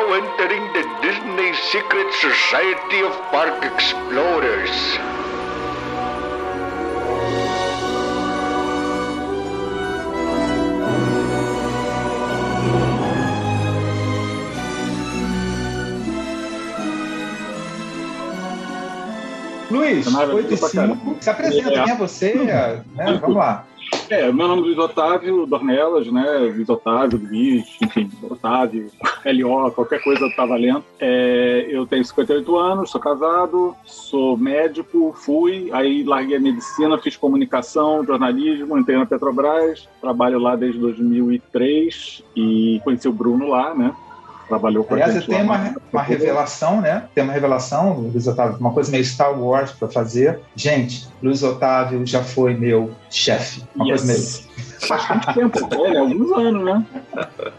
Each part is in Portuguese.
now entering the Disney Secret Society of Park Explorers. Luiz, 8 e 5. Se apresenta, É. quem é você? né? Vamos lá. É, meu nome é Luiz Otávio Dornelas, né? Luiz Otávio, Luiz, enfim, Otávio, LO, qualquer coisa tá valendo. É, eu tenho 58 anos, sou casado, sou médico, fui, aí larguei a medicina, fiz comunicação, jornalismo, entrei na Petrobras, trabalho lá desde 2003 e conheci o Bruno lá, né? Trabalhou com Aliás, a eu gente tenho lá. uma, uma revelação, né? Tem uma revelação, Luiz Otávio, uma coisa meio Star Wars para fazer. Gente, Luiz Otávio já foi meu chefe. Uma coisa meio. Bastante tempo, é, alguns anos, né?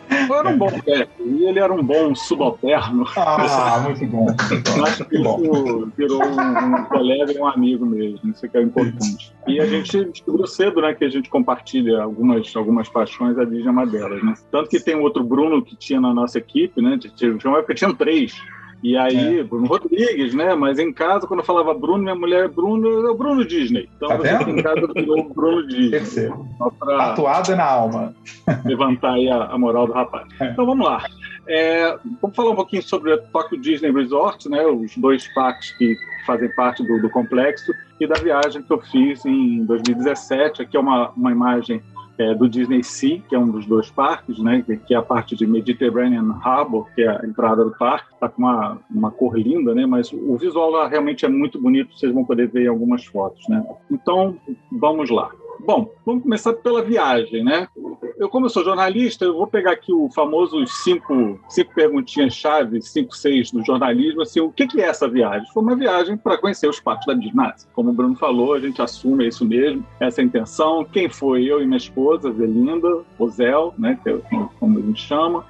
Eu era um bom chefe e ele era um bom subalterno. Ah, muito bom. Bom. Acho que isso virou um, um colega e um amigo mesmo, isso que é importante. E a gente descobriu cedo, né, que a gente compartilha algumas, algumas paixões, a Disney é uma delas, né? Tanto que tem outro Bruno que tinha na nossa equipe, né, tinha uma época que tinha três. E aí, Bruno Rodrigues, né? Mas em casa, quando eu falava Bruno, minha mulher é Bruno, é o Bruno Disney. Então, Tá você vendo? em casa virou Bruno Disney. Pra Tatuada na alma. levantar aí a, a moral do rapaz. É. Então vamos lá. É, vamos falar um pouquinho sobre a Tokyo Disney Resort, né, os dois parques que fazem parte do, do complexo, e da viagem que eu fiz em 2017. Aqui é uma, uma imagem é, do Disney Sea, que é um dos dois parques, né, que, é a parte de Mediterranean Harbor, que é a entrada do parque. Está com uma, uma cor linda, né, mas o visual lá realmente é muito bonito, vocês vão poder ver em algumas fotos. Né. Então, vamos lá. Bom, vamos começar pela viagem, né? Eu, como eu sou jornalista, eu vou pegar aqui o famoso cinco, cinco perguntinhas-chave, cinco, seis do jornalismo, assim, o que, que é essa viagem? Foi uma viagem para conhecer os parques da Disney. Como o Bruno falou, a gente assume isso mesmo, essa é intenção. Quem foi? Eu e minha esposa, Zelinda, Ozel, né, que é como a gente chama.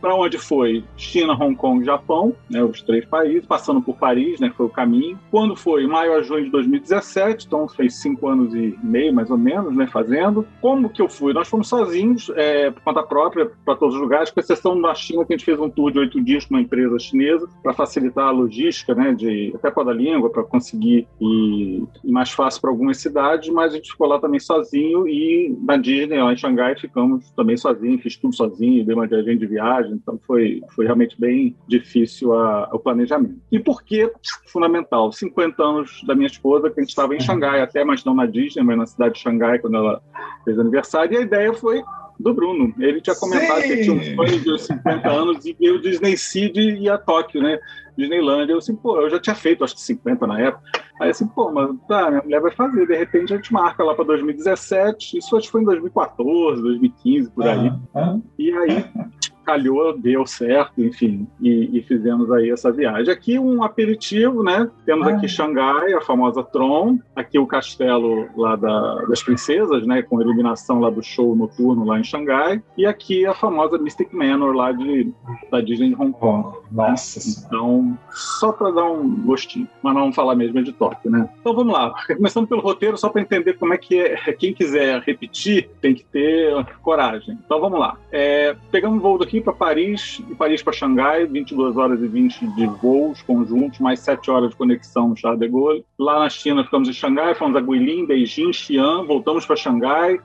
Para onde foi? China, Hong Kong, Japão, né, os três países, passando por Paris, né, foi o caminho. Quando foi? Maio a junho de 2017, então fez cinco anos e meio, mais ou menos, né, fazendo. Como que eu fui? Nós fomos sozinhos, é, por conta própria, para todos os lugares, com exceção da China, que a gente fez um tour de oito dias com uma empresa chinesa, para facilitar a logística, né, de, até a da língua, para conseguir ir, ir mais fácil para algumas cidades, mas a gente ficou lá também sozinho e na Disney, lá em Xangai, ficamos também sozinhos, fiz tudo sozinho, dei uma viagem de viagem, então foi, foi realmente bem difícil a, o planejamento. E por que fundamental? 50 anos da minha esposa, que a gente estava em Xangai, até, mas não na Disney, mas na cidade de Xangai, quando ela fez aniversário, e a ideia foi do Bruno. Ele tinha comentado Sim. que tinha um sonho de 50 anos e o Disney Seed e a Tóquio, né? Disneylandia. Eu assim, pô, eu já tinha feito, acho que 50 na época. Aí assim, pô, mas tá, minha mulher vai fazer, de repente a gente marca lá para 2017, isso acho que foi em 2014, 2015, por aí. Aham. E aí calhou, deu certo, enfim, e, e fizemos aí essa viagem. Aqui um aperitivo, né? Temos Ah. aqui Xangai, a famosa Tron, aqui o castelo lá da- das princesas, né? Com iluminação lá do show noturno lá em Xangai, e aqui a famosa Mystic Manor lá de, da Disney de Hong Kong. Nossa. Então, só para dar um gostinho, mas não vamos falar mesmo de Tóquio, né? Então vamos lá, começando pelo roteiro, só para entender como é que é. Quem quiser repetir tem que ter coragem. Então vamos lá. É, pegamos um voo daqui para Paris e Paris para Xangai, 22 horas e 20 de voos conjuntos, mais 7 horas de conexão no Charles de Gaulle. Lá na China ficamos em Xangai, fomos a Guilin, Beijing, Xi'an, voltamos para Xangai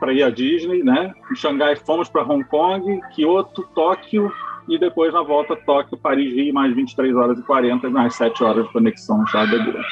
para ir à Disney, né? Em Xangai fomos para Hong Kong, Kyoto, Tóquio e depois na volta Tóquio, Paris, Rio, mais 23 horas e 40, mais 7 horas de conexão no Charles de Gaulle.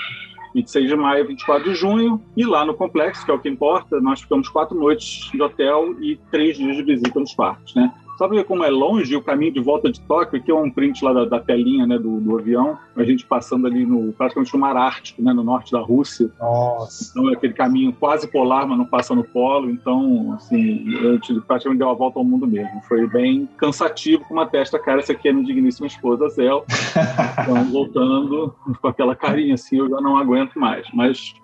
26 de maio, 24 de junho, e lá no complexo, que é o que importa, nós ficamos quatro noites de hotel e três dias de visita nos parques, né? Para ver como é longe o caminho de volta de Tóquio, aqui é um print lá da, da telinha né, do, do avião, a gente passando ali no praticamente no Mar Ártico, né, no norte da Rússia. Nossa. Então é aquele caminho quase polar, mas não passa no polo. Então, assim, a gente praticamente deu a volta ao mundo mesmo. Foi bem cansativo com uma testa cara. Essa aqui é minha digníssima esposa, Zel. Então, voltando com aquela carinha assim, eu já não aguento mais. Mas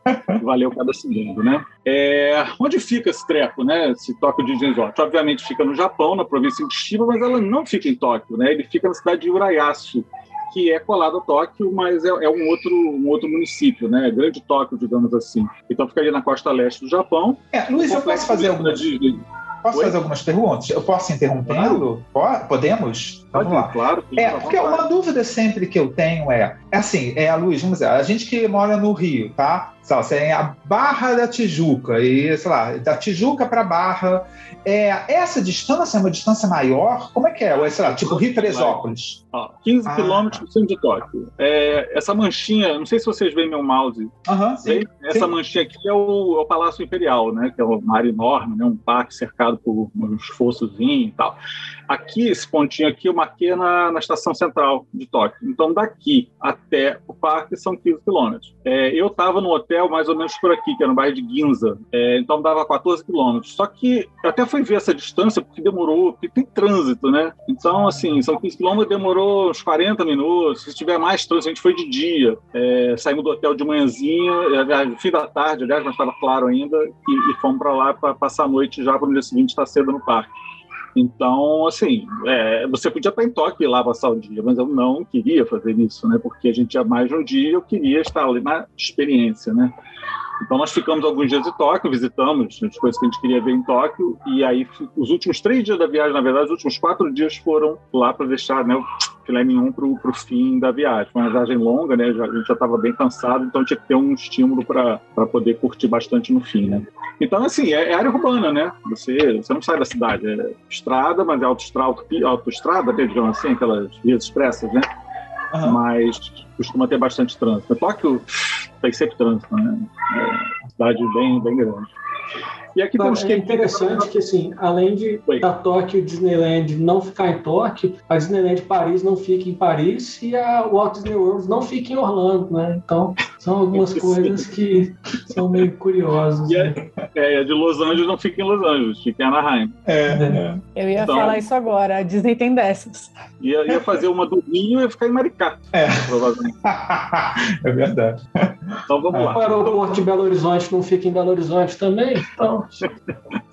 valeu cada segundo, né? É, onde fica esse treco, né? Esse Tóquio Disney Resort? Obviamente fica no Japão, na província de Chiba, mas ela não fica em Tóquio, né? Ele fica na cidade de Urayasu, que é colado a Tóquio, mas é, é um, outro, um outro município, né? Grande Tóquio, digamos assim. Então fica ali na costa leste do Japão. É, Luiz, eu posso fazer alguma algumas. Posso Oi? fazer algumas perguntas? Eu posso interrompê-lo? Podemos? Vamos lá. Claro. É, porque uma dúvida sempre que eu tenho é, é assim, é a Luiz, vamos dizer, a gente que mora no Rio, tá? Sei lá, você é a Barra da Tijuca, e, sei lá, da Tijuca para Barra, é, essa distância é uma distância maior? Como é que é? Ou é, sei lá, tipo Rio Teresópolis? Ah, 15 quilômetros do centro de Tóquio. É, essa manchinha, não sei se vocês veem meu mouse. Uhum, sim, essa sim. manchinha aqui é o, é o, Palácio Imperial, né? Que é uma área enorme, né? um parque cercado por uns fossozinhos e tal. Aqui, esse pontinho aqui, eu marquei na, na estação central de Tóquio. Então, daqui até o parque são 15 quilômetros. É, eu estava no hotel mais ou menos por aqui, que era no bairro de Ginza. É, então, dava 14 quilômetros. Só que eu até fui ver essa distância porque demorou, porque tem trânsito, né? Então, assim, são 15 quilômetros, demorou uns 40 minutos. Se tiver mais trânsito, a gente foi de dia. É, saímos do hotel de manhãzinha, no fim da tarde, aliás, mas estava claro ainda, e, e fomos para lá para passar a noite já para o dia seguinte estar cedo no parque. Então, assim, é, você podia estar em Tóquio e lá passar o dia, mas eu não queria fazer isso, né? Porque a gente tinha mais de um dia, eu queria estar ali na experiência, né? Então nós ficamos alguns dias em Tóquio, visitamos as coisas que a gente queria ver em Tóquio, e aí os últimos três dias da viagem, na verdade, os últimos quatro dias foram lá para deixar né, o filé mignon para o fim da viagem. Foi uma viagem longa, né? A gente já estava bem cansado, então tinha que ter um estímulo para poder curtir bastante no fim, né? Então, assim, é, é, área urbana, né? Você, você não sai da cidade, é estrada, mas é autoestrada, autoestrada digamos assim, aquelas vias expressas, né? Uhum. Mas costuma ter bastante trânsito. Tóquio tem sempre trânsito, né? É uma cidade bem, bem grande. E aqui temos é interessante que, assim, além de Oi. da Tóquio Disneyland não ficar em Tóquio, a Disneyland Paris não fica em Paris e a Walt Disney World não fica em Orlando, né? Então, são algumas coisas que são meio curiosas. E né? é, a de Los Angeles não fica em Los Angeles, fica em Anaheim. É, é. Eu ia então, falar isso agora, a Disney tem dessas. Ia, ia fazer uma do Rio e ficar em Maricá. É. Provavelmente. é verdade. Então vamos lá. O aeroporto de Belo Horizonte não fica em Belo Horizonte também? Então.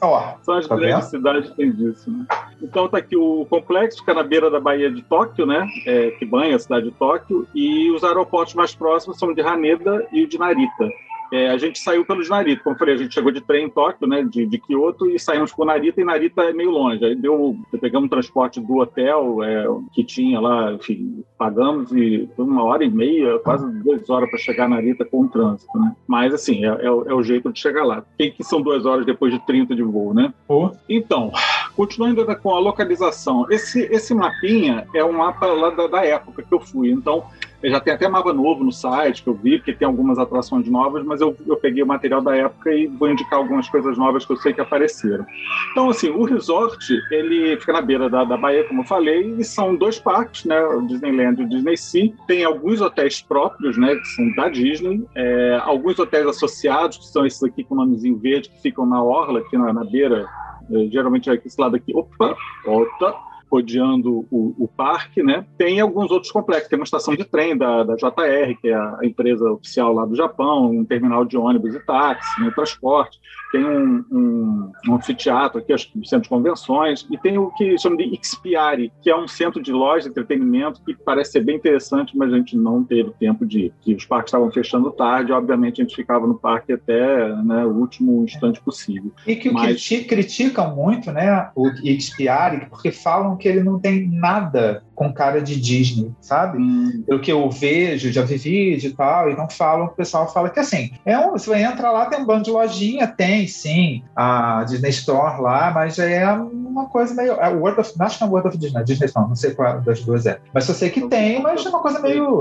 Ó, São as tá grandes vendo? cidades que tem disso, né? Então tá aqui o complexo, fica na beira da Baía de Tóquio, né? É, que banha a cidade de Tóquio, e os aeroportos mais próximos são o de Haneda e o de Narita. É, a gente saiu pelo Narita, como eu falei, a gente chegou de trem em Tóquio, né, de, de Kyoto, e saímos por Narita, e Narita é meio longe. Aí deu, pegamos um transporte do hotel é, que tinha lá, enfim, pagamos e foi uma hora e meia, quase duas horas para chegar na Narita com o trânsito, né? Mas, assim, é, é, é, o jeito de chegar lá. Quem que são duas horas depois de 30 de voo, né? Oh. Então, continuando com a localização, esse, esse mapinha é um mapa lá da, da época que eu fui, então já tem até mapa novo no site que eu vi, porque tem algumas atrações novas, mas eu, eu peguei o material da época e vou indicar algumas coisas novas que eu sei que apareceram. Então, assim, o resort, ele fica na beira da, da Bahia, como eu falei, e são dois parques, né, o Disneyland e o Disney Sea. Tem alguns hotéis próprios, né, que são da Disney, é, alguns hotéis associados, que são esses aqui com o nomezinho verde, que ficam na orla, aqui na, na beira, é, geralmente é esse lado aqui, opa, volta, rodeando o, o, parque, né? Tem alguns outros complexos. Tem uma estação de trem da, da JR, que é a empresa oficial lá do Japão, um terminal de ônibus e táxi, né, transporte. Tem um, um, um anfiteatro aqui, acho que centro de convenções, e tem o que chama de Expiari, que é um centro de loja de entretenimento que parece ser bem interessante, mas a gente não teve tempo de ir. Que os parques estavam fechando tarde, obviamente a gente ficava no parque até né, o último instante possível. E que mas... criticam muito, né, o Expiari, porque falam que ele não tem nada com cara de Disney, sabe? Hum. Pelo que eu vejo, já vi vídeo e tal, então falam, o pessoal fala que assim, é um, você entra lá, tem um bando de lojinha, tem sim a Disney Store lá, mas é uma coisa meio. É World of, acho que é World of Disney, Disney Store, não sei qual das duas é. Mas eu sei que tem, mas é uma coisa meio.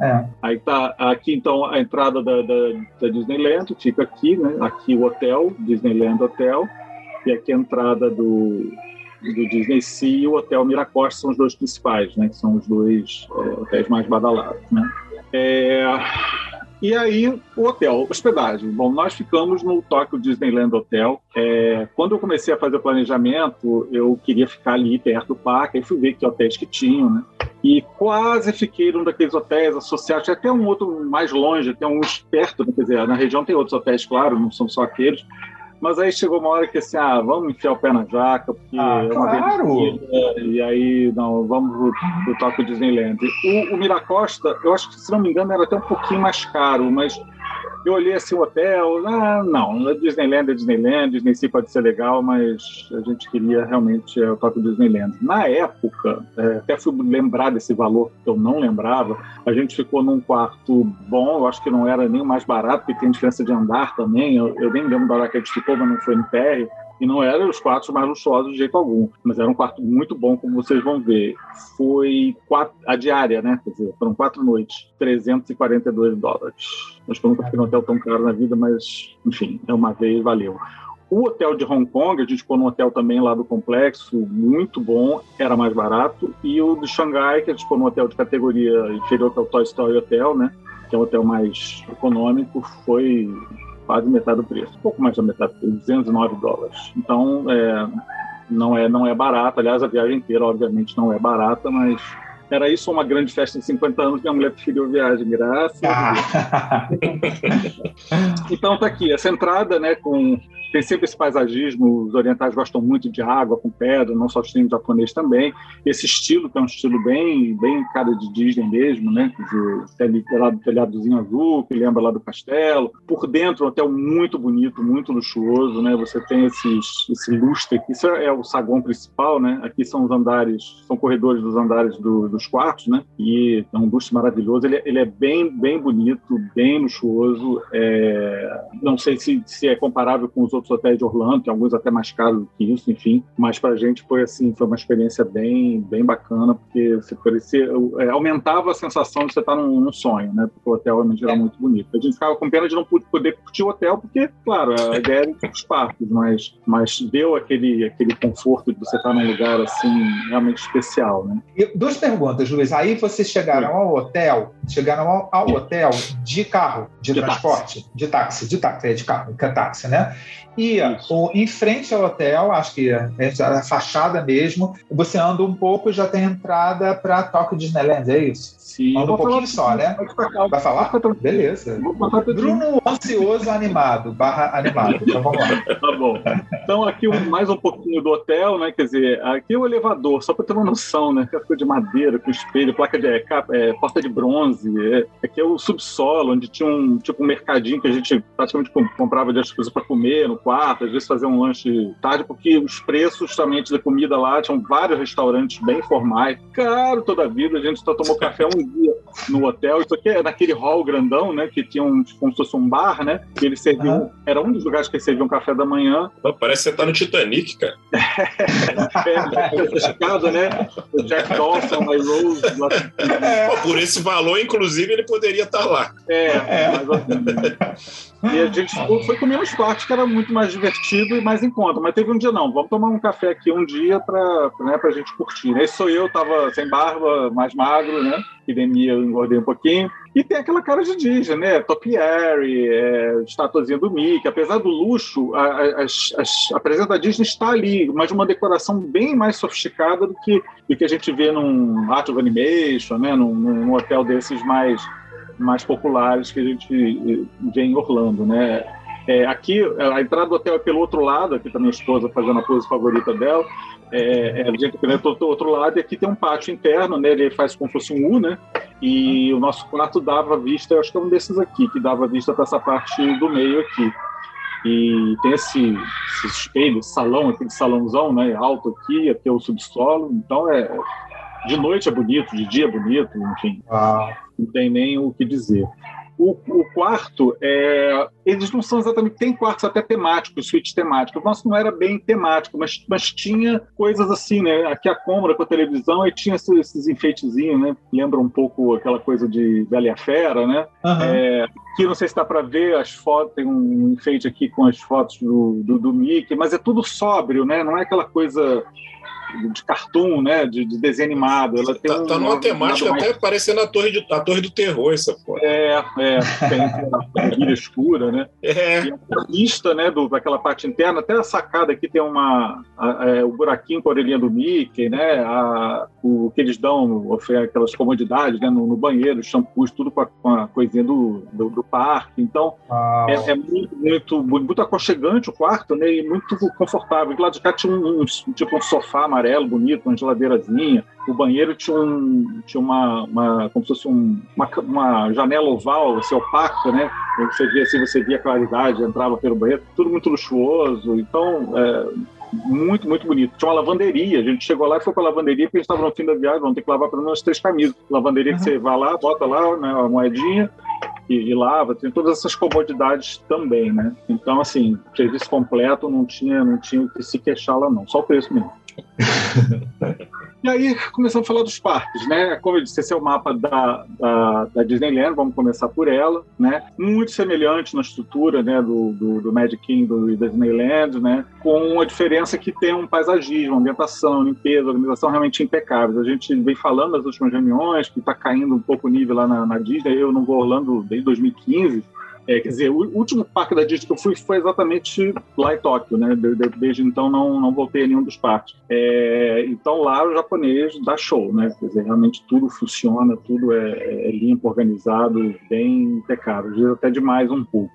É. Aí tá aqui então a entrada da, da, da Disneyland, fica aqui, né? Aqui o hotel, Disneyland Hotel, e aqui a entrada do do Disney Sea e o Hotel Miracosta são os dois principais, né? Que são os dois é, hotéis mais badalados, né? É... E aí, o hotel, hospedagem. Bom, nós ficamos no Tokyo Disneyland Hotel. É, quando eu comecei a fazer o planejamento, eu queria ficar ali perto do parque, aí fui ver que hotéis que tinham, né? E quase fiquei num daqueles hotéis associados, tinha até um outro mais longe, tem uns perto, né? quer dizer, na região tem outros hotéis, claro, não são só aqueles, mas aí chegou uma hora que assim, ah, vamos enfiar o pé na jaca, porque ah, é uma claro. e aí, não, vamos pro, pro Tóquio Disneyland. O, o Miracosta, eu acho que, se não me engano, era até um pouquinho mais caro, mas eu olhei assim o hotel, ah, não, Disneyland é Disneyland, Disney Sea pode ser legal, mas a gente queria realmente é, o próprio Disneyland. Na época, é, até fui lembrar desse valor que eu não lembrava, a gente ficou num quarto bom, eu acho que não era nem o mais barato, porque tem diferença de andar também, eu, eu nem lembro da hora que a gente ficou, mas não foi no térreo, e não eram os quartos mais luxuosos de jeito algum, mas era um quarto muito bom, como vocês vão ver. Foi quatro, a diária, né? Quer dizer, foram quatro noites, 342 dólares. Acho que eu nunca fiquei num hotel tão caro na vida, mas, enfim, é uma vez, valeu. O hotel de Hong Kong, a gente ficou num hotel também lá do complexo, muito bom, era mais barato. E o de Xangai, que a gente ficou num hotel de categoria inferior, que é o Toy Story Hotel, né? Que é um hotel mais econômico, foi quase metade do preço, um pouco mais da metade, 209 dólares. Então, é, não é não é barato. Aliás, a viagem inteira, obviamente, não é barata, mas era isso uma grande festa de 50 anos, minha mulher preferiu a viagem, graças ah. Então tá aqui, essa entrada, né, com tem sempre esse paisagismo, os orientais gostam muito de água com pedra, não só o cinema japonês também. Esse estilo, que é um estilo bem, bem cara de Disney mesmo, né? Dizer, telhado, telhadozinho azul, que lembra lá do castelo. Por dentro, um hotel muito bonito, muito luxuoso, né? Você tem esses, esse lustre aqui, isso é o saguão principal, né? Aqui são os andares, são corredores dos andares do, dos quartos, né? E é um lustre maravilhoso. Ele, é, ele é bem, bem bonito, bem luxuoso. É... Não sei se, se é comparável com os outros outros hotéis de Orlando, tem alguns até mais caros do que isso, enfim. Mas para a gente foi assim, foi uma experiência bem, bem bacana, porque você parecia, é, aumentava a sensação de você estar num, num, sonho, né? Porque o hotel realmente era é. muito bonito. A gente ficava com pena de não poder curtir o hotel, porque, claro, a ideia era os parques, mas, mas deu aquele, aquele conforto de você estar num lugar assim realmente especial, né? E duas perguntas, Luiz. Aí vocês chegaram Sim. ao hotel, chegaram ao, ao, hotel de carro, de, de transporte, táxi. de táxi, de táxi, é de carro, que é táxi, né? E o, em frente ao hotel, acho que é a fachada mesmo, você anda um pouco e já tem entrada para Tóquio Disneyland, é isso? Sim. Anda um pouquinho só, né? Vai falar? Beleza. Bruno ansioso animado, barra animado. Então vamos lá. Tá bom. Então aqui mais um pouquinho do hotel, né? Quer dizer, aqui é o elevador, só para ter uma noção, né? Aquela coisa de madeira, com espelho, placa de é, é, porta de bronze. É, aqui é o subsolo, onde tinha um tipo um mercadinho que a gente praticamente comprava de as coisas para comer no quarto, às vezes fazer um lanche tarde, porque os preços justamente da comida lá tinham vários restaurantes bem formais, caro toda a vida. A gente só tomou café um dia no hotel. Isso aqui é naquele hall grandão, né? Que tinha um, como se fosse um bar, né? Que eles serviam. Uhum. Era um dos lugares que eles serviam café da manhã. parece que você tá no Titanic, cara. é, né? O Jack Dawson, My Rose. Pô, por esse valor, inclusive, ele poderia estar tá lá. É, é. Mas, e a gente foi comer nos parques, que era muito mais divertido e mais em conta. Mas teve um dia, não, vamos tomar um café aqui um dia para né, a gente curtir. Esse sou eu, tava sem barba, mais magro, né? Epidemia, eu engordei um pouquinho. E tem aquela cara de Disney, né? Topiary, é, estatuazinha do Mickey. Apesar do luxo, a, a, a, a presença da Disney está ali, mas uma decoração bem mais sofisticada do que, do que a gente vê num Art of Animation, né? Num, num hotel desses mais mais populares que a gente eh, vê em Orlando, né? É, aqui, a entrada do hotel é pelo outro lado, aqui está minha esposa fazendo a pose favorita dela, é, é, a gente né, do outro lado e aqui tem um pátio interno, né, ele faz como se fosse um U, né, e o nosso quarto dava vista, acho que é um desses aqui, que dava vista para essa parte do meio aqui. E tem esse, esse espelho, salão, aquele salãozão, né, alto aqui, aqui é o subsolo, então é, de noite é bonito, de dia é bonito, enfim. Ah. Não tem nem o que dizer. O, o, quarto, é, eles não são exatamente. Tem quartos até temáticos, suítes temáticos. O nosso não era bem temático, mas, mas tinha coisas assim, né? Aqui a cômoda com a televisão e tinha esses, esses enfeitezinhos, né? Lembra um pouco aquela coisa de Bela e a Fera, né? Uhum. É, aqui não sei se dá para ver as fotos, tem um enfeite aqui com as fotos do, do, do Mickey, mas é tudo sóbrio, né? Não é aquela coisa de cartoon, né? De, de desenho animado. Ela tem tá, um, tá numa temática até parecendo a torre, de, a torre do terror, essa foto. É, é. Tem a ilha escura, né? É. E a vista, né? Do, daquela parte interna, até a sacada aqui tem uma. A, é, o buraquinho com a orelhinha do Mickey, né? A, o que eles dão, aquelas comodidades, né? No, no banheiro, shampoos, tudo com a, com a coisinha do, do, do, parque. Então, é, é, muito, muito, muito aconchegante o quarto, né? E muito confortável. Do lado de cá tinha um, um tipo um sofá amarelo, bonito, uma geladeirazinha. O banheiro tinha, um, tinha uma, uma como se fosse um, uma, uma janela oval, assim, opaca, né? Você via assim, você via claridade, entrava pelo banheiro, tudo muito luxuoso. Então, é, muito, muito bonito. Tinha uma lavanderia. A gente chegou lá e foi para a lavanderia porque a gente estava no fim da viagem, vamos ter que lavar pelo menos três camisas. Lavanderia uhum. que você vai lá, bota lá né, a moedinha e, e, lava, tem todas essas comodidades também, né? Então, assim, serviço completo, não tinha, não tinha o que se queixar lá não, só o preço mesmo. E aí começamos a falar dos parques, né? Como eu disse, esse é o mapa da, da, da Disneyland, vamos começar por ela, né? Muito semelhante na estrutura né, do, do, do Magic Kingdom e da Disneyland, né? Com a diferença que tem um paisagismo, ambientação, limpeza, organização realmente impecáveis. A gente vem falando nas últimas reuniões que está caindo um pouco o nível lá na, na Disney, eu não vou Orlando desde 2015, é, quer dizer, o último parque da Disney que eu fui foi exatamente lá em Tóquio, né? Desde então não, não voltei a nenhum dos parques. É, então lá o japonês dá show, né? Quer dizer, realmente tudo funciona, tudo é, é limpo, organizado, bem impecável, às vezes até demais um pouco.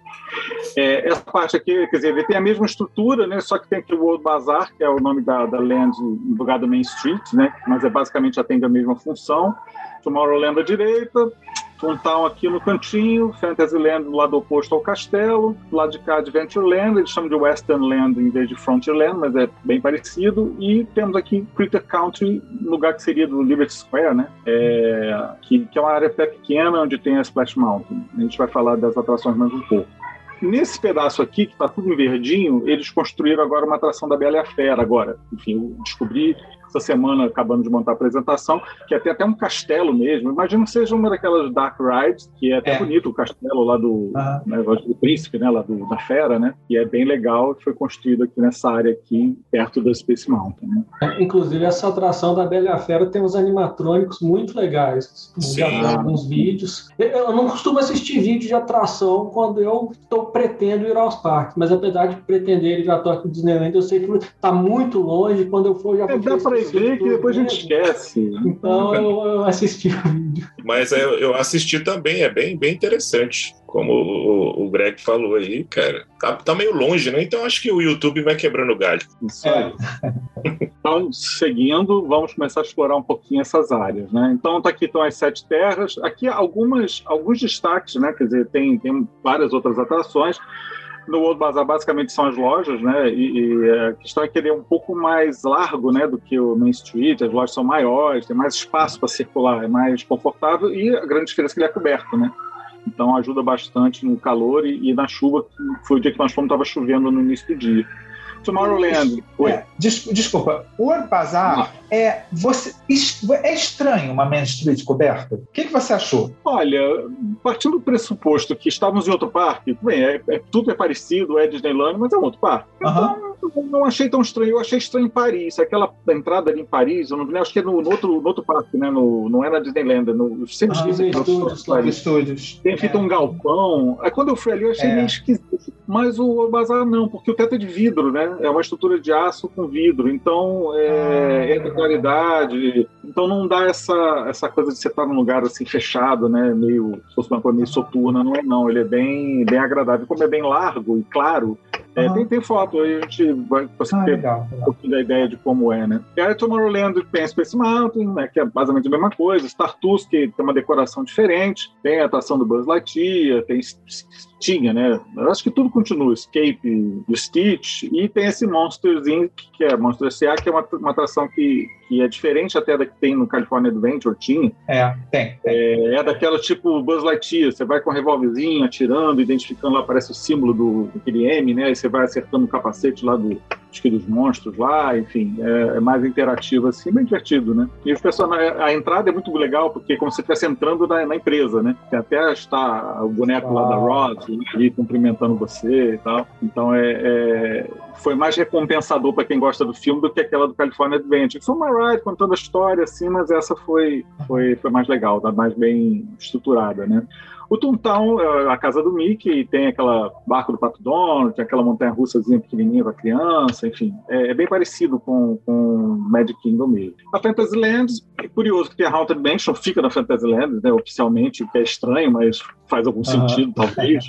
É, essa parte aqui, quer dizer, ele tem a mesma estrutura, né? Só que tem aqui o World Bazaar, que é o nome da, da land no lugar do Main Street, né? Mas é basicamente atende a mesma função. Tomorrowland à direita, Toontown aqui no cantinho, Fantasyland do lado oposto ao castelo, do lado de cá Adventureland, eles chamam de Westernland em vez de Frontierland, mas é bem parecido, e temos aqui Critter Country, lugar que seria do Liberty Square, né? É, que, que é uma área pequena onde tem a Splash Mountain. A gente vai falar das atrações mais um pouco. Nesse pedaço aqui, que está tudo em verdinho, eles construíram agora uma atração da Bela e a Fera. Agora, enfim, eu descobri essa semana, acabando de montar a apresentação, que é até um castelo mesmo. Imagino que seja uma daquelas Dark Rides, que é até é. bonito, o castelo lá do, uhum. né, do príncipe, né, lá do, da fera, né? E é bem legal, foi construído aqui nessa área aqui, perto da Space Mountain. Né? É, inclusive, essa atração da Bela e a Fera tem uns animatrônicos muito legais. Sim. Já vi alguns vídeos. Eu não costumo assistir vídeo de atração quando eu estou pretendo ir aos parques, mas apesar de pretender ir a Tóquio Disneyland, eu sei que está muito longe. Quando eu for, já vou é, ver que depois a gente esquece. Então eu, eu assisti o vídeo. Mas eu, eu assisti também, é bem, bem interessante. Como o, o Greg falou aí, cara, tá, tá meio longe, né? Então acho que o YouTube vai quebrando o galho. Isso aí. então, seguindo, vamos começar a explorar um pouquinho essas áreas, né? Então, tá aqui estão as sete terras. Aqui algumas, alguns destaques, né? Quer dizer, tem, tem várias outras atrações no World Bazaar basicamente são as lojas, né? E, e, a questão é que ele é um pouco mais largo, né, do que o Main Street. As lojas são maiores, tem mais espaço para circular, é mais confortável e a grande diferença é que ele é coberto, né? Então ajuda bastante no calor e, e na chuva, foi o dia que nós fomos, estava chovendo no início do dia. Tomorrowland. Oi. É, des, desculpa, o World Bazaar é, você, é estranho uma Main Street coberta? O que, que você achou? Olha, partindo do pressuposto que estávamos em outro parque, bem, é, é, tudo é parecido, é Disneyland, mas é um outro parque. Então, não achei tão estranho. Eu achei estranho em Paris. Aquela entrada ali em Paris, eu não vi, acho que é no, no, outro, no outro parque, né? No, não é na Disneyland, no, sempre ah, estúdios, estúdios. Tem feito é. um galpão. Aí quando eu fui ali, eu achei é. meio esquisito. Mas o bazar não, porque o teto é de vidro, né? É uma estrutura de aço com vidro. Então, é, ah, é de qualidade. Então não dá essa, essa coisa de você estar num lugar assim fechado, né? Meio, se fosse uma coisa meio soturna, não é não. Ele é bem, bem agradável. Como é bem largo e claro, é, tem, tem foto, aí a gente vai conseguir ah, ter legal, um pouquinho da ideia de como é, né? E aí Tomorrowland tem Space Mountain, né, que é basicamente a mesma coisa, Star Tours, que tem uma decoração diferente, tem a atração do Buzz Lightyear, tem tinha, né? Eu acho que tudo continua, Escape Stitch, e tem esse Monsters Inc., que é Monster S.A., que é uma, uma atração que, que é diferente até da que tem no California Adventure, tinha. É, tem. É, é daquela tipo Buzz Lightyear, você vai com um revólverzinho, atirando, identificando lá, aparece o símbolo do, daquele M, né? Aí você vai acertando o capacete lá do, acho que dos monstros lá, enfim, é, é, mais interativo assim, bem divertido, né? E os personagens, a entrada é muito legal, porque é como se estivesse entrando na, na, empresa, né? Tem até está o boneco ah. lá da Rod ali cumprimentando você e tal. Então é, é foi mais recompensador para quem gosta do filme do que aquela do California Adventure. Foi uma ride contando a história, assim, mas essa foi, foi, foi mais legal, tá mais bem estruturada, né? O Toontown é a casa do Mickey, tem aquela barco do Pato Donald, tem aquela montanha-russazinha pequenininha para criança, enfim, é, é, bem parecido com, com Magic Kingdom mesmo. A Fantasyland, é curioso que tem a Haunted Mansion, fica na Fantasyland, né, oficialmente, o que é estranho, mas faz algum sentido, talvez.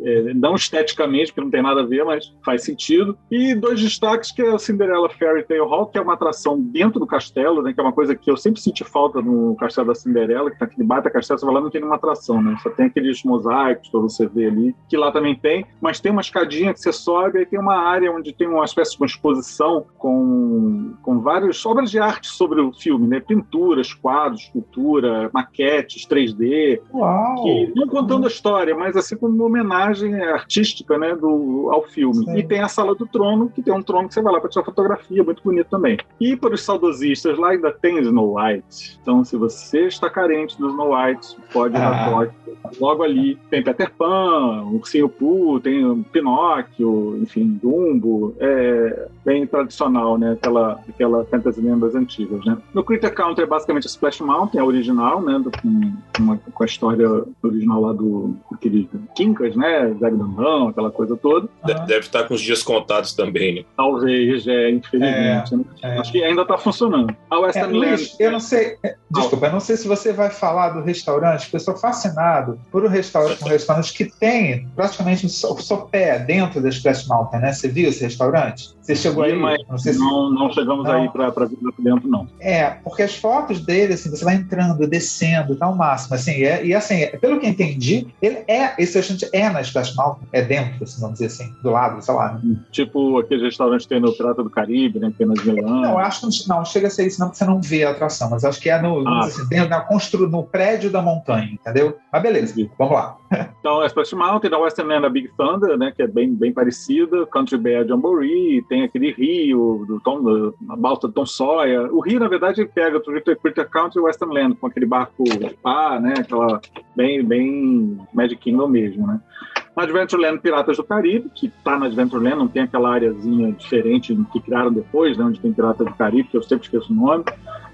É, não esteticamente, porque não tem nada a ver, mas faz sentido. E dois destaques, que é a Cinderella Fairy Tale Hall, que é uma atração dentro do castelo, né, que é uma coisa que eu sempre senti falta no Castelo da Cinderela, que tá aqui debaixo da castelo, você vai lá não tem nenhuma atração, né, só tem aqueles mosaicos para você ver ali, que lá também tem, mas tem uma escadinha que você sobe e tem uma área onde tem uma espécie de uma exposição com, com várias obras de arte sobre o filme, né? Pinturas, quadros, escultura, maquetes, 3D. Uau! Que, não contando a história, mas assim como uma homenagem artística né, do, ao filme. Sim. E tem a Sala do Trono, que tem um trono que você vai lá para tirar fotografia, muito bonito também. E para os saudosistas, lá ainda tem Snow White. Então, se você está carente do Snow White, pode ir na Ah. Tóquio. Logo ali tem Peter Pan, Ursinho Pooh, tem Pinóquio, enfim, Dumbo. É bem tradicional, né? Aquela, aquela fantasyland das antigas, né? No Critter Country é basicamente a Splash Mountain, a original, né? do- Com, uma- com a história original lá do aquele Quincas, né? Zague Dandão, aquela coisa toda. De- Ah. Deve estar com os dias contados também, né? Talvez, é, infelizmente. né? é. Acho que ainda está funcionando. A É, Western Luiz, Land. eu não sei. é, Desculpa, eu não sei se você vai falar do restaurante, porque eu sou fascinado por um restaurante, um restaurante que tem praticamente so- sopé dentro da Splash Mountain, né? Você viu esse restaurante? Você chegou aí? Mas Não se não, não chegamos Não. aí para ver lá dentro, não. É, porque as fotos dele, assim, você vai entrando, descendo, tá o máximo, assim, é- e assim, é- pelo que eu entendi, ele é, esse restaurante é na Splash Mountain, é dentro, assim, vamos dizer assim, do lado, sei lá. né? Tipo aquele restaurante que tem no Pirata do Caribe, né? Que tem nas. Não, acho que não, chega a ser isso, não, porque você não vê a atração, mas acho que é no, Ah. assim, dentro da constru, no prédio da montanha, entendeu? Mas beleza, vamos lá. Então, a Splash Mountain, a Western Land, a Big Thunder, né, que é bem, bem parecida, Country a Jamboree, tem aquele rio, do Tom, do- a balsa do Tom Sawyer. O rio, na verdade, ele pega o Critter Country e Western Land, com aquele barco de pá, né, aquela bem, bem Magic Kingdom mesmo, né. Na Adventureland Piratas do Caribe, que tá na Adventureland, não tem aquela areazinha diferente que criaram depois, né, onde tem Piratas do Caribe, que eu sempre esqueço o nome.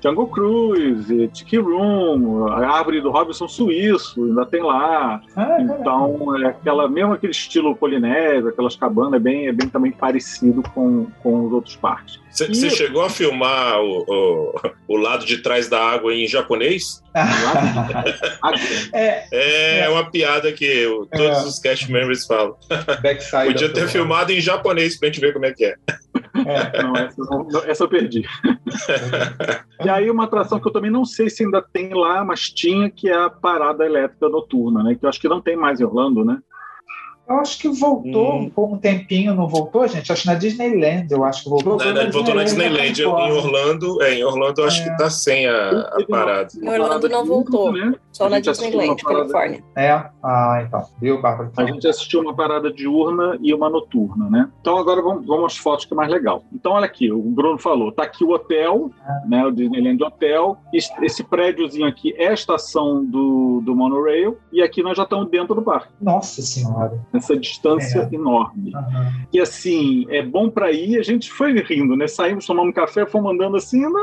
Jungle Cruise, Tiki Room, a árvore do Robinson Suíço, ainda tem lá. Ah, cara. Então, é aquela, mesmo aquele estilo polinésio, aquelas cabanas, é bem, é bem também parecido com, com os outros parques. Você chegou a filmar o, o, o lado de trás da água em japonês? é, É, É. uma piada que todos É. os cast members falam. backside. Podia ter filmado em japonês pra gente ver como é que é. É. Não, essa, não- essa eu perdi. E aí, uma atração que eu também não sei se ainda tem lá, mas tinha, que é a parada elétrica noturna, né? Que eu acho que não tem mais em Orlando, né? Eu acho que voltou Hum. por um tempinho, não voltou, gente? Acho que na Disneyland, eu acho que voltou. Voltou Na voltou na Disneyland, tá Em. Orlando, é, em Orlando eu acho É. que tá sem a, a parada. Em Orlando não voltou. né? Só A na Disneyland, parada- Califórnia. É? Ah, então. Viu, Bárbara? A gente assistiu uma parada diurna e uma noturna, né? Então agora vamos, vamos às fotos que é mais legal. Então olha aqui, o Bruno falou, tá aqui o hotel, né? O Disneyland Hotel. Esse, esse prédiozinho aqui é a estação do, do monorail e aqui nós já estamos dentro do parque. Nossa Senhora. Essa distância É. enorme. Aham. E assim, é bom para ir, a gente foi rindo, né? Saímos, tomamos um café, fomos andando assim, né?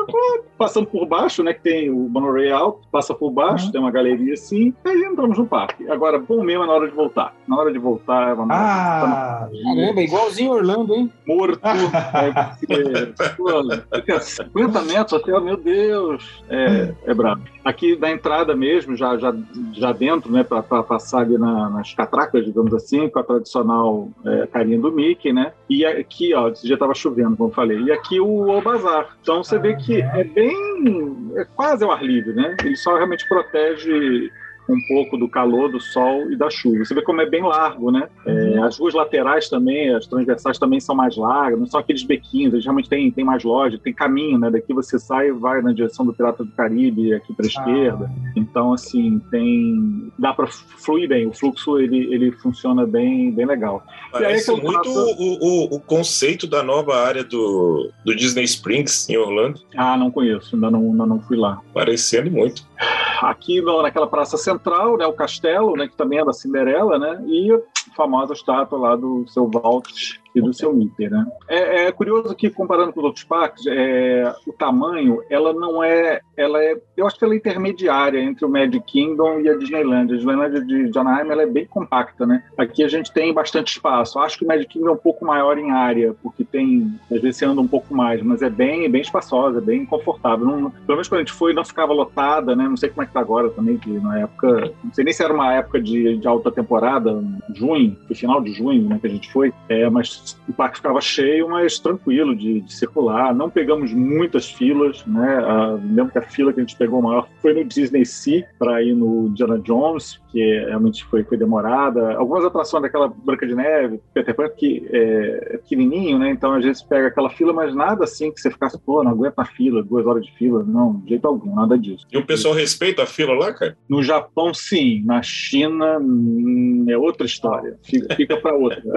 passando por baixo, né? Que tem o monorail alto, passa por baixo, Uhum. tem uma galeria assim, e aí entramos no parque. Agora, bom mesmo é na hora de voltar. Na hora de voltar, vamos Ah, Caramba, igualzinho Orlando, hein? morto. é, porque, pô, fica 50 metros até, meu Deus, é, é brabo. Aqui na entrada mesmo, já, já, já dentro, né, para passar ali na- nas catracas, digamos assim, com a tradicional é, carinha do Mickey, né? E aqui, ó, esse dia tava chovendo, como eu falei, e aqui o, o bazar. Então você vê que é bem, é quase ao ar livre, né? Ele só realmente protege um pouco do calor, do sol e da chuva. Você vê como é bem largo, né? É, as ruas laterais também, as transversais também são mais largas, não são aqueles bequinhos, eles realmente tem, tem mais loja, tem caminho, né? Daqui você sai e vai na direção do Pirata do Caribe, aqui para esquerda. Então, assim, tem. dá para fluir bem, o fluxo ele, ele funciona bem, bem legal. Parece muito faço- o, o, o conceito da nova área do, do Disney Springs em Orlando. Ah, não conheço, ainda não, ainda não fui lá. Parecendo muito. Aqui naquela praça central, né, o castelo, né, que também é da Cinderela, né, e a famosa estátua lá do seu Walt e do seu Mickey, né. É, é curioso que comparando com os outros parques, é, o tamanho, ela não é, ela é, eu acho que ela é intermediária entre o Magic Kingdom e a Disneyland. A Disneyland de, Anaheim ela é bem compacta, né. Aqui a gente tem bastante espaço. Acho que o Magic Kingdom é um pouco maior em área, porque tem, às vezes você anda um pouco mais, mas é bem, bem espaçosa, é bem confortável. Não, pelo menos quando a gente foi, não ficava lotada, né? Não sei como é que tá agora também, que na época, não sei nem se era uma época de, de alta temporada, junho, final de junho, né, que a gente foi, é, mas o parque ficava cheio, mas tranquilo de, de circular. Não pegamos muitas filas, né? Ah, lembro que a fila que a gente pegou maior foi no Disney Sea para ir no Indiana Jones, que realmente foi, foi demorada. Algumas atrações daquela Branca de Neve, Peter Pan, que é, é pequenininho, né? Então a gente pega aquela fila, mas nada assim que você ficasse, pô, não aguenta a fila, duas horas de fila. Não, de jeito algum, nada disso. E o pessoal respeita a fila lá, cara? No Japão, sim. Na China, hum, é outra história. Fica, fica para outra.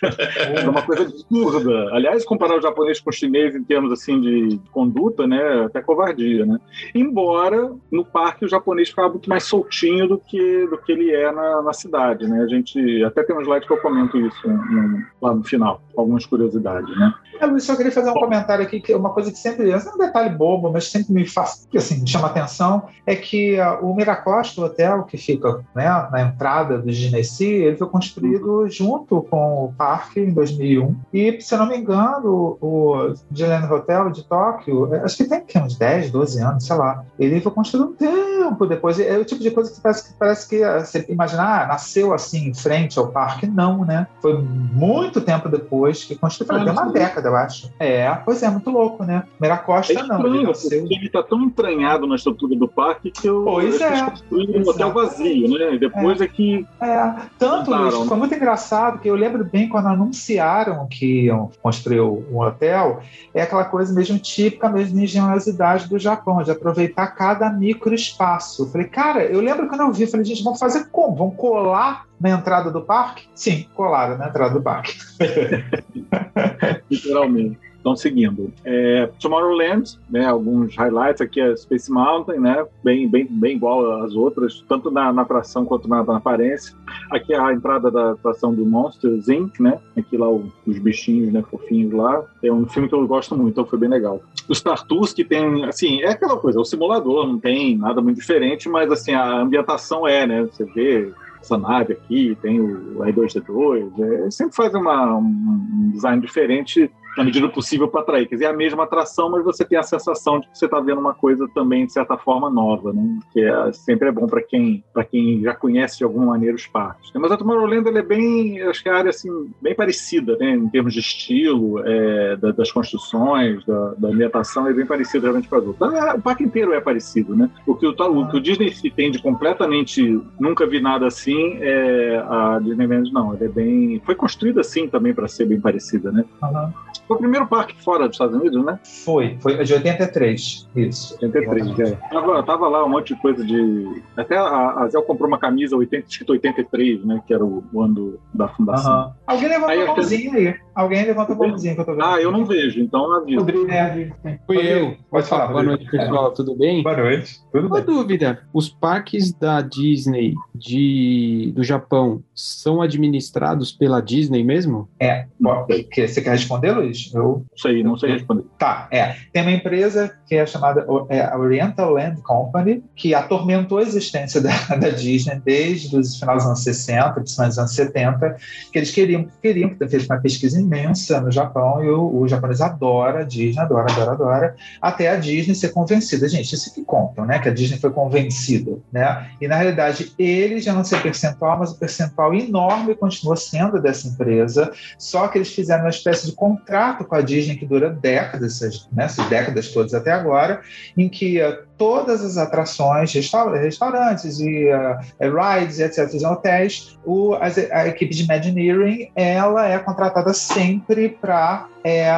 é uma coisa absurda. Aliás, comparar o japonês com o chinês em termos assim de conduta, né? Até covardia, né? Embora no parque o japonês ficava muito mais soltinho do que, do que ele é na, na cidade, né? A gente até tem um slide que eu comento isso no, lá no final, algumas curiosidades, né? É, Luiz, só queria fazer um comentário aqui, que é uma coisa que sempre, é um detalhe bobo, mas sempre me faz, assim, me chama atenção, é que uh, o Miracosta, o hotel que fica né, na entrada do Ginesi, ele foi construído uhum. junto com o parque em 2001. E, se eu não me engano, o Gilene Hotel de Tóquio, é, acho que tem que, uns 10, 12 anos, sei lá, ele foi construído um tempo depois. É o tipo de coisa que parece que, parece que uh, você imaginar, ah, nasceu assim em frente ao parque, não, né? Foi muito tempo depois que construiu, ah, uma década eu acho. É, pois é, muito louco, né? Mera Costa é estranho, não. Ele, nasceu... ele tá tão entranhado na estrutura do parque que eu pois é, um hotel vazio, né? E depois é, é que. É, tanto isso, foi muito engraçado que eu lembro bem quando anunciaram que iam construir um hotel, é aquela coisa mesmo típica mesmo de engenhosidade do Japão, de aproveitar cada micro espaço. Eu falei, cara, eu lembro quando eu vi, falei, gente, vamos fazer como? Vão colar na entrada do parque? Sim, colaram na entrada do parque. Literalmente. Então, seguindo. É, Tomorrowland, né, alguns highlights aqui é Space Mountain, né, bem, bem, bem igual às outras, tanto na, na atração quanto na, na, aparência. Aqui é a entrada da atração do Monsters Inc., né, aqui lá o, os bichinhos, né, fofinhos lá. É um filme que eu gosto muito, então foi bem legal. Os Tartus, que tem, assim, é aquela coisa, é o simulador, não tem nada muito diferente, mas, assim, a ambientação é, né, você vê essa nave aqui, tem o R2D2, é, sempre faz uma, um design diferente na medida possível para atrair. Quer dizer, é a mesma atração, mas você tem a sensação de que você está vendo uma coisa também, de certa forma, nova, né? Que é, sempre é bom para quem, quem já conhece de alguma maneira os parques. Mas a Tomorrowland é bem, acho que é a área assim, bem parecida, né? Em termos de estilo, é, da, das construções, da, da, ambientação, é bem parecida realmente com as outras. Ah, o parque inteiro é parecido, né? O que o, o, que o Disney tem de completamente nunca vi nada assim, é a Disneyland não. É bem. Foi construída assim também para ser bem parecida, né? Uhum. Foi o primeiro parque fora dos Estados Unidos, né? Foi, foi de 83, isso. 83, é. Tava, tava lá um monte de coisa de. Até a, a Zé comprou uma camisa 80, escrito 83, né? Que era o, o ano da fundação. Uhum. Alguém levantou aí, a mãozinha aí. Alguém levantou a mãozinha que eu tô vendo. Ah, eu não vejo, então aviso. Rodrigo, é, Fui eu. Pode falar. Boa noite, pessoal. Tudo bem? Boa noite. Tudo Uma bem. dúvida: os parques da Disney de, do Japão são administrados pela Disney mesmo? É. Você quer responder, Luiz? Eu sei, não sei responder. Tá, é. Tem uma empresa que é chamada é, Oriental Land Company, que atormentou a existência da, da Disney desde os finais dos anos 60, principalmente dos anos 70, que eles queriam, queriam ter feito uma pesquisa imensa no Japão, e o, o japonês adora a Disney, adora, adora, adora, até a Disney ser convencida. Gente, isso que contam, né? Que a Disney foi convencida, né? E na realidade, eles já não sei percentual, mas o percentual enorme continua sendo dessa empresa, só que eles fizeram uma espécie de contrato com a Disney que dura décadas, essas, né, essas décadas todas até agora, em que todas as atrações, restaurantes e uh, rides, etc., hotéis, o, a, a, equipe de Imagineering ela é contratada sempre para é,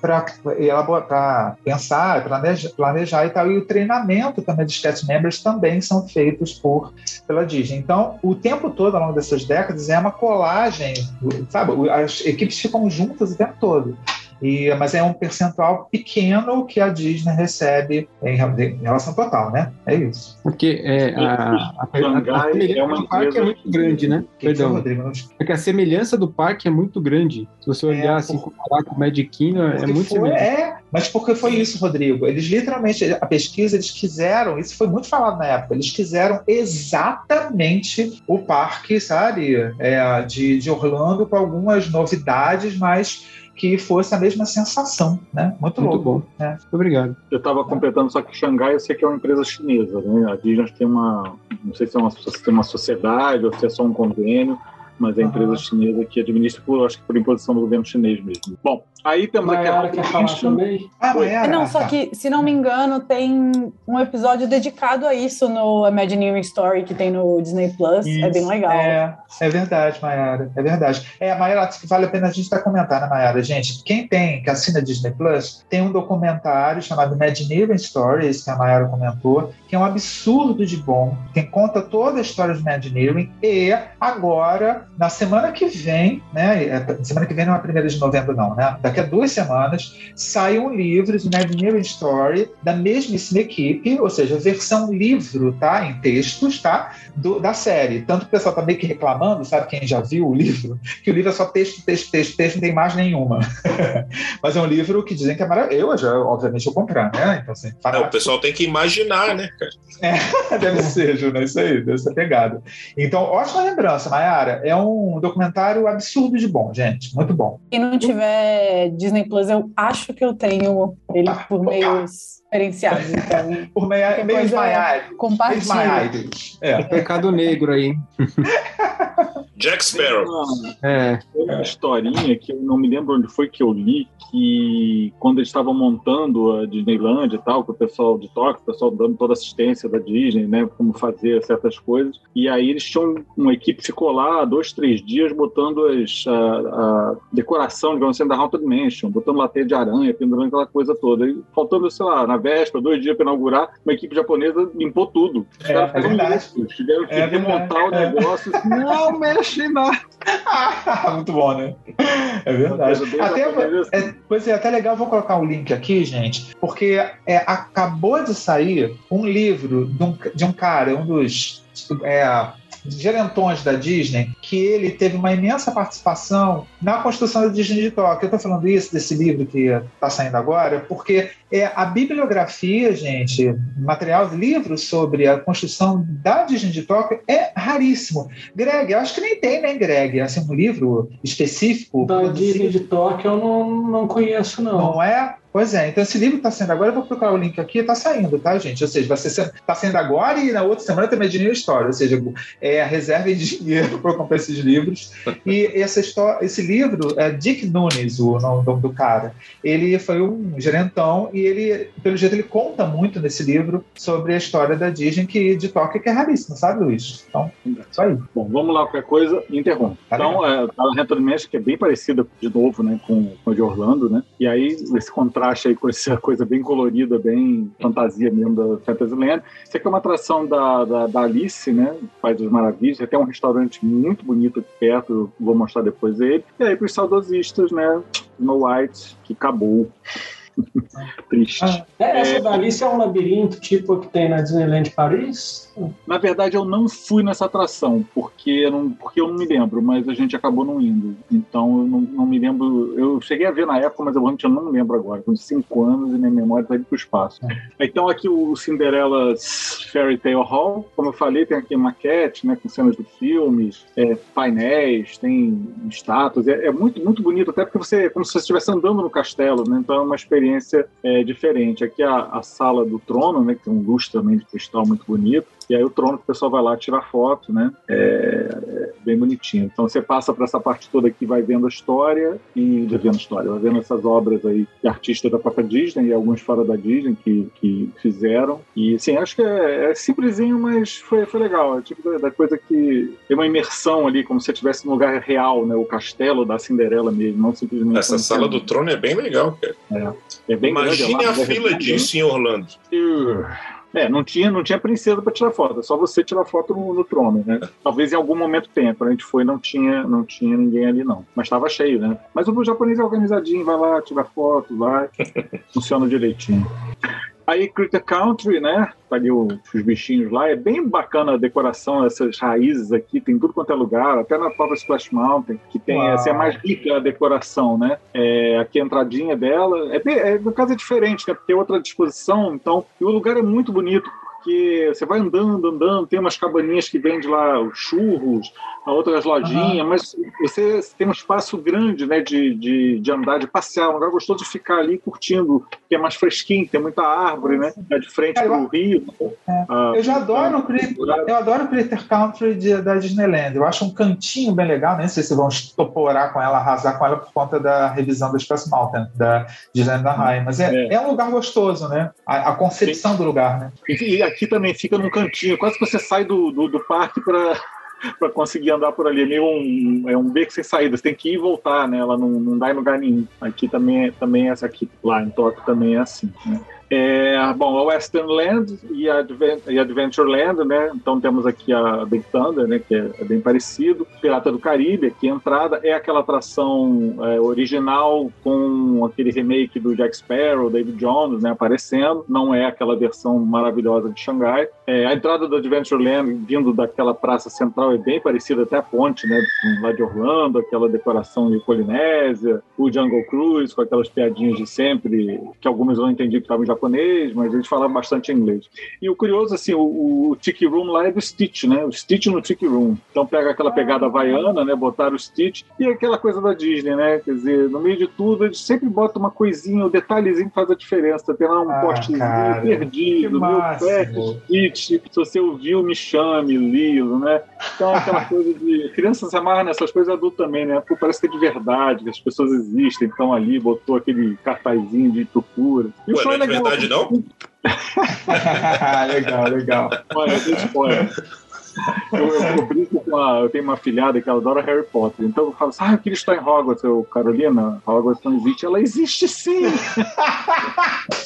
para pensar, planejar, planejar e tal. E o treinamento também dos cast members também são feitos por pela Disney. Então, o tempo todo, ao longo dessas décadas, é uma colagem, sabe? As equipes ficam juntas o tempo todo. E, mas é um percentual pequeno que a Disney recebe em, em relação total, né? É isso. Porque é, a, a, a, a semelhança do parque é muito grande, né? Que Perdão. Rodrigo, Porque a semelhança do parque é muito grande. Se você olhar é, assim, comparar com o Magic Kingdom, é muito foi, semelhante. É, mas porque foi isso, Rodrigo? Eles literalmente, a pesquisa, eles quiseram, isso foi muito falado na época, eles quiseram exatamente o parque, sabe, é, de, de Orlando com algumas novidades, mas que fosse a mesma sensação, né? Muito, Muito louco. bom. Né? Obrigado. Eu estava completando só que Xangai eu sei que é uma empresa chinesa, né? A Disney tem uma, não sei se é uma, se é uma sociedade ou se é só um convênio, mas é a empresa chinesa que administra, por, acho que por imposição do governo chinês mesmo. Bom, aí temos aqui a quer falar também. Ah, é, não, só que, se não me engano, tem um episódio dedicado a isso no Imagineering Story que tem no Disney Plus. Isso, é bem legal. É, é verdade, Mayara. É verdade. É, Mayara, vale a pena a gente estar tá comentando, Mayara. Gente, quem tem, que assina Disney Plus, tem um documentário chamado Imagineering Stories, que a Mayara comentou, que é um absurdo de bom, que conta toda a história de Imagineering. E agora, na semana que vem, né? É, semana que vem não é a primeira de novembro, não, né? Daqui a duas semanas, sai um livro de Imagineering Story da mesmíssima equipe, ou seja, versão livro, tá? Em textos, tá? Do, da série. Tanto que o pessoal tá meio que reclamando, sabe? Quem já viu o livro, que o livro é só texto, texto, texto, texto, não tem imagem nenhuma. Mas é um livro que dizem que é maravilhoso. Eu já, obviamente, vou comprar, né? Então, assim, é, o pessoal tem que imaginar, né, cara? É, deve ser, Ju, né? Isso aí, deve ser pegado. Então, ótima lembrança, Mayara. É um documentário absurdo de bom, gente. Muito bom. Quem não tiver Disney Plus, eu acho que eu tenho ele ah, por meios diferenciados. Então, por meio, meio esmaiado. Compartilha. É. Pecado negro aí. Jack Sparrow. É. uma historinha que eu não me lembro onde foi que eu li, que quando eles estavam montando a Disneyland e tal, com o pessoal de Tóquio, o pessoal dando toda a assistência da Disney, né, como fazer certas coisas, e aí eles tinham uma equipe ficou lá dois, três dias botando as, a, a decoração, digamos assim, da Haunted Mansion, botando lateia de aranha, pendurando aquela coisa toda. E faltando, sei lá, na véspera, dois dias para inaugurar, uma equipe japonesa limpou tudo. Os é, caras é tiveram que é remontar o negócio. É. Não mexe nada. Muito bom, né? É verdade. Até, é, pois é, até legal, vou colocar o um link aqui, gente, porque é, acabou de sair um livro de um, de um cara, um dos é, gerentões da Disney, que ele teve uma imensa participação na construção da Disney de Tóquio. Eu estou falando isso desse livro que está saindo agora, porque é a bibliografia, gente, material, livros sobre a construção da Disney de Tóquio é raríssimo. Greg, eu acho que nem tem, né, Greg? Assim, um livro específico. Da Disney de Tóquio eu não, não conheço, não. Não é? Pois é, então esse livro está saindo agora, eu vou procurar o link aqui, está saindo, tá, gente? Ou seja, vai ser está saindo agora e na outra semana também é dinheiro história, ou seja, é, reservem dinheiro para comprar esses livros. E essa história, esse livro é Dick Nunes, o nome do cara. Ele foi um gerentão e ele, pelo jeito, ele conta muito nesse livro sobre a história da Disney que de Tóquio que é raríssimo, sabe, Luiz? Então, isso aí. Bom, vamos lá, qualquer coisa, interrompe. Tá então, é, a Reto México que é bem parecida, de novo, né, com, com a de Orlando, né? E aí, esse contrato contraste aí com essa coisa bem colorida, bem fantasia mesmo da Fantasyland. Isso aqui é uma atração da, da, da Alice, né? Pai das Maravilhas. Tem até um restaurante muito bonito aqui perto, vou mostrar depois ele. E aí, para os saudosistas, né? Snow White, que acabou. Triste. Ah, é, essa é, da Alice é um labirinto tipo que tem na Disneyland Paris? Na verdade, eu não fui nessa atração, porque eu não, porque eu não me lembro, mas a gente acabou não indo. Então eu não, não me lembro. Eu cheguei a ver na época, mas eu realmente não me lembro agora. Com cinco anos e minha memória está indo para o espaço. É. Então aqui o Cinderella Fairy Tale Hall, como eu falei, tem aqui maquete, né, com cenas do filme, é, painéis, tem estátuas. É, é, muito, muito bonito, até porque você é como se você estivesse andando no castelo, né? Então é uma experiência é, diferente. Aqui a, a sala do trono, né, que tem um lustre também de cristal muito bonito. E aí o trono que o pessoal vai lá tirar foto, né? É, é bem bonitinho. Então você passa para essa parte toda aqui, vai vendo a história e vendo a história, vai vendo essas obras aí de artistas da própria Disney e alguns fora da Disney que, que fizeram. E sim, acho que é, é simplesinho, mas foi, foi legal. É tipo da, da, coisa que tem uma imersão ali, como se você estivesse num lugar real, né? O castelo da Cinderela mesmo, não simplesmente. Essa sala do trono é bem legal, cara. É, é bem Imagine grande, a fila disso em Orlando. Uh. É, não tinha, não tinha princesa para tirar foto, é só você tirar foto no, no, trono, né? Talvez em algum momento tenha, quando a gente foi não tinha, não tinha ninguém ali não, mas estava cheio, né? Mas o japonês é organizadinho, vai lá, tira foto, vai, funciona direitinho. Aí Critter Country, né? Tá ali os, os bichinhos lá. É bem bacana a decoração, essas raízes aqui, tem tudo quanto é lugar, até na própria Splash Mountain, que tem assim, é mais rica a decoração, né? É, aqui a entradinha dela. É, bem, é, no caso é diferente, né? Porque é outra disposição, então. E o lugar é muito bonito porque você vai andando, andando, tem umas cabaninhas que vendem lá os churros, outras lojinhas, uhum. mas você tem um espaço grande né, de, de, de andar, de passear, um lugar gostoso de ficar ali curtindo, que é mais fresquinho, tem muita árvore, né? É de frente para o rio. É. Ah, eu já adoro o Critter, eu adoro o Critter Country de, da Disneyland. Eu acho um cantinho bem legal, nem sei se vão estoporar com ela, arrasar com ela por conta da revisão da Space Mountain, da Disneyland High, mas é, é. é, um lugar gostoso, né? A, a concepção Sim. do lugar, né? E aqui também fica num cantinho, quase que você sai do, do, do parque para para conseguir andar por ali. É meio um, é um beco sem saída. Você tem que ir e voltar, né? Ela não, não dá em lugar nenhum. Aqui também é, também é aqui lá em Tóquio também é assim. Né? É, bom, a Western Land e a, e Adventureland, né? Então temos aqui a Big Thunder, né? Que é, é, bem parecido. Pirata do Caribe, aqui a entrada é aquela atração é, original com aquele remake do Jack Sparrow, David Jones, né? Aparecendo. Não é aquela versão maravilhosa de Xangai. É, a entrada do Adventureland vindo daquela praça central é bem parecida até a ponte, né? Lá de Orlando, aquela decoração de Polinésia, o Jungle Cruise com aquelas piadinhas de sempre, que algumas eu não entendi que estavam em japonês, mas eles falavam bastante inglês. E o curioso, assim, o, o Tiki Room lá é do Stitch, né? O Stitch no Tiki Room. Então pega aquela pegada havaiana, né? Botaram o Stitch e aquela coisa da Disney, né? Quer dizer, no meio de tudo, eles sempre botam uma coisinha, um detalhezinho que faz a diferença. Tem lá um ah, postezinho cara, perdido, meu pé, Stitch. Se você ouviu, me chame, Lilo, né? Então aquela coisa de. Crianças se amarram nessas coisas, adulto também, né? Pô, parece que é de verdade, que as pessoas existem, estão ali, botou aquele cartazinho de procura. E o show é legal verdade, não? legal, legal. Olha, spoiler. Eu, eu, eu, brinco com a. Eu tenho uma filhada que ela adora Harry Potter. Então eu falo assim: ah, eu queria estar em Hogwarts. Eu, Carolina, Hogwarts não existe. Ela existe sim!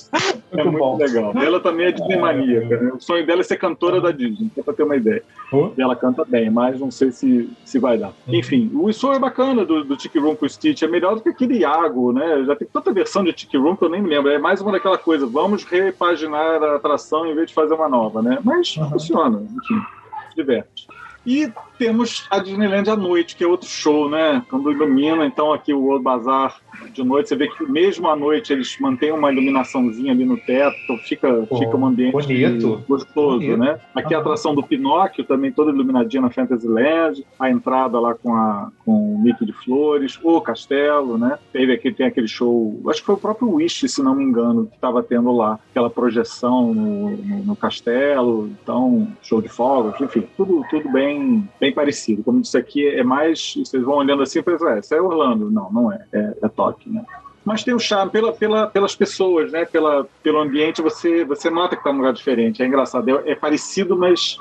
muito, muito legal. Ela também é Disney maníaca. Né? O sonho dela é ser cantora da Disney, só pra ter uma ideia. Uh? E ela canta bem, mas não sei se, se vai dar. Uhum. Enfim, o som é bacana do, do Tiki Room com o Stitch. É melhor do que aquele Iago, né? Já tem tanta versão de Tiki Room que eu nem me lembro. É mais uma daquela coisa: vamos repaginar a atração em vez de fazer uma nova, né? Mas uhum. funciona, enfim diverte. E temos a Disneyland à noite, que é outro show, né? Quando ilumina, então aqui o World Bazaar de noite, você vê que mesmo à noite eles mantêm uma iluminaçãozinha ali no teto, então fica, oh, fica um ambiente bonito. gostoso, bonito. né? Aqui a atração do Pinóquio também toda iluminadinha na Fantasyland, a entrada lá com, a, com o Mickey de Flores, o castelo, né? Teve aqui, tem aquele show, acho que foi o próprio Wish, se não me engano, que estava tendo lá, aquela projeção no, no, no, castelo, então, show de fogos, enfim, tudo, tudo bem, bem parecido. Como disse aqui, é mais, vocês vão olhando assim e pensam, é, isso é Orlando. Não, não é, é, é toque, né? Mas tem o charme pela, pela, pelas pessoas, né? Pela, pelo ambiente, você, você nota que está num lugar diferente. É engraçado, é, é parecido, mas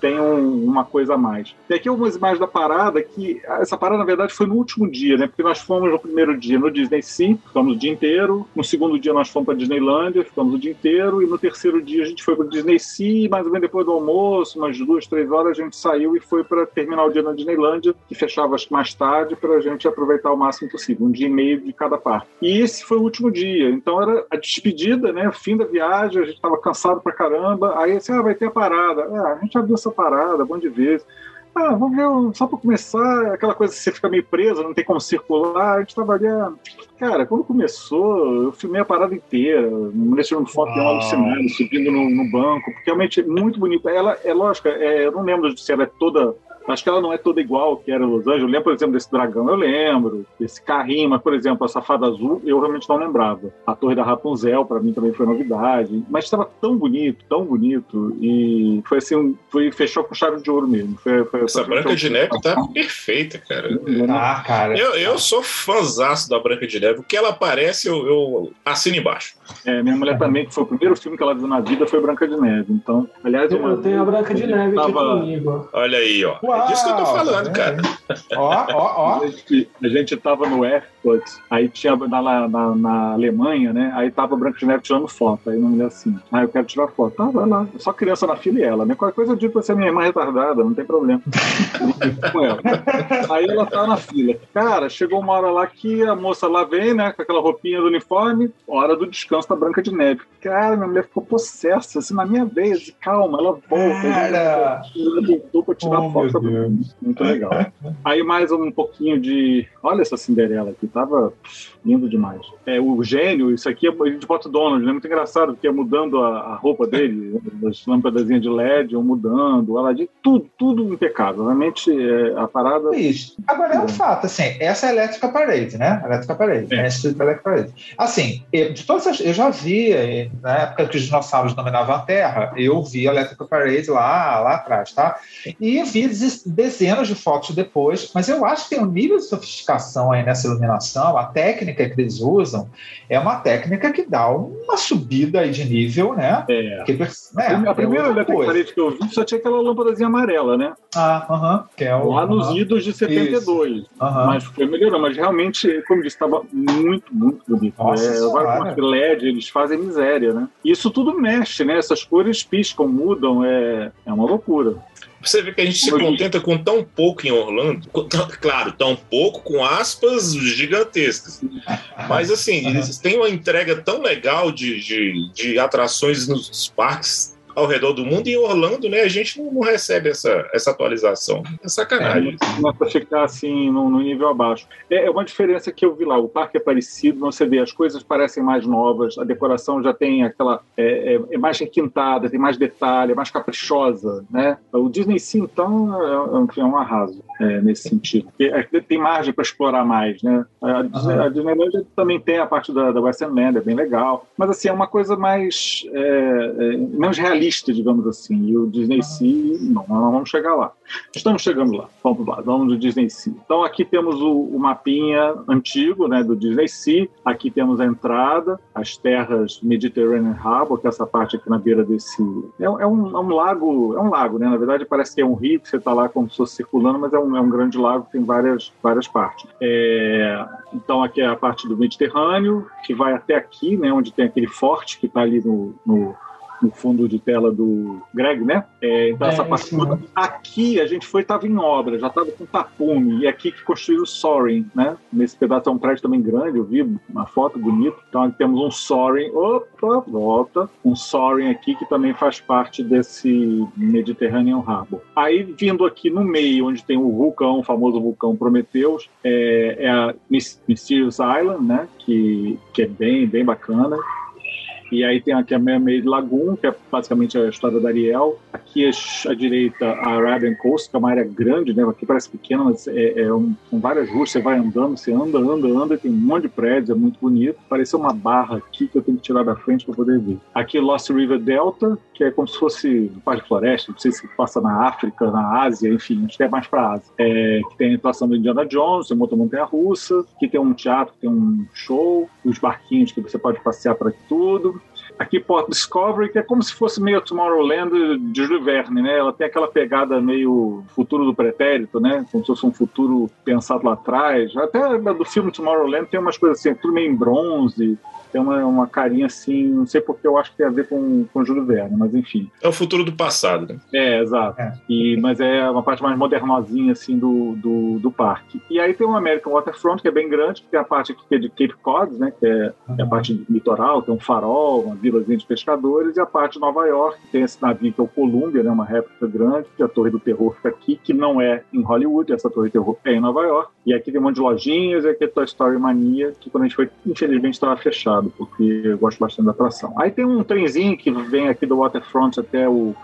tem um, uma coisa a mais. E aqui algumas imagens da parada, que essa parada, na verdade, foi no último dia, né? Porque nós fomos no primeiro dia no Disney Sea, ficamos o dia inteiro. No segundo dia nós fomos para Disneylandia, ficamos o dia inteiro. E no terceiro dia a gente foi para Disney Sea, mais ou menos depois do almoço, umas duas, três horas, a gente saiu e foi para terminar o dia na Disneylandia, que fechava acho, mais tarde, para a gente aproveitar o máximo possível, um dia e meio de cada parte. E esse foi o último dia. Então era a despedida, né? O fim da viagem, a gente estava cansado pra caramba. Aí assim, ah, vai ter a parada. Ah, a gente já viu essa parada, bom de vez. Ah, vamos ver, só para começar, aquela coisa que você fica meio preso, não tem como circular, a gente trabalhando. Cara, quando começou, eu filmei a parada inteira, me deixando foto de um alucinado, subindo no, no, banco, porque realmente é muito bonito. Ela, é lógico, é, eu não lembro se ela é toda Acho que ela não é toda igual que era Los Angeles. Eu lembro, por exemplo, desse dragão, eu lembro. Desse carrinho, mas, por exemplo, a Safada Azul, eu realmente não lembrava. A Torre da Rapunzel, para mim, também foi novidade. Mas estava tão bonito, tão bonito. E foi assim, foi, fechou com chave de ouro mesmo. Foi, foi, Essa Branca de Neve tá perfeita, cara. Ah, cara. Eu, eu sou fãzaço da Branca de Neve. O que ela aparece, eu, eu assino embaixo. É, minha mulher também, que foi o primeiro filme que ela viu na vida, foi Branca de Neve. Então, aliás, eu, eu tenho a Branca de Neve tava... aqui comigo. Olha aí, ó. Uau, é disso que eu tô falando, cara. Ó, ó, ó. A gente tava no Airport, aí tinha na, na, na, Alemanha, né? Aí tava a Branca de Neve tirando foto. Aí uma mulher assim, ah, eu quero tirar foto. Tá, vai lá. Só criança na fila e ela, né? Qualquer coisa eu digo pra você, minha irmã é retardada, não tem problema. com ela. Aí ela tá na fila. Cara, chegou uma hora lá que a moça lá vem, né? Com aquela roupinha do uniforme, hora do descanso descanso da Branca de Neve. Cara, minha mulher ficou possessa, assim, na minha vez, calma, ela volta. Cara! Ela voltou pra tirar oh, foto. Muito legal. Aí mais um pouquinho de. Olha essa Cinderela aqui, tava lindo demais. É, o gênio, isso aqui é de foto Donald, né? Muito engraçado, porque é mudando a, a roupa dele, as lâmpadas de LED, ou mudando, ela de tudo, tudo impecável. Realmente é, a parada. Isso. Agora é um fato, assim, essa é a elétrica parede, né? Elétrica parede. É. Elétrica parede. Assim, de todas as, eu já vi, eh, na época que os dinossauros dominavam a Terra, eu vi a elétrica parede lá, lá atrás, tá? E vi dezenas de fotos depois, mas eu acho que tem um nível de sofisticação aí nessa iluminação, a técnica que eles usam é uma técnica que dá uma subida de nível, né? É. Que, né? A primeira é elétrica parede que eu vi só tinha aquela lâmpadazinha amarela, né? Ah, aham. Uh -huh, que é o, Lá uh -huh. nos idos de 72. Uh -huh. Mas foi melhorando, mas realmente, como disse, estava muito, muito bonito. Nossa, é, agora com LED, eles fazem miséria, né? Isso tudo mexe, né? Essas cores piscam, mudam, é, é uma loucura. Você vê que a gente se contenta com tão pouco em Orlando, claro, tão pouco com aspas gigantescas. Mas assim, eles têm uma entrega tão legal de, de, de atrações nos parques ao redor do mundo. E em Orlando, né, a gente não, recebe essa, essa atualização. É sacanagem. É, não é para ficar assim no, no, nível abaixo. É, é, uma diferença que eu vi lá. O parque é parecido, você vê, as coisas parecem mais novas, a decoração já tem aquela. É, é, é mais requintada, tem mais detalhe, é mais caprichosa. Né? O Disney sim, então, é, é um arraso é, nesse sentido. Tem margem para explorar mais. Né? A, uhum. a Disneyland também tem a parte da, da Western Land, é bem legal. Mas assim, é uma coisa mais, menos realista realista, digamos assim. E o Disney Sea, não, nós vamos chegar lá. Estamos chegando lá, vamos lá, vamos do Disney Sea. Então aqui temos o, o mapinha antigo né, do Disney Sea, aqui temos a entrada, as terras Mediterranean Harbor, que é essa parte aqui na beira desse... É, é, um, é um, lago, é um lago, né? Na verdade parece que é um rio, que você está lá como se fosse circulando, mas é um, é um grande lago tem várias, várias partes. É, então aqui é a parte do Mediterrâneo, que vai até aqui, né, onde tem aquele forte que está ali no, no no fundo de tela do Greg, né? É, então, é, essa parte toda. Aqui a gente foi, estava em obra, já estava com tapume, e aqui que construiu o Soaring, né? Nesse pedaço é um prédio também grande, eu vi uma foto bonita. Então, aqui temos um Soaring, opa, volta, um Soaring aqui que também faz parte desse Mediterranean Harbor. Aí, vindo aqui no meio, onde tem o vulcão, o famoso vulcão Prometheus, é, é a Mysterious Island, né? Que, que é bem, bem bacana. E aí tem aqui a Mermaid Lagoon, que é basicamente a história da Ariel. Aqui à direita a Arabian Coast, que é uma área grande, né? Aqui parece pequena, mas é, é um, são várias ruas, você vai andando, você anda, anda, anda, tem um monte de prédios, é muito bonito. Pareceu uma barra aqui que eu tenho que tirar da frente para poder ver. Aqui Lost River Delta, que é como se fosse um parque de floresta, não sei se passa na África, na Ásia, enfim, acho que é mais para Ásia. É, que tem a atuação do Indiana Jones, tem uma montanha russa, que tem um teatro, tem um show, os barquinhos que você pode passear para tudo aqui Port Discovery, que é como se fosse meio Tomorrowland de Jules Verne, né? Ela tem aquela pegada meio futuro do pretérito, né? Como se fosse um futuro pensado lá atrás. Até do filme Tomorrowland tem umas coisas assim, tudo meio em bronze, tem uma, uma carinha assim, não sei porque eu acho que tem a ver com, com Júlio Verne, mas enfim. É o futuro do passado, né? É, exato. É. E, mas é uma parte mais modernosinha, assim, do, do, do parque. E aí tem o American Waterfront, que é bem grande, que tem a parte aqui que é de Cape Cod, né? Que é, uhum. é a parte litoral, tem um farol, uma vilazinha de pescadores, e a parte de Nova York, tem esse navio que é o Columbia, né? Uma réplica grande, que a Torre do Terror fica aqui, que não é em Hollywood, essa Torre do Terror é em Nova York. E aqui tem um monte de lojinhas, e aqui é Toy Story Mania, que quando a gente foi, infelizmente, estava fechado porque eu gosto bastante da atração. Aí tem um trenzinho que vem aqui do Waterfront até o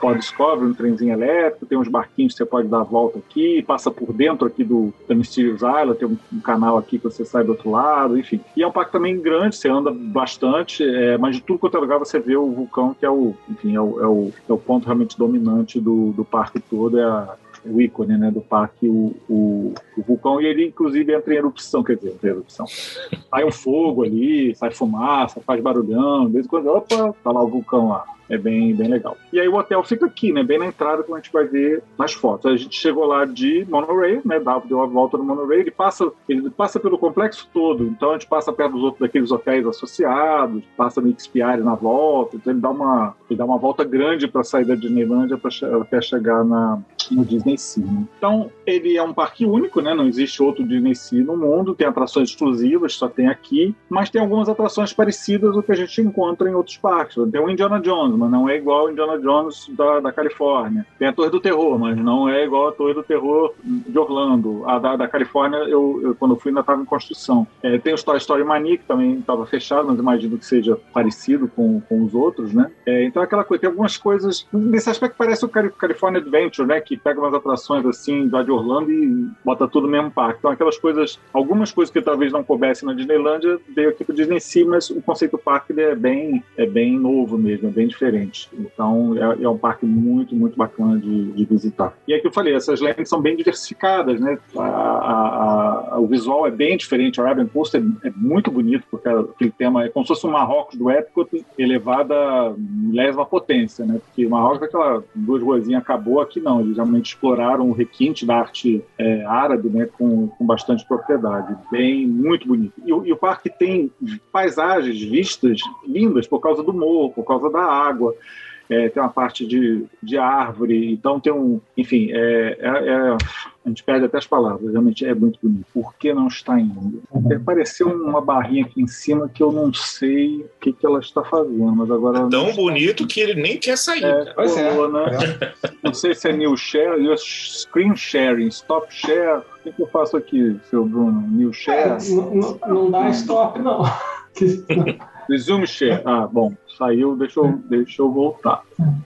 Port Discovery, um trenzinho elétrico, tem uns barquinhos que você pode dar a volta aqui, passa por dentro aqui do, Mysterious Island, tem um, um, canal aqui que você sai do outro lado, enfim. E é um parque também grande, você anda bastante, é, mas de tudo quanto é lugar você vê o vulcão, que é o, enfim, é o, é o, é o ponto realmente dominante do, do parque todo, é a, o ícone né, do parque, o, o, o, vulcão, e ele inclusive entra em erupção, quer dizer, entra em erupção. Sai um fogo ali, sai fumaça, faz barulhão, de vez em quando, opa, tá lá o vulcão lá. É bem, bem legal. E aí o hotel fica aqui, né? Bem na entrada, como a gente vai ver nas fotos. A gente chegou lá de monorail, né? Deu a volta no monorail, ele passa, ele passa pelo complexo todo. Então a gente passa perto dos outros daqueles hotéis associados, passa no Xpiari na volta, então ele dá uma, ele dá uma volta grande para sair da Disneylândia pra, até chegar na, no Disney Sea. Né? Então ele é um parque único, né? Não existe outro Disney Sea no mundo, tem atrações exclusivas, só tem aqui, mas tem algumas atrações parecidas ao que a gente encontra em outros parques. Tem o Indiana Jones, mas não é igual Indiana Jones da, da Califórnia. Tem a Torre do Terror, mas não é igual a Torre do Terror de Orlando. A da, da Califórnia, eu, eu, quando fui, ainda estava em construção. É, tem o Toy Story Mania, que também estava fechado, mas imagino que seja parecido com, com os outros, né? É, então, aquela coisa, tem algumas coisas. Nesse aspecto, parece o California Adventure, né? Que pega umas atrações assim, da de Orlando e bota tudo no mesmo parque. Então, aquelas coisas, algumas coisas que talvez não coubessem na Disneylândia, veio aqui para Disney Sea, mas o conceito parque é bem, é bem novo mesmo, é bem diferente. Então, é, é um parque muito, muito bacana de, de, visitar. E é que eu falei, essas lands são bem diversificadas, né? A, a, a, o visual é bem diferente. A Raven Coast é, é, muito bonito, porque aquele tema é como se fosse um Marrocos do Epcot elevado a potência, né? Porque Marrocos, aquela duas ruazinhas acabou, aqui não. Eles realmente exploraram o requinte da arte é, árabe, né? Com, com bastante propriedade. Bem, muito bonito. E, e o parque tem paisagens, vistas lindas por causa do morro, por causa da água é, tem uma parte de, de árvore, então tem um. Enfim, é, é, é, a gente perde até as palavras, realmente é muito bonito. Por que não está indo? Apareceu uma barrinha aqui em cima que eu não sei o que, que ela está fazendo, mas agora. É tão bonito que ele nem quer sair. É, pois é. Né? Não sei se é new share, screen sharing, stop share. O que, que eu faço aqui, seu Bruno? New share? É, não, não dá stop, não. Resume share. Ah, bom, saiu, deixou, deixou voltar.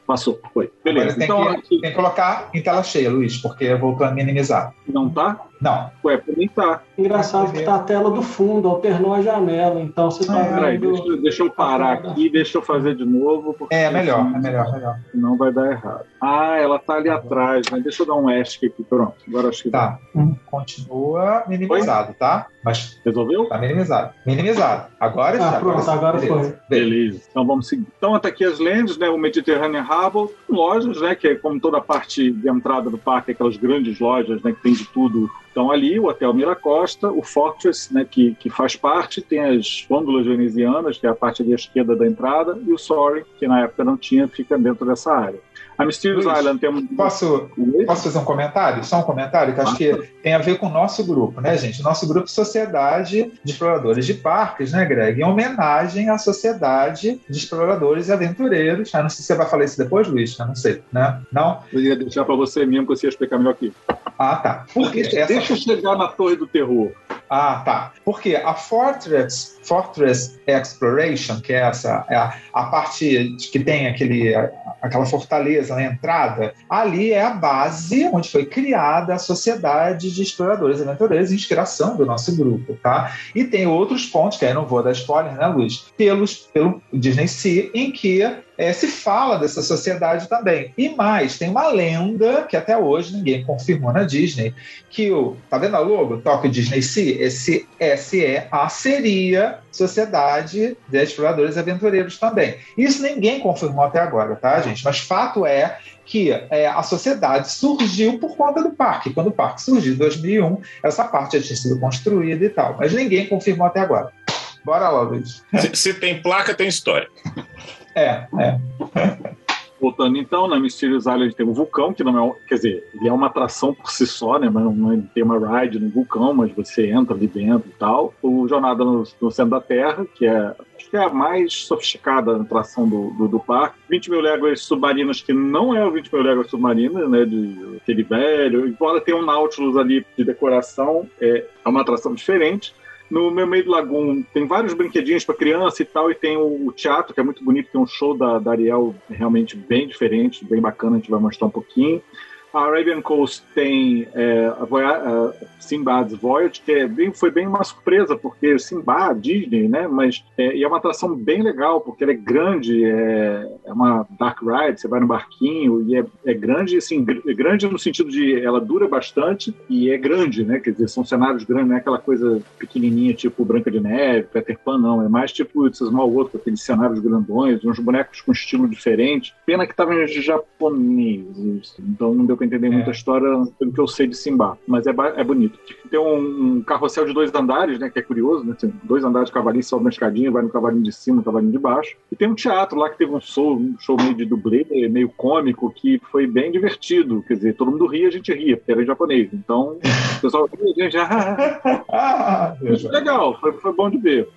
Passou, foi. Beleza. Tem, então, que, aqui... tem que colocar em tela cheia, Luiz, porque voltou a minimizar. Não tá? Não. Ué, por mim tá. Engraçado que tá a tela do fundo, alternou a janela, então você tá ah, vendo... deixa, deixa, eu parar aqui, deixa eu fazer de novo. É, melhor, assim, é melhor, melhor. Não vai dar errado. Ah, ela tá ali atrás, né? Deixa eu dar um ESC aqui, pronto. Agora acho que tá. Hum. Continua minimizado, tá? Mas resolveu? Tá minimizado. Minimizado. Agora ah, já. Pronto, agora, agora foi. Beleza. Então vamos seguir. Então até aqui as lendas, né? O Mediterranean Harbour, lojas, né? Que é como toda a parte de entrada do parque, aquelas grandes lojas, né? Que tem de tudo então ali o Hotel Miracosta, o Fortress, né, que, que faz parte, tem as gôndolas venezianas, que é a parte da esquerda da entrada, e o Soaring, que na época não tinha, fica dentro dessa área. A Mysterious Luiz, Island tem um. Posso, posso fazer um comentário? Só um comentário que acho que tem a ver com o nosso grupo, né, gente? Nosso grupo Sociedade de Exploradores de Parques, né, Greg? Em homenagem à Sociedade de Exploradores e Aventureiros. Ah, não sei se você vai falar isso depois, Luiz. Eu não sei, né? Não? Eu ia deixar para você mesmo que você ia explicar melhor aqui. Ah, tá. Porque essa... Deixa eu chegar na Torre do Terror. Ah, tá. Porque a Fortress, Fortress Exploration, que é essa é a, a parte que tem aquele, aquela fortaleza na entrada, ali é a base onde foi criada a Sociedade de Exploradores e Aventureiros, inspiração do nosso grupo, tá? E tem outros pontos, que aí não vou dar spoiler, né, Luiz? Pelos, pelo Disney Sea, em que é, se fala dessa sociedade também. E mais, tem uma lenda que até hoje ninguém confirmou na Disney, que o. Tá vendo a logo? Tóquio Disney Sea? Esse SEA seria Sociedade de Exploradores Aventureiros também. Isso ninguém confirmou até agora, tá, gente? Mas fato é que é, a sociedade surgiu por conta do parque. Quando o parque surgiu em 2001, essa parte já tinha sido construída e tal, mas ninguém confirmou até agora. Bora lá, Luiz. Se, se tem placa, tem história. É, é. Voltando então, na Mysterious Island tem um vulcão, que não é, quer dizer, ele é uma atração por si só, né? Mas não é, tem uma ride no vulcão, mas você entra ali dentro e tal. O Jornada no, no Centro da Terra, que é acho que é a mais sofisticada atração do, do, do, parque. 20 mil léguas submarinas, que não é o 20 mil léguas submarinas, né? De aquele velho. Embora tenha um Nautilus ali de decoração, é, é uma atração diferente. No meu meio do Lagoon tem vários brinquedinhos para criança e tal, e tem o, teatro, que é muito bonito, tem um show da, da Ariel realmente bem diferente, bem bacana, a gente vai mostrar um pouquinho. A Arabian Coast tem é, a, Simbad's Voyage, que é bem, foi bem uma surpresa, porque Simbad, Disney, né? Mas é, e é uma atração bem legal, porque ela é grande, é, é uma dark ride, você vai no barquinho e é, é grande, assim, é grande no sentido de ela dura bastante e é grande, né? Quer dizer, são cenários grandes, não é aquela coisa pequenininha, tipo Branca de Neve, Peter Pan, não. É mais tipo Small World, aqueles cenários grandões, uns bonecos com estilo diferente. Pena que estavam em japonês, então não deu para entender é. muito a história pelo que eu sei de Simba, mas é, é bonito. Tem um, um, carrossel de dois andares, né, que é curioso, né? Tem dois andares de cavalinho, sobe uma escadinha, vai no cavalinho de cima, no cavalinho de baixo. E tem um teatro lá que teve um show, um show meio de dublê, meio cômico, que foi bem divertido. Quer dizer, todo mundo ria, a gente ria, porque era em japonês. Então, o pessoal ria, a gente. Ah, legal, foi, foi bom de ver.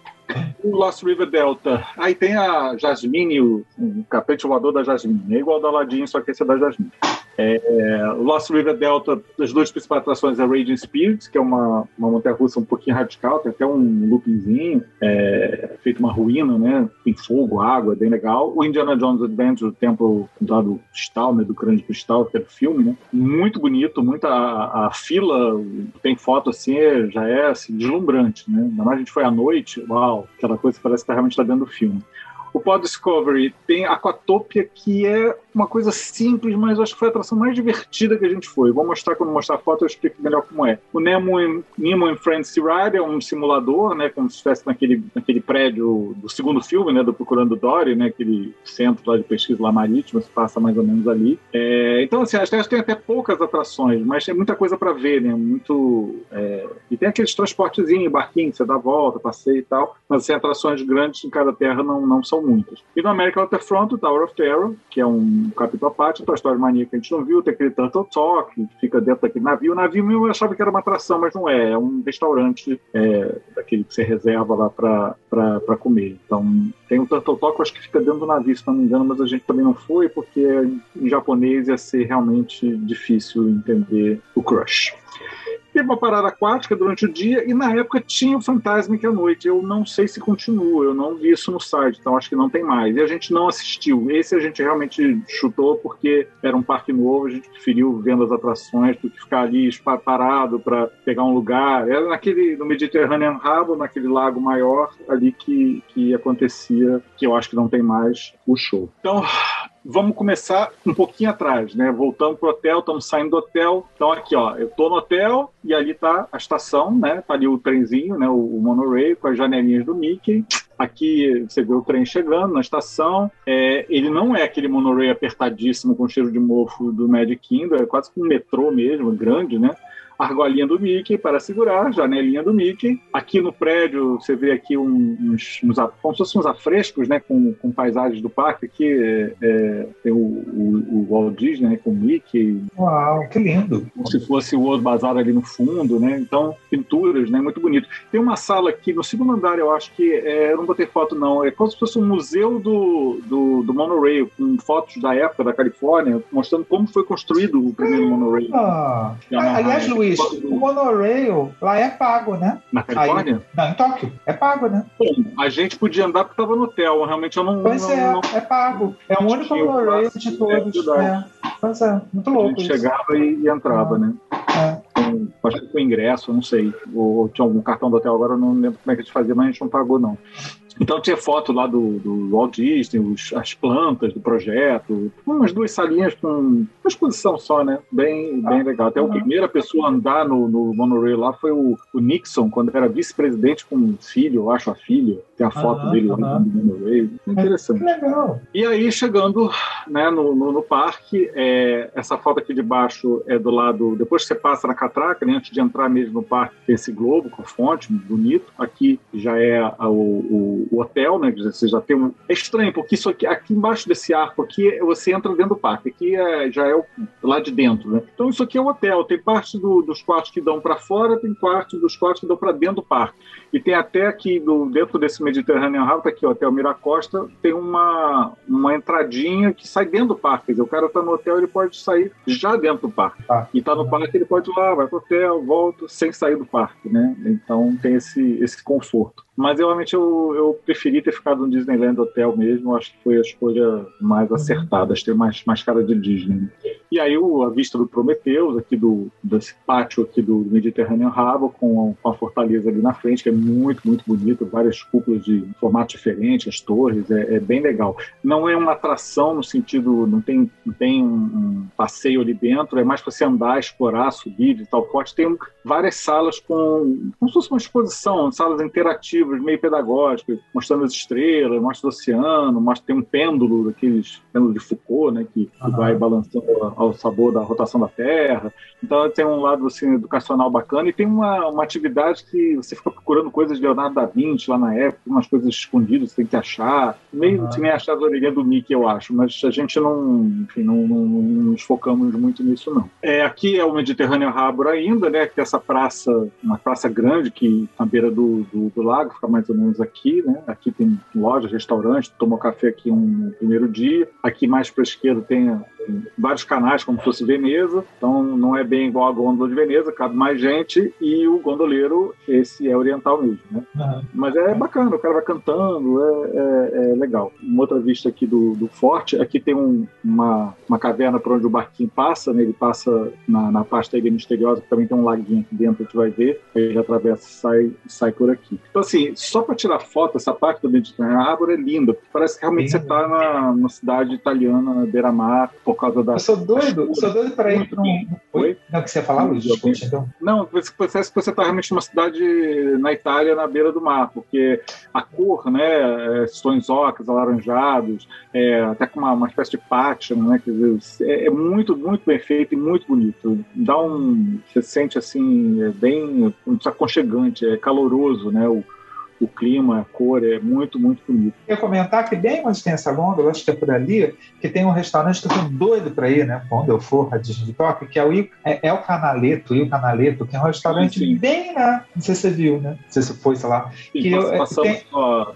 O Lost River Delta. Aí tem a Jasmine, o, o capete voador da Jasmine. É igual da Aladdin, só que esse é da Jasmine. É, Lost River Delta, as duas principais atrações é Raging Spirits, que é uma, uma montanha-russa um pouquinho radical, tem até um loopingzinho, é, feito uma ruína, né? Tem fogo, água, é bem legal. O Indiana Jones Adventure, o templo do cristal, né? Do crânio de cristal, que é do filme, né? Muito bonito, muita a, a fila, tem foto assim, é, já é assim, deslumbrante, né? Ainda mais a gente foi à noite, uau, aquela coisa que parece que tá realmente está dentro do filme. O Pod Discovery tem Aquatopia, que é uma coisa simples, mas acho que foi a atração mais divertida que a gente foi. Vou mostrar quando mostrar a foto, eu explico melhor como é. O Nemo and, Nemo and Friends Sea Ride é um simulador, né, como se estivesse naquele, naquele prédio do segundo filme, né, do Procurando Dory, né, aquele centro lá de pesquisa lá marítima, se passa mais ou menos ali. É, então, assim, acho que tem até poucas atrações, mas tem muita coisa para ver, né, muito... É, e tem aqueles transportezinhos, barquinhos, você dá a volta, passeio e tal, mas assim, atrações grandes em cada terra não, não são muitas. E no American Waterfront, o Tower of Terror, que é um capítulo à parte, Toy Story Mania que a gente não viu, tem aquele Turtle Talk, que fica dentro daquele navio. O navio eu achava que era uma atração, mas não é. É um restaurante é, daquele que você reserva lá para comer. Então, tem o Turtle Talk, acho que fica dentro do navio, se não me engano, mas a gente também não foi, porque em japonês ia ser realmente difícil entender o Crush. Teve uma parada aquática durante o dia e na época tinha o Fantasmic à noite. Eu não sei se continua, eu não vi isso no site, então acho que não tem mais. E a gente não assistiu. Esse a gente realmente chutou porque era um parque novo, a gente preferiu vendo as atrações do que ficar ali parado para pegar um lugar. Era naquele no Mediterranean Harbour, naquele lago maior ali que, que acontecia, que eu acho que não tem mais o show. Então, vamos começar um pouquinho atrás, né? Voltando pro hotel, estamos saindo do hotel. Então aqui, ó, eu tô no hotel e ali tá a estação, né? Tá ali o trenzinho, né? O, o monorail com as janelinhas do Mickey. Aqui você vê o trem chegando na estação. É, ele não é aquele monorail apertadíssimo com cheiro de mofo do Magic Kingdom, é quase um metrô mesmo, grande, né? Argolinha do Mickey para segurar, janelinha do Mickey. Aqui no prédio você vê aqui uns, uns como se fossem uns afrescos, né, com, com paisagens do parque. Aqui é, é, tem o, o, o, Walt Disney né, com o Mickey. Uau, que lindo! Como se fosse o World Bazaar ali no fundo, né? Então pinturas, né, muito bonito. Tem uma sala aqui no segundo andar, eu acho que é, eu não botei foto não, é como se fosse um museu do, do, do monorail com fotos da época da Califórnia, mostrando como foi construído o primeiro monorail. Ah, aliás, Luiz O monorail lá é pago, né? Na Califórnia? Aí, não, em Tóquio. É pago, né? Bom, a gente podia andar porque estava no hotel. Realmente eu não. Pois não, é, não... é pago. É o único monorail de todos. É, é. Pois é, muito louco. A gente isso. chegava e, e entrava, né? É. Com, acho que com ingresso, não sei. Ou tinha algum cartão do hotel agora, eu não lembro como é que a gente fazia, mas a gente não pagou, não. Então tinha foto lá do, do Walt Disney, os, as plantas do projeto, umas duas salinhas com uma exposição só, né? Bem, bem ah, legal. Até a primeira pessoa a andar no, no monorail lá foi o, o Nixon, quando era vice-presidente com um filho, eu acho, a filha. Tem a foto dele lá no monorail. Interessante. É, legal. E aí, chegando né, no, no, no parque, é, essa foto aqui de baixo é do lado, depois que você passa na catraca, né, antes de entrar mesmo no parque, tem esse globo com a fonte, bonito. Aqui já é a, o, o o, hotel, né? Você já tem um. É estranho, porque isso aqui, aqui embaixo desse arco aqui, você entra dentro do parque. Aqui é, já é o, lá de dentro, né? Então isso aqui é o hotel. Tem parte do, dos quartos que dão para fora, tem parte dos quartos que dão para dentro do parque. E tem até aqui, do, dentro desse Mediterranean Harbour, tá aqui, o Hotel Miracosta, tem uma, uma entradinha que sai dentro do parque. Quer dizer, o cara tá no hotel, ele pode sair já dentro do parque. Ah. E tá no parque, ele pode ir lá, vai pro hotel, volta, sem sair do parque, né? Então tem esse, esse conforto. Mas realmente eu, eu preferi ter ficado no Disneyland Hotel mesmo, acho que foi a escolha mais acertada, ter mais, mais cara de Disney. E aí o, a vista do Prometheus, aqui do, desse pátio aqui do Mediterranean Harbour, com, com a fortaleza ali na frente, que é muito, muito bonito, várias cúpulas de formato diferente, as torres, é, é bem legal. Não é uma atração no sentido, não tem, não tem um, um passeio ali dentro, é mais para você andar, explorar, subir de tal forte. Tem várias salas com, como se fosse uma exposição, salas interativas, meio pedagógicas, mostrando as estrelas, mostra o oceano, mostra, tem um pêndulo, daqueles pêndulo de Foucault, né, que, que vai balançando ao sabor da rotação da Terra. Então tem um lado assim, educacional bacana e tem uma, uma atividade que você fica procurando coisas de Leonardo da Vinci lá na época, umas coisas escondidas, você tem que achar. Meio uhum. que nem achar a orelha do Mickey, eu acho, mas a gente não, enfim, não, não, não nos focamos muito nisso, não. É, aqui é o Mediterrâneo Harbour ainda, né, que é essa praça, uma praça grande que na beira do, do, do, lago, fica mais ou menos aqui, né? Aqui tem lojas, restaurantes, tomou café aqui um primeiro dia. Aqui mais para a esquerda tem vários canais, como se fosse Veneza, então não é bem igual a gôndola de Veneza, cabe mais gente, e o gondoleiro, esse é oriental mesmo, né? Uhum. Mas é bacana, o cara vai cantando, é, é, é legal. Uma outra vista aqui do, do forte, aqui tem um, uma, uma caverna por onde o barquinho passa, né? ele passa na, na parte da ilha misteriosa, que também tem um laguinho aqui dentro, a gente vai ver, aí ele atravessa e sai, sai por aqui. Então assim, só para tirar foto, essa parte do Mediterrâneo, a árvore é linda, parece que realmente Sim. você está na, na cidade italiana, beira-mar, por causa da. Eu sou doido, sou doido para ir para um. Oi? Não, o que você ia falar, Luiz? Então. Não, parece que você está realmente numa cidade na Itália, na beira do mar, porque a cor, né, é, tons ocas, alaranjados, é, até com uma, uma espécie de pátina, né, quer dizer, é, é, muito, muito bem feito e muito bonito. Dá um. Você sente assim, é bem aconchegante, é caloroso, né? O, o clima, a cor, é muito, muito bonito. Eu ia comentar que bem onde tem essa gôndola, acho que é por ali, que tem um restaurante que eu tô doido para ir, né? Quando eu for a Disney de Tóquio, que é o, é, é o Canaleto, o Canaleto, que é um restaurante sim, sim. bem, né? Não sei se você viu, né? Não sei se foi, sei lá. Sim, que eu, é, tem...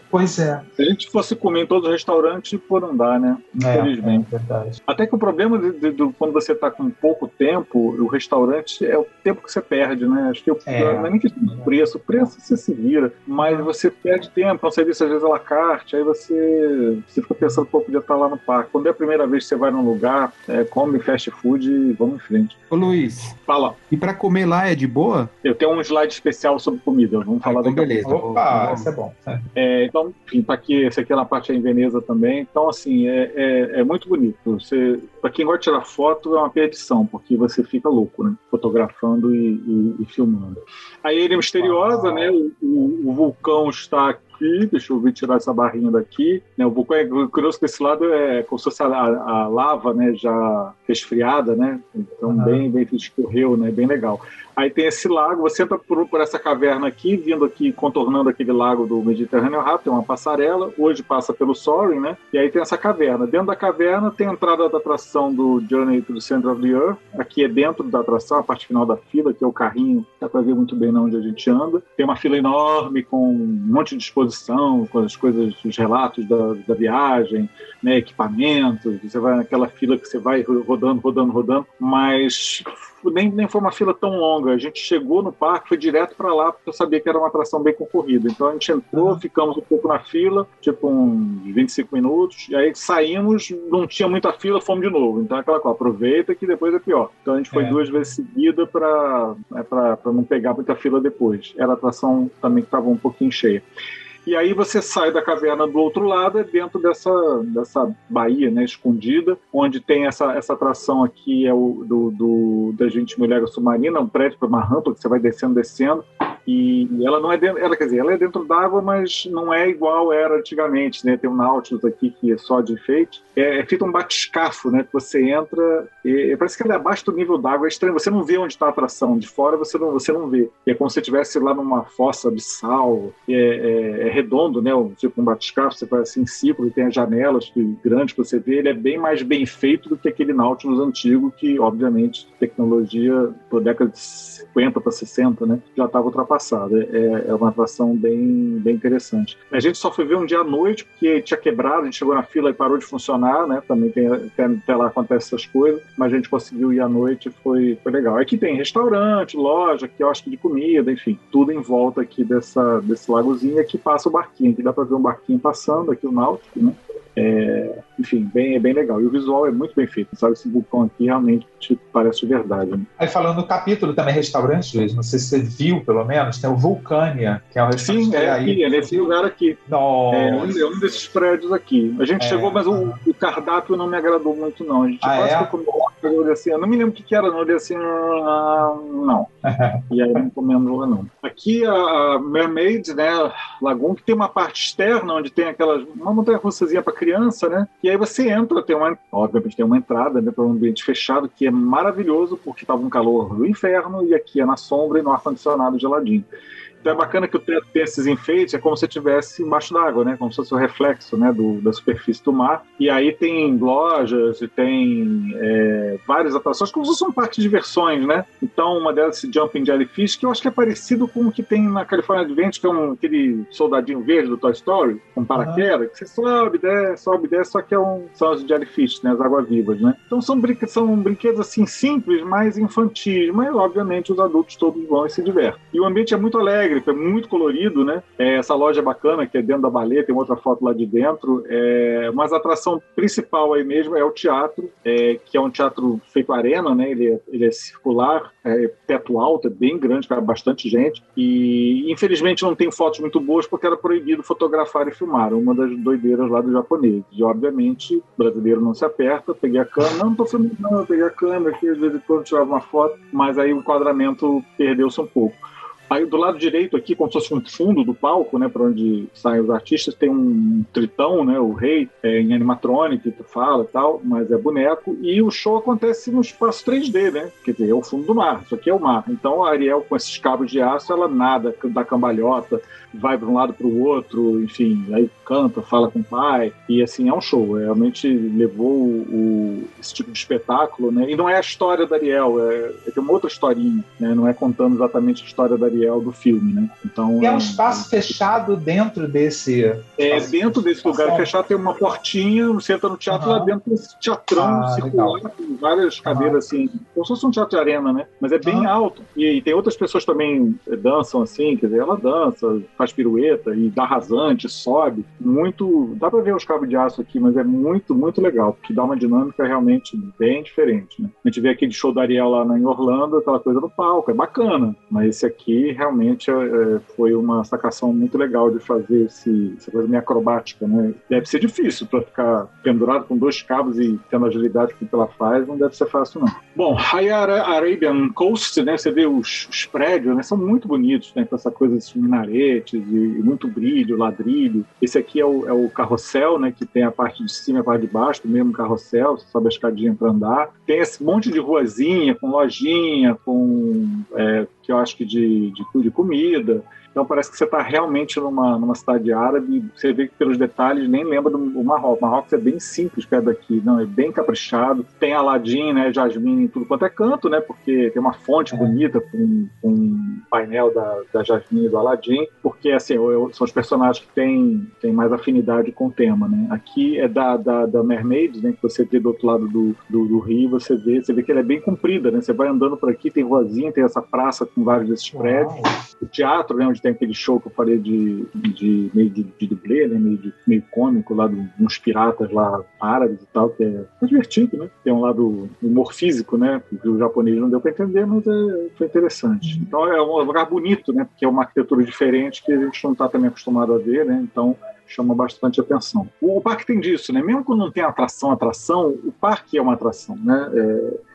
Pois é. Se a gente fosse comer em todos os restaurantes, por andar, né? É, Infelizmente. É, verdade. Até que o problema de, de, de quando você está com pouco tempo, o restaurante é o tempo que você perde, né? Acho que eu, é, não é nem questão do preço, o preço você se vira, mas você perde tempo, é um serviço às vezes à la carte, aí você, você fica pensando, pô, podia estar lá no parque. Quando é a primeira vez que você vai num lugar, é, come fast food e vamos em frente. Ô Luiz. Fala. E para comer lá é de boa? Eu tenho um slide especial sobre comida, vamos falar ah, então daqui beleza. Opa, isso é bom. É, então, enfim, tá aqui, esse aqui é na parte em Veneza também. Então, assim, é, é, é muito bonito. Você, para quem gosta de tirar foto, é uma perdição, porque você fica louco, né? Fotografando e, e, e filmando. A ilha é misteriosa, né? O, o, o vulcão está aqui, deixa eu ver tirar essa barrinha daqui. Né, o vulcão é curioso que esse lado é como se fosse a, a lava, né, já resfriada, né? Então uhum. bem, bem escorreu, né? Bem legal. Aí tem esse lago, você entra por, por, essa caverna aqui, vindo aqui, contornando aquele lago do Mediterrâneo Rápido, tem uma passarela, hoje passa pelo Soaring, né? E aí tem essa caverna. Dentro da caverna tem a entrada da atração do Journey to the Center of the Earth, aqui é dentro da atração, a parte final da fila, que é o carrinho, dá para ver muito bem onde a gente anda. Tem uma fila enorme com um monte de exposição, com as coisas, os relatos da, da viagem, né, equipamentos, você vai naquela fila que você vai rodando, rodando, rodando, mas nem, nem foi uma fila tão longa. A gente chegou no parque, foi direto para lá, porque eu sabia que era uma atração bem concorrida. Então a gente entrou, uhum. ficamos um pouco na fila, tipo uns 25 minutos, e aí saímos, não tinha muita fila, fomos de novo. Então aquela coisa, aproveita que depois é pior. Então a gente foi é. duas vezes seguida para né, não pegar muita fila depois. Era a atração também que estava um pouquinho cheia. E aí você sai da caverna do outro lado, é dentro dessa, dessa baía né, escondida, onde tem essa, essa atração aqui é o do, do da gente mulher submarina, um prédio para uma rampa que você vai descendo, descendo, e ela não é dentro, ela quer dizer, ela é dentro d'água, mas não é igual era antigamente, né? Tem um Nautilus aqui que é só de enfeite. É, é feito um batiscafo, né? Que você entra, e, parece que ela é abaixo do nível d'água, é estranho. Você não vê onde está a atração, de fora você não, você não vê. E é como se estivesse lá numa fossa abissal, é, é, é redondo, né? Tipo um batiscafo, você vai assim círculo, e tem as janelas grandes que você vê. Ele é bem mais bem feito do que aquele Nautilus antigo, que obviamente tecnologia por década de 50 para 60, né? Já estava ultrapassado passado. É, é uma atração bem, bem interessante. A gente só foi ver um dia à noite, porque tinha quebrado, a gente chegou na fila e parou de funcionar, né? Também tem, até, até lá acontece essas coisas, mas a gente conseguiu ir à noite foi, foi legal. Aqui tem restaurante, loja, quiosque de comida, enfim, tudo em volta aqui dessa, desse lagozinho. Aqui passa o barquinho, aqui dá para ver um barquinho passando, aqui o Náutico, né? É, enfim, bem, é bem legal. E o visual é muito bem feito, sabe? Esse vulcão aqui realmente parece de verdade. Né? Aí falando do capítulo também, restaurante, Luiz, não sei se você viu, pelo menos, tem o Vulcânia, que é um restaurante. Sim, é aí. aqui, é nesse lugar aqui. Nossa. É um, é um desses prédios aqui. A gente é. chegou, mas o, o, cardápio não me agradou muito, não. A gente ah, quase é? que comeu, assim, eu não me lembro o que, que era, não. Eu assim, ah, não. e aí não comemos lá, não. Aqui a Mermaid, né, Lagoon, que tem uma parte externa, onde tem aquelas, uma montanha russazinha para criança, né? E aí você entra, tem uma, obviamente tem uma entrada né, para um ambiente fechado que é maravilhoso porque estava um calor do inferno e aqui é na sombra e no ar condicionado geladinho. Então é bacana que o teto tem esses enfeites, é como se estivesse embaixo d'água, né? Como se fosse o reflexo né? do, da superfície do mar. E aí tem lojas e tem é, várias atrações, como se fosse um parque de diversões, né? Então uma delas, esse Jumping Jellyfish, que eu acho que é parecido com o que tem na California Adventure, que é um, aquele soldadinho verde do Toy Story, com paraquedas, que você sobe, desce, sobe, desce, só que é um, são os jellyfish, né? As águas-vivas, né? Então são, brinque, são brinquedos assim simples, mais infantis, mas obviamente os adultos todos vão e se divertem. E o ambiente é muito alegre, é muito colorido, né? É, essa loja é bacana, que é dentro da baleia, tem outra foto lá de dentro. É, mas a atração principal aí mesmo é o teatro, é, que é um teatro feito arena, né? Ele é, ele é circular, é teto alto, é bem grande, cabe bastante gente. E infelizmente não tem fotos muito boas porque era proibido fotografar e filmar. Uma das doideiras lá do japonês. E obviamente, brasileiro não se aperta, peguei a câmera, não, não tô filmando, não, eu peguei a câmera aqui, de vez em quando tirava uma foto, mas aí o enquadramento perdeu-se um pouco. Aí do lado direito aqui, como se fosse um fundo do palco, né, para onde saem os artistas, tem um tritão, né, o rei, é, em animatronic, que fala e tal, mas é boneco. E o show acontece no espaço 3D, né? Quer dizer, é o fundo do mar. Isso aqui é o mar. Então a Ariel, com esses cabos de aço, ela nada, dá cambalhota, vai para um lado para o outro, enfim, aí canta, fala com o pai, e assim, é um show. Realmente levou o, esse tipo de espetáculo, né? E não é a história da Ariel, é, é uma outra historinha, né? Não é contando exatamente a história da Ariel do filme, né? Então, e é um espaço é, fechado dentro desse. É, dentro desse lugar fechado tem uma portinha, você entra no teatro uhum. lá dentro desse teatrão ah, circular, legal. com várias cadeiras assim, como se fosse um teatro de arena, né? Mas é bem alto. E, e, tem outras pessoas também dançam assim, quer dizer, ela dança, faz pirueta e dá rasante, sobe. Muito. Dá pra ver os cabos de aço aqui, mas é muito, muito legal, porque dá uma dinâmica realmente bem diferente. Né? A gente vê aquele show da Ariel lá em Orlando, aquela coisa no palco, é bacana. Mas esse aqui realmente é, é, foi uma sacação muito legal de fazer esse, essa coisa meio acrobática, né? Deve ser difícil para ficar pendurado com dois cabos e tendo a agilidade que ela faz, não deve ser fácil, não. Bom, aí Arabian Coast, né? Você vê os, os prédios, né? São muito bonitos, né? Com essa coisa de minaretes e muito brilho, ladrilho. Esse aqui é o, é o carrossel, né? Que tem a parte de cima e a parte de baixo, do mesmo carrossel, você sobe a escadinha para andar. Tem esse monte de ruazinha, com lojinha, com é, que eu acho que de, de, de comida. Então parece que você está realmente numa, numa cidade árabe. Você vê que pelos detalhes nem lembra do Marrocos. Marrocos é bem simples perto daqui, não é bem caprichado. Tem Aladim, né, Jasmine em tudo quanto é canto, né? Porque tem uma fonte é. bonita com, com um painel da, da Jasmine e do Aladim, porque assim eu, são os personagens que têm, têm mais afinidade com o tema, né? Aqui é da, da, da Mermaid, né? Que você vê do outro lado do, do, do, rio, você vê, você vê que ela é bem comprida, né? Você vai andando por aqui, tem ruazinha, tem essa praça com vários desses prédios, o teatro, né? Onde tem aquele show que eu falei de, de meio de, de dublê, né? Meio, de, meio cômico lá de uns piratas lá árabes e tal, que é, divertido, né? Tem um lado humor físico, né? Que o japonês não deu para entender, mas é, foi interessante. Então é um lugar bonito, né? Porque é uma arquitetura diferente que a gente não está também acostumado a ver, né? Então chama bastante atenção. O, o, parque tem disso, né? Mesmo quando não tem atração, atração, o parque é uma atração, né?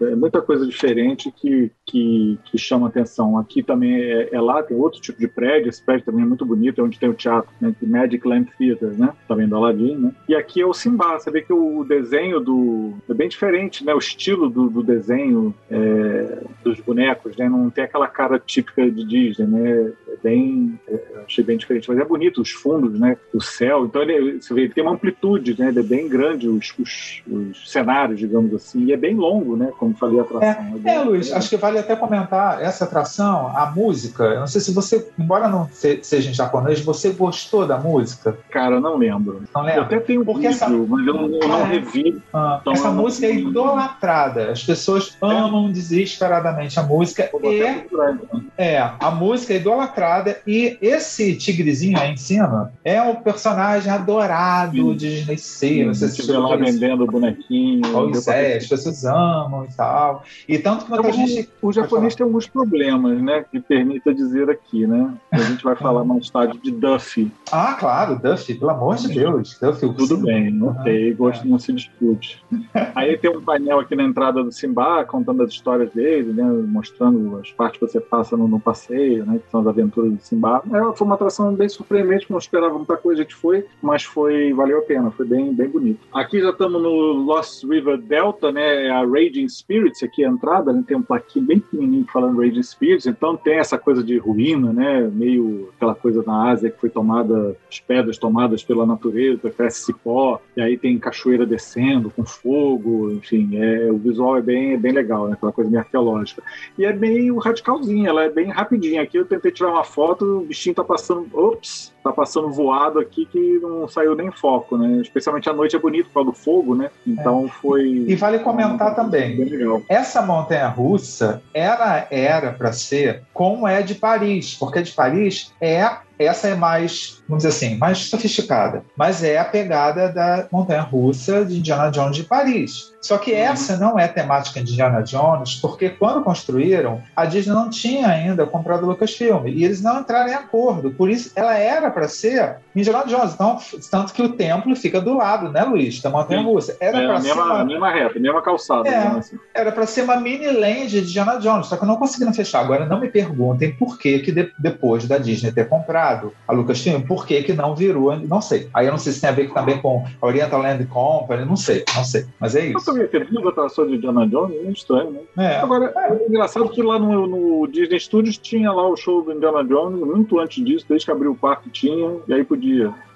É, é muita coisa diferente que, que, que, chama atenção. Aqui também é, é, lá, tem outro tipo de prédio, esse prédio também é muito bonito, é onde tem o teatro, né? Magic Lamp Theater, né? Também do Aladdin, né? E aqui é o Simba, você vê que o desenho do... é bem diferente, né? O estilo do, do desenho é, dos bonecos, né? Não tem aquela cara típica de Disney, né? É bem... É, achei bem diferente, mas é bonito os fundos, né? O céu. Então ele, você vê, ele tem uma amplitude, né? Ele é bem grande, os, os, os, cenários, digamos assim, e é bem longo, né? Como falei a atração. É, é, é Luiz, acho que vale até comentar essa atração, a música. Eu não sei se você, embora não seja em japonês, você gostou da música? Cara, não lembro. Não lembro. Eu até tenho Porque vídeo, essa... mas eu não, eu não é. revi. Ah, então essa música é idolatrada. As pessoas amam desesperadamente a música. E, então. é, a música é idolatrada e esse tigrezinho aí em cima é o personagem adorado Sim. de Disney C. Você se lá vendendo bonequinho. Pois é, as pessoas amam e tal. E tanto que muita então, gente. O japonês tem alguns problemas, né? Que permita dizer aqui, né? A gente vai falar mais tarde de Duffy. Ah, claro, Duffy, pelo amor de Deus. Duffy, Tudo bem, notei, gosto é. não se discute. Aí tem um painel aqui na entrada do Simba, contando as histórias dele, né? Mostrando as partes que você passa no, no passeio, né? Que são as aventuras do Simba. É, foi uma atração bem surpreendente, não esperava muita coisa, a gente foi, mas foi, valeu a pena, foi bem, bem bonito. Aqui já estamos no Lost River Delta, né? É a Raging Spirits, aqui a entrada, né? Tem um plaquinho bem pequenininho falando Raging Spirits, então tem essa coisa de ruína, né? Meio aquela coisa na Ásia que foi tomada, as pedras tomadas pela natureza, cresce cipó, e aí tem cachoeira descendo com fogo, enfim, é, o visual é bem, é bem legal, né? Aquela coisa meio arqueológica. E é meio radicalzinha, ela é bem rapidinha. Aqui eu tentei tirar uma foto, o bichinho tá passando, ops, tá passando voado aqui que não saiu nem foco, né? Especialmente à noite é bonito por causa do fogo, né? Então é. foi. E vale comentar também. Essa montanha russa era era para ser como é de Paris, porque de Paris é essa é mais, vamos dizer assim, mais sofisticada, mas é a pegada da montanha russa de Indiana Jones de Paris. Só que uhum. essa não é temática de Indiana Jones, porque quando construíram, a Disney não tinha ainda comprado o Lucasfilm e eles não entraram em acordo. Por isso, ela era para ser Indiana Jones. Então, tanto que o templo fica do lado, né, Luiz, da montanha russa. Era é, para ser uma mesma reta, mesma calçada. É, assim. Era para ser uma mini land de Indiana Jones, só que não conseguiram fechar. Agora, não me perguntem por que, que de, depois da Disney ter comprado a Lucasfilm, por que, que não virou, não sei. Aí eu não sei se tem a ver também com a Oriental Land Company, não sei, não sei. Mas é isso também ter duas atrações de Indiana Jones, é estranho, né? É. Agora, é engraçado que lá no, no, Disney Studios tinha lá o show do Indiana Jones, muito antes disso, desde que abriu o parque tinha, e aí podia.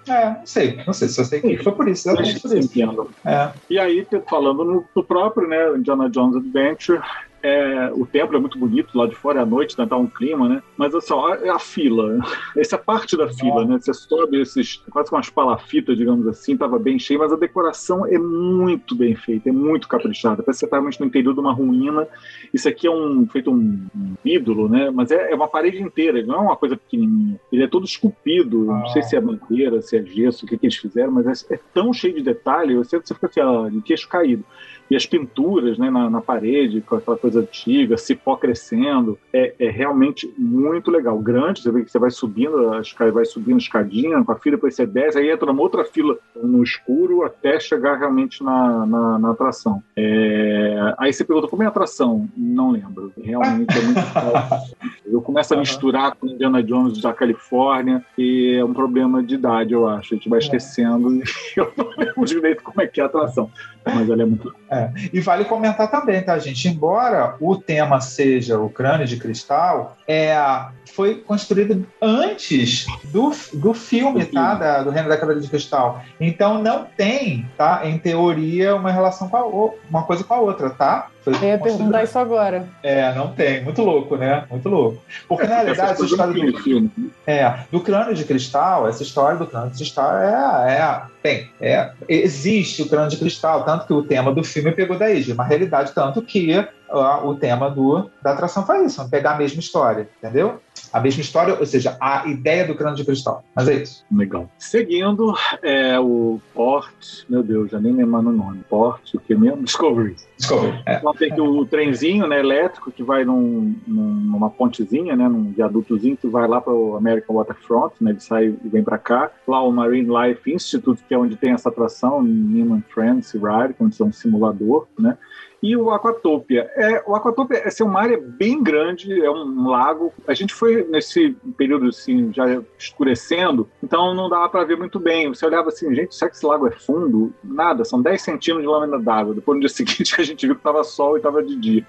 É, não sei, não sei, só sei que foi por isso, exatamente por isso. É. E aí, falando no, no próprio, né, Indiana Jones Adventure, é, o templo é muito bonito lá de fora, é à noite, tá um clima, né? Mas assim, ó, é a fila. Essa parte da fila, né? Você sobe esses, quase com umas palafitas, digamos assim, tava bem cheio, mas a decoração é muito bem feita, é muito caprichada. Parece que você tá realmente no interior de uma ruína. Isso aqui é um feito um, um ídolo, né? Mas é, é, uma parede inteira, não é uma coisa pequenininha. Ele é todo esculpido, ah. não sei se é madeira, se é gesso, o que, que eles fizeram, mas é, é tão cheio de detalhe, você, você fica assim, ó, de queixo caído e as pinturas né, na, na, parede, com aquela coisa antiga, cipó crescendo, é, é, realmente muito legal. Grande, você vê que você vai subindo, a escada, vai subindo a escadinha com a fila, depois você desce, aí entra numa outra fila no escuro até chegar realmente na, na, na atração. É... Aí você pergunta, como é a atração? Não lembro. Realmente é muito Eu começo a misturar com Indiana Jones da Califórnia e é um problema de idade, eu acho. A gente vai é. esquecendo e eu não lembro direito como é que é a atração. Mas ela é muito é. E vale comentar também, tá, gente? Embora o tema seja o crânio de cristal, é, foi construído antes do, do filme, tá? Da, do Reino da Cadeira de Cristal. Então não tem, tá? Em teoria, uma relação com a, uma coisa com a outra, tá? Eu ia perguntar isso agora. É, não tem. Muito louco, né? Muito louco. Porque, é, na realidade, essa história do, filme. é, do crânio de cristal, essa história do crânio de cristal é, é tem. É, existe o crânio de cristal, tanto que o tema do filme pegou daí, de uma realidade, tanto que o tema do, da atração foi isso, pegar a mesma história, entendeu? A mesma história, ou seja, a ideia do crânio de cristal. Mas é isso. Legal. Seguindo, é o Port, meu Deus, já nem lembro o nome. Port, o que mesmo? Discovery. Discovery. É. Então tem que o trenzinho né, elétrico que vai num, numa pontezinha, né, num viadutozinho que vai lá para o American Waterfront, né, ele sai e vem para cá. Lá o Marine Life Institute, que é onde tem essa atração, Neiman Friends Ride, que é um simulador, né? E o Aquatopia. É, o Aquatopia é uma área bem grande, é um lago. A gente foi nesse período assim, já escurecendo, então não dava para ver muito bem. Você olhava assim, gente, será que esse lago é fundo? Nada, são 10 centímetros de lâmina d'água. Depois no dia seguinte a gente viu que estava sol e estava de dia.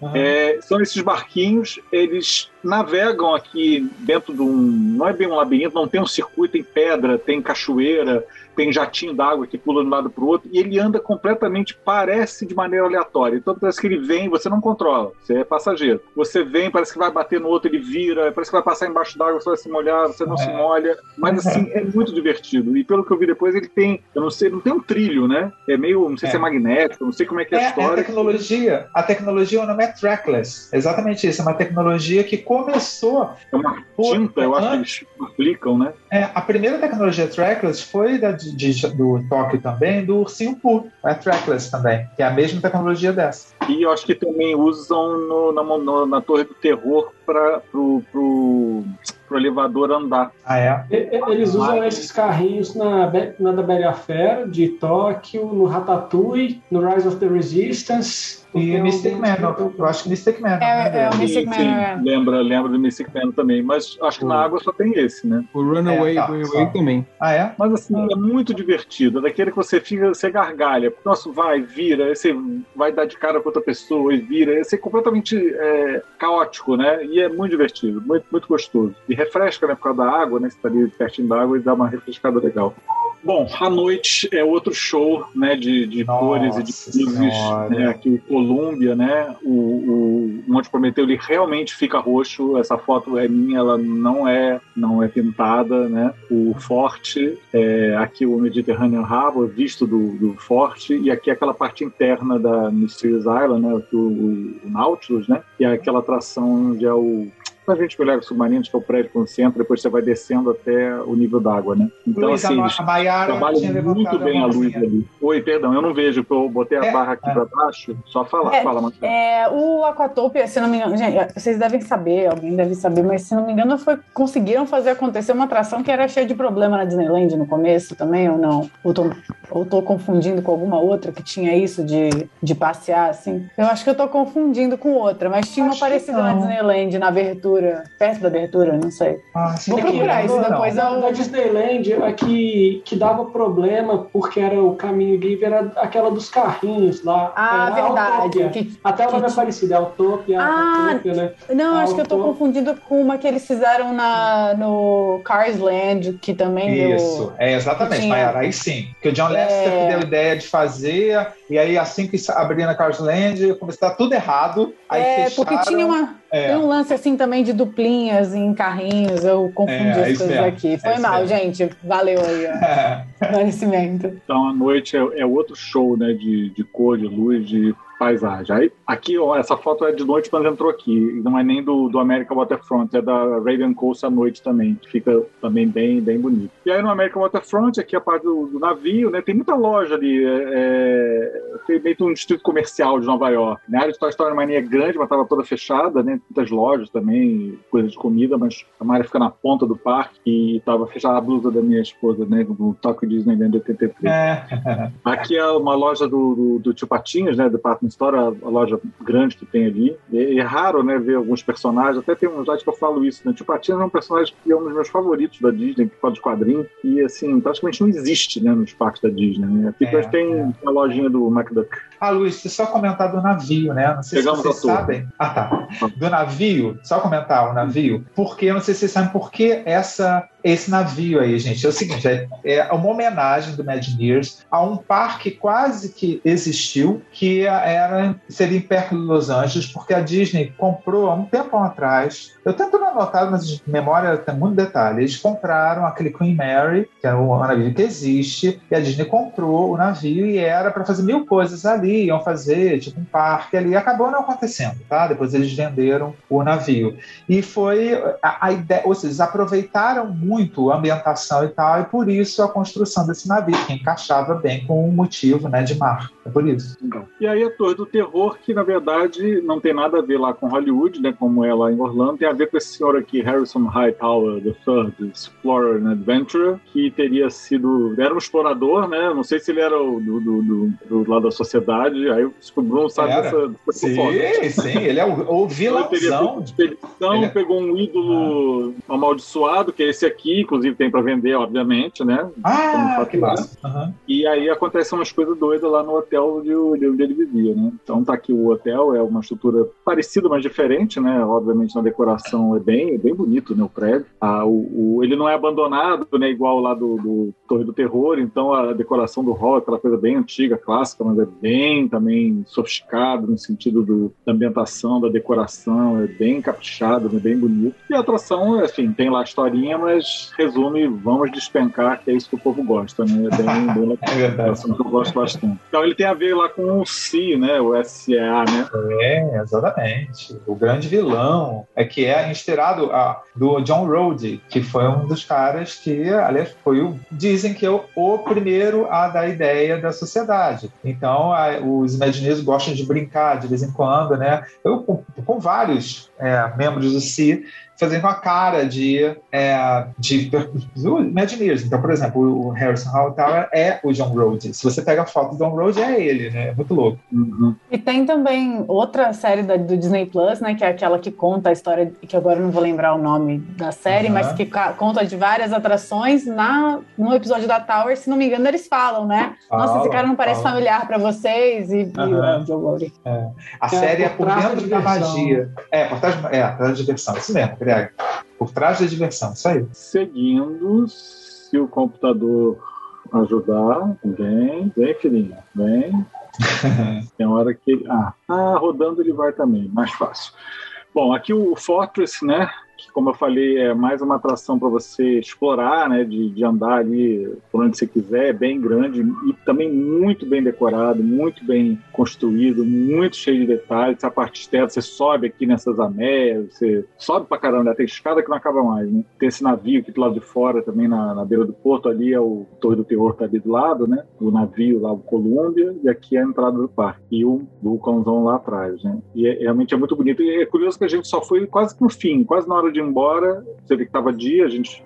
Uhum. É, são esses barquinhos, eles navegam aqui dentro de um. Não é bem um labirinto, não tem um circuito, tem pedra, tem cachoeira, tem jatinho d'água que pula de um lado para o outro, e ele anda completamente, parece de maneira aleatória. Então parece que ele vem, você não controla, você é passageiro. Você vem, parece que vai bater no outro, ele vira, parece que vai passar embaixo d'água, você vai se molhar, você não é. se molha. Mas assim, é muito divertido. E pelo que eu vi depois, ele tem, eu não sei, não tem um trilho, né? É meio, não sei é. se é magnético, não sei como é que é, a é, história. É a tecnologia, a tecnologia, o nome é trackless. Exatamente isso, é uma tecnologia que começou. É uma tinta, eu acho que eles aplicam, né? É, a primeira tecnologia trackless foi da de, do Tóquio também, do Ursinho Poo, é Trackless também, que é a mesma tecnologia dessa. E eu acho que também usam no, na, no, na Torre do Terror para pro, pro, pro, elevador andar. Ah, é? Eles usam esses carrinhos na, na da Bela Fera, de Tóquio, no Ratatouille, no Rise of the Resistance. E Mystic Man, eu acho que Mystic Man. É, é, é o Mystic Man. Sim, é. Lembra, lembra do Mystic Man também, mas acho que na água só tem esse, né? O Runaway, é, tá, Runaway também. Ah, é? Mas assim, é muito divertido. É daquele que você fica, você gargalha. Nossa, vai, vira, você vai dar de cara com outra pessoa e vira. Esse é completamente é, caótico, né? E é muito divertido, muito, muito gostoso. E refresca, né? Por causa da água, né? Você tá ali pertinho da água e dá uma refrescada legal. Bom, a noite é outro show, né, de, de cores e de luzes, né, aqui o Columbia, né, o, o Monte Prometeu, ele realmente fica roxo, essa foto é minha, ela não é, não é pintada, né, o forte, é, aqui o Mediterranean Harbor, visto do, do forte, e aqui aquela parte interna da Mysterious Island, né, o, o, o Nautilus, né, e aquela atração onde é o a gente olhar submarinos, que é o prédio no centro, depois você vai descendo até o nível d'água, né? Então, Luiz, assim, a Maiara trabalha muito bem a luz ali. Oi, perdão, eu não vejo, porque eu botei a é, barra aqui é. para baixo. Só falar, é, fala, Marcelo. É, o Aquatopia, se não me engano, gente, vocês devem saber, alguém deve saber, mas se não me engano, foi, conseguiram fazer acontecer uma atração que era cheia de problema na Disneyland no começo também, ou não? Ou tô, ou tô confundindo com alguma outra que tinha isso de, de passear, assim? Eu acho que eu tô confundindo com outra, mas tinha acho uma parecida na Disneyland, na abertura abertura, perto da abertura, não sei. Ah, Vou procurar isso depois. Não, da Disneyland, a que, que dava problema, porque era o caminho livre, era aquela dos carrinhos lá. Ah, verdade. Que, Até o nome é parecido, é Autopia, ah, Autopia, né? Não, a acho que eu tô confundindo com uma que eles fizeram na, no Cars Land, que também Isso, deu, é exatamente, tinha... aí sim. Que o John Lester é... deu a ideia de fazer, e aí assim que abria na Cars Land, começou a dar tudo errado, aí é, fecharam... porque tinha uma é. Tem um lance assim também de duplinhas em carrinhos, eu confundi é, as coisas aqui. Foi é mal, gente. Valeu aí o conhecimento. Então a noite é, é, outro show né, de, de cor, de luz, de paisagem. Aí, aqui, ó, essa foto é de noite quando entrou aqui. Não é nem do, do American Waterfront, é da Raven Coast à noite também. Fica também bem, bem bonito. E aí no American Waterfront, aqui a parte do, do navio, né? Tem muita loja ali. É, é tem meio um distrito comercial de Nova York. Né? A área de Toy Story Mania é grande, mas estava toda fechada, né? Muitas lojas também, coisa de comida, mas a área fica na ponta do parque e estava fechada a blusa da minha esposa, né? Do Tokyo Disneyland 83. É. Aqui é uma loja do, do, do Tio Patinhas, né? Do Parque Store, a, a, loja grande que tem ali. E é raro, né, ver alguns personagens. Até tem um slide que eu falo isso, né? Tio Patinhas é um personagem que é um dos meus favoritos da Disney, que fala de quadrinho. E, assim, praticamente não existe, né, nos parques da Disney. Né? Aqui é, tem é. a lojinha do MacDuck. Ah, Luiz, você só comentar do navio, né? Não sei Pegamos se vocês sabem. Ah, tá. Do navio, só comentar o navio, porque, não sei se vocês sabem por que essa esse navio aí, gente. É o seguinte, é, é uma homenagem do Imagineers a um parque quase que existiu, que era seria perto de Los Angeles, porque a Disney comprou há um tempo atrás. Eu tento não anotar, mas de memória tem muito detalhe. Eles compraram aquele Queen Mary, que é um navio que existe, e a Disney comprou o navio e era para fazer mil coisas ali, iam fazer tipo um parque ali. Acabou não acontecendo, tá? Depois eles venderam o navio. E foi a, a ideia, ou seja, eles aproveitaram muito muito a ambientação e tal, e por isso a construção desse navio, que encaixava bem com o motivo né, de mar. É por isso. E aí a Torre do Terror, que na verdade não tem nada a ver lá com Hollywood, né, como é lá em Orlando, tem a ver com esse senhor aqui, Harrison Hightower III, Explorer and Adventurer, que teria sido. Era um explorador, né? Não sei se ele era o, do, do, do, do lado da sociedade, aí o Bruno sabe era. dessa, dessa sim, foto. Sim, ele é o, o vilãozão. Ele teria expedição, ele... pegou um ídolo ah. amaldiçoado, que é esse aqui aqui, inclusive tem para vender, obviamente, né? Ah, que massa. Uhum. E aí acontecem umas coisas doidas lá no hotel hotel de, de onde ele vivia, né? Então tá aqui o hotel, é uma estrutura parecida, mas diferente, né? Obviamente na decoração é bem, é bem bonito, né? O prédio. Ah, o, o, ele não é abandonado, né? Igual lá do, do Torre do Terror, então a decoração do hall é aquela coisa bem antiga, clássica, mas é bem também sofisticado no sentido do, da ambientação, da decoração, é bem caprichado, é bem bonito. E a atração, assim, tem lá a historinha, mas resume, vamos despencar, que é isso que o povo gosta, né? É bem, bem legal. É verdade. É que eu gosto bastante. Então ele tem a ver lá com o C, né? O SCA, né? É, exatamente. O grande vilão é que é inspirado a, do John Rode, que foi um dos caras que, aliás, foi o. Dizem que é o, o primeiro a dar ideia da sociedade. Então, a, os imagineers gostam de brincar de vez em quando, né? Eu, com, com vários é, membros do CI, fazendo a cara de, é, de Imagineers. Então, por exemplo, o Harrison Hightower é o John Rhodes. Se você pega a foto do John Rhodes, é ele, né? É muito louco. Uhum. E tem também outra série da, do Disney Plus, né? Que é aquela que conta a história, que agora não vou lembrar o nome da série, uhum. mas que conta de várias atrações. Na, no episódio da Tower, se não me engano, eles falam, né? Fala, Nossa, esse cara não parece fala. familiar para vocês. E, uhum. e o John Rhodes. É. A é, série é por dentro da magia. É, por trás, é, por trás da diversão. Isso mesmo, Greg. Por trás da diversão, isso aí. Seguindo, se o computador ajudar, vem, vem, filhinha, vem. Tem hora que. Ah, ah, rodando ele vai também, mais fácil. Bom, aqui o Fortress, né? Como eu falei, é mais uma atração para você explorar, né, de, de andar ali por onde você quiser, é bem grande e também muito bem decorado, muito bem construído, muito cheio de detalhes. A parte externa, você sobe aqui nessas ameias, você sobe para caramba, né? tem escada que não acaba mais, né? Tem esse navio aqui do lado de fora também, na, na beira do porto, ali é o Torre do Terror, tá ali do lado, né? O navio lá, o Columbia, e aqui é a entrada do parque. E o vulcãozão lá atrás, né? E é, realmente é muito bonito. E é curioso que a gente só foi quase no fim, quase na hora de embora, você vê que estava dia, a gente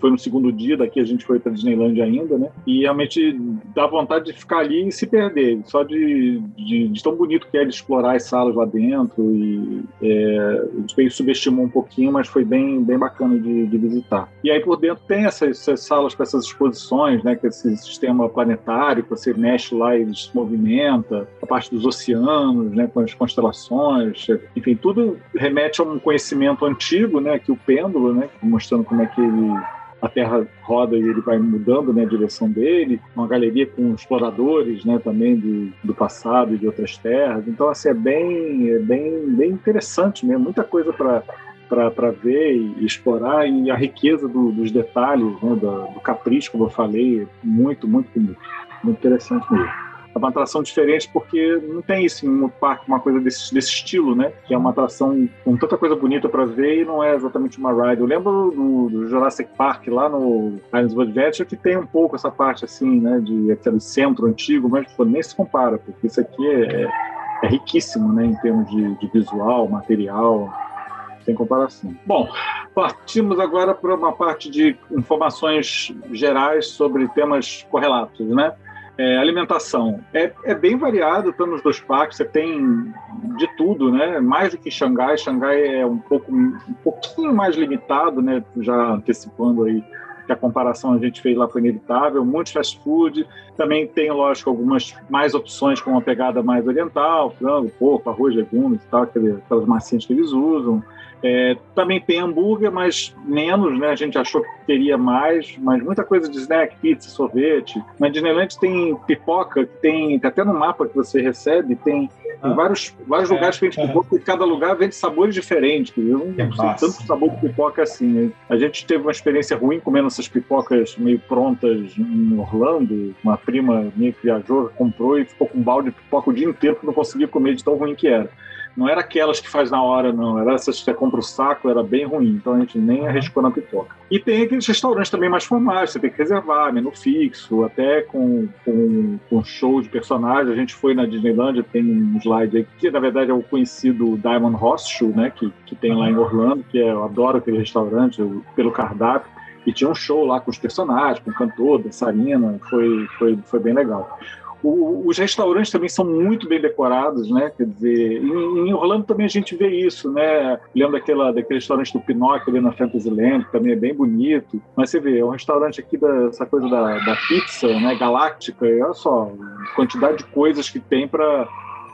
foi no segundo dia, daqui a gente foi para Disneyland ainda, né? E realmente dá vontade de ficar ali e se perder, só de, de, de tão bonito que é de explorar as salas lá dentro e é, a gente subestimou um pouquinho, mas foi bem, bem bacana de, de visitar. E aí por dentro tem essas, essas salas para essas exposições, né? É esse sistema planetário que você mexe lá e se movimenta, a parte dos oceanos, né? Com as constelações, enfim, tudo remete a um conhecimento antigo, né? Que o pêndulo, né? Mostrando como é que ele a Terra roda e ele vai mudando né, a direção dele, uma galeria com exploradores né, também do, do passado e de outras terras. Então, assim, é bem, é bem, bem interessante mesmo, muita coisa para para ver e explorar e a riqueza do, dos detalhes, né, do, do, capricho, como eu falei, muito, muito muito interessante mesmo é uma atração diferente porque não tem isso em um parque, uma coisa desse, desse estilo, né? Que é uma atração com tanta coisa bonita para ver e não é exatamente uma ride. Eu lembro do, do Jurassic Park lá no Islands of Adventure que tem um pouco essa parte assim, né? De aquele centro antigo, mas nem se compara, porque isso aqui é, é, é riquíssimo, né? Em termos de, de visual, material, sem comparação. Bom, partimos agora para uma parte de informações gerais sobre temas correlatos, né? É, alimentação é, é, bem variado, estando nos dois parques, você tem de tudo, né? Mais do que Xangai. Xangai é um pouco um pouquinho mais limitado, né? Já antecipando aí que a comparação a gente fez lá foi inevitável, muito fast food, também tem, lógico, algumas mais opções com uma pegada mais oriental, frango, porco, arroz, legumes e tal, aquelas massinhas que eles usam. É, também tem hambúrguer, mas menos, né? A gente achou que teria mais, mas muita coisa de snack, pizza, sorvete. Na Disneyland tem pipoca, tem, até no mapa que você recebe, tem, ah, vários, vários é, lugares que vende é. pipoca e cada lugar vende sabores diferentes. Eu não sei tanto sabor de pipoca assim. Né? A gente teve uma experiência ruim comendo essas pipocas meio prontas em Orlando. Uma prima minha que viajou, comprou e ficou com um balde de pipoca o dia inteiro porque não conseguia comer de tão ruim que era. Não era aquelas que faz na hora, não. Era essas que você compra o saco, era bem ruim. Então a gente nem arriscou na pipoca. E tem aqueles restaurantes também mais formais, você tem que reservar, menu fixo, até com, com, com show de personagens. A gente foi na Disneyland, tem um slide aí, que na verdade é o conhecido Diamond Hostel, né? Que, que tem lá em Orlando, que é, eu adoro aquele restaurante, pelo cardápio. E tinha um show lá com os personagens, com cantor, dançarina, foi, foi, foi bem legal. O, os restaurantes também são muito bem decorados, né? Quer dizer, em, em Orlando também a gente vê isso, né? Lembro daquela, daquele restaurante do Pinóquio ali na Fantasyland, que também é bem bonito. Mas você vê, é um restaurante aqui dessa coisa da, da pizza, né? Galáctica, e olha só, quantidade de coisas que tem para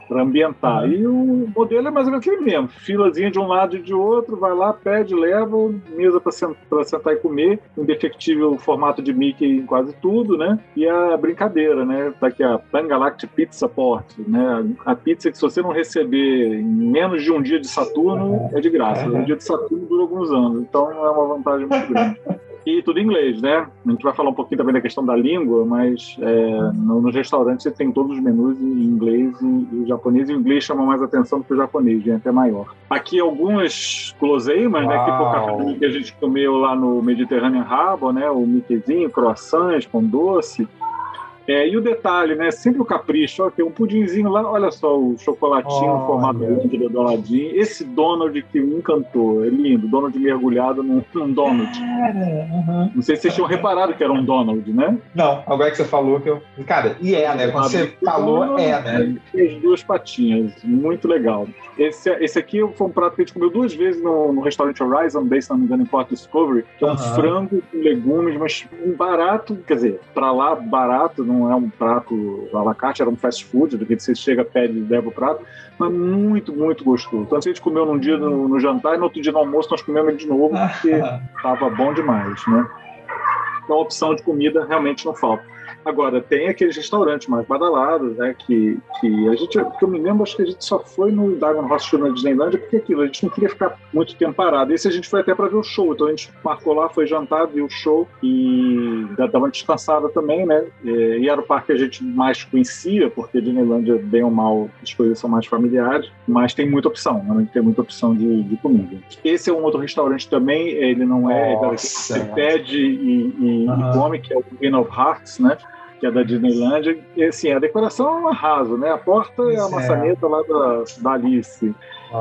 para ambientar. Uhum. E o modelo é mais ou menos aquele mesmo: filazinha de um lado e de outro, vai lá, pede, leva, mesa para sentar, sentar e comer, indefectível formato de Mickey em quase tudo, né? E a brincadeira, né? Tá aqui a Pan Galactic Pizza Port, né? A pizza que se você não receber em menos de um dia de Saturno, é de graça. Um dia de Saturno dura alguns anos, então é uma vantagem muito grande. E tudo em inglês, né? A gente vai falar um pouquinho também da questão da língua, mas é, no, nos restaurantes você tem todos os menus em inglês e, e japonês, e o inglês chama mais atenção do que o japonês, vem até maior. Aqui algumas guloseimas, né? Tipo o café que a gente comeu lá no Mediterranean Harbor, né? O Mickeyzinho, croissants, pão doce. É, e o detalhe, né? Sempre o capricho. Ó, tem um pudinzinho lá, olha só o chocolatinho oh, formato grande do Aladdin. Esse Donald que me encantou. É lindo. Donald mergulhado num, num Donald. Uhum. Não sei se vocês tinham reparado que era um Donald, né? Não, agora que você falou que eu. Cara, e é, né? Quando você falou, é, né? As duas patinhas. Muito legal. Esse, esse aqui foi um prato que a gente comeu duas vezes no, no restaurante Horizon Day, se não me engano, em Port Discovery, que é um uhum. frango com legumes, mas um barato, quer dizer, pra lá, barato, não é um prato à la carte, era um fast food, do que você chega, pede e leva o prato, mas muito, muito gostoso. Então, a gente comeu num dia no, no jantar e no outro dia no almoço nós comemos de novo, porque estava bom demais, né? Então, a opção de comida realmente não falta. Agora, tem aqueles restaurantes mais badalados, né? Que, que a gente, que eu me lembro, acho que a gente só foi no Diamond Hospital na Disneylandia porque aquilo, a gente não queria ficar muito tempo parado. Esse a gente foi até para ver o show, então a gente marcou lá, foi jantar, viu o show e dava uma descansada também, né? E era o parque que a gente mais conhecia, porque Disneylandia, bem ou mal, as coisas são mais familiares, mas tem muita opção, realmente tem muita opção de, de comida. Esse é um outro restaurante também, ele não é, você pede e, e, uhum. e come, que é o Inn of Hearts, né? Que é da Disneyland, e assim, a decoração é um arraso, né? A porta é a maçaneta é. lá da, da Alice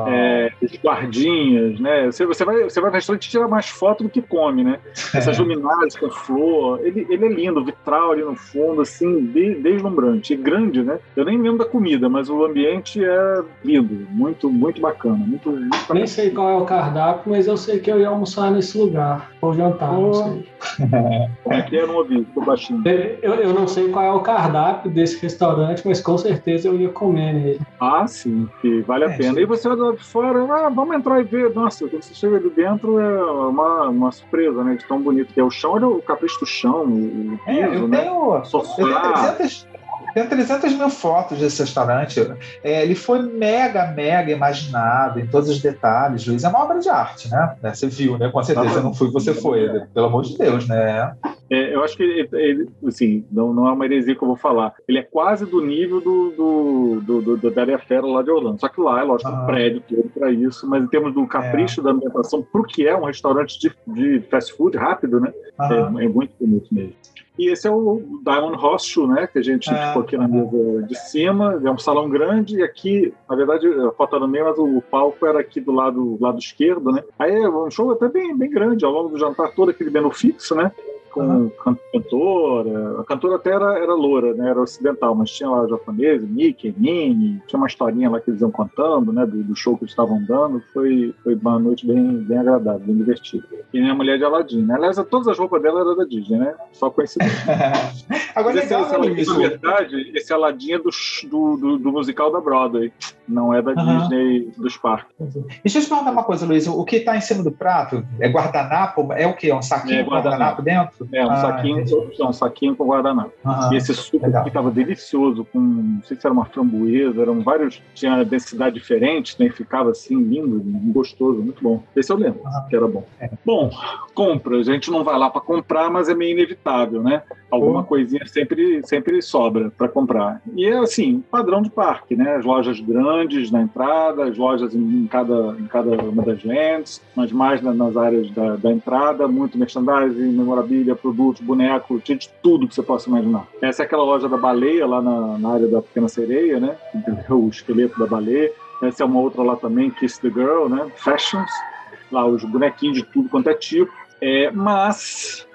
é, os guardinhas, né? Você, você, vai, você vai no restaurante e tira mais foto do que come, né? Essas luminárias com flor, ele, ele é lindo, vitral ali no fundo, assim, de, deslumbrante. E grande, né? Eu nem lembro da comida, mas o ambiente é lindo, muito, muito bacana. Muito, muito nem sei qual é o cardápio, mas eu sei que eu ia almoçar nesse lugar, ou jantar, oh. não sei. Aqui eu não ouvi, tô baixinho. Eu, eu não sei qual é o cardápio desse restaurante, mas com certeza eu ia comer nele. Ah, sim, que vale a é, pena. Sim. E você vai do lado de fora, ah, vamos entrar e ver. Nossa, quando você chega ali dentro é uma, uma surpresa, né? De tão bonito que é o chão, olha o capricho do chão, o piso, é, eu né? Tenho, eu tenho 300, tem 300 mil fotos desse restaurante. É, ele foi mega, mega imaginado em todos os detalhes, Luiz. É uma obra de arte, né? É, você viu, né? Com certeza. Eu não fui, você foi. Pelo amor de Deus, né? É, eu acho que ele, ele, assim, não, não é uma heresia que eu vou falar. Ele é quase do nível do, do, do, do da área fera lá de Orlando. Só que lá, é lógico, ah. um prédio todo para isso, mas em termos do capricho é. da ambientação, para o que é um restaurante de, de fast food rápido, né? Ah. É, é muito bonito mesmo. E esse é o Diamond Hostel, né? Que a gente é, ficou aqui na mesa de cima. É um salão grande e aqui, na verdade, a foto era no meio, mas o palco era aqui do lado, lado esquerdo, né? Aí é um show até bem, bem grande, ao longo do jantar todo aquele menu fixo, né? Com uhum. cantora. A cantora até era, era loura, né? Era ocidental, mas tinha lá japonês, Mickey, Minnie, tinha uma historinha lá que eles iam contando, né? Do, do, show que eles estavam dando. Foi, foi uma noite bem, bem agradável, bem divertida. E minha mulher de Aladdin, né? Aliás, todas as roupas dela eram da Disney, né? Só coincidência. Agora, esse, legal, esse, esse, na verdade, esse Aladdin é do, do, do, musical da Broadway, não é da uhum. Disney dos parques. Deixa eu te perguntar uma coisa, Luiz. O que está em cima do prato é guardanapo? É o quê? É um saquinho é, guardanapo dentro? É, um ah, saquinho, um saquinho com guardanapo. Ah, e esse suco legal. que estava delicioso, com não sei se era uma framboesa, eram vários, tinha densidade diferente, né? Ficava assim, lindo, gostoso, muito bom. Esse eu lembro, que era bom. É. Bom, compras, a gente não vai lá para comprar, mas é meio inevitável, né? Alguma coisinha sempre, sempre sobra para comprar. E é assim, padrão de parque, né? As lojas grandes na entrada, as lojas em, cada, em cada uma das lands, mas mais nas áreas da, da entrada, muito merchandising, memorabilia, produtos, bonecos, tinha de tudo que você possa imaginar. Essa é aquela loja da baleia, lá na, na área da Pequena Sereia, né? O esqueleto da baleia. Essa é uma outra lá também, Kiss the Girl, né? Fashions. Lá os bonequinhos de tudo quanto é tipo. É, mas,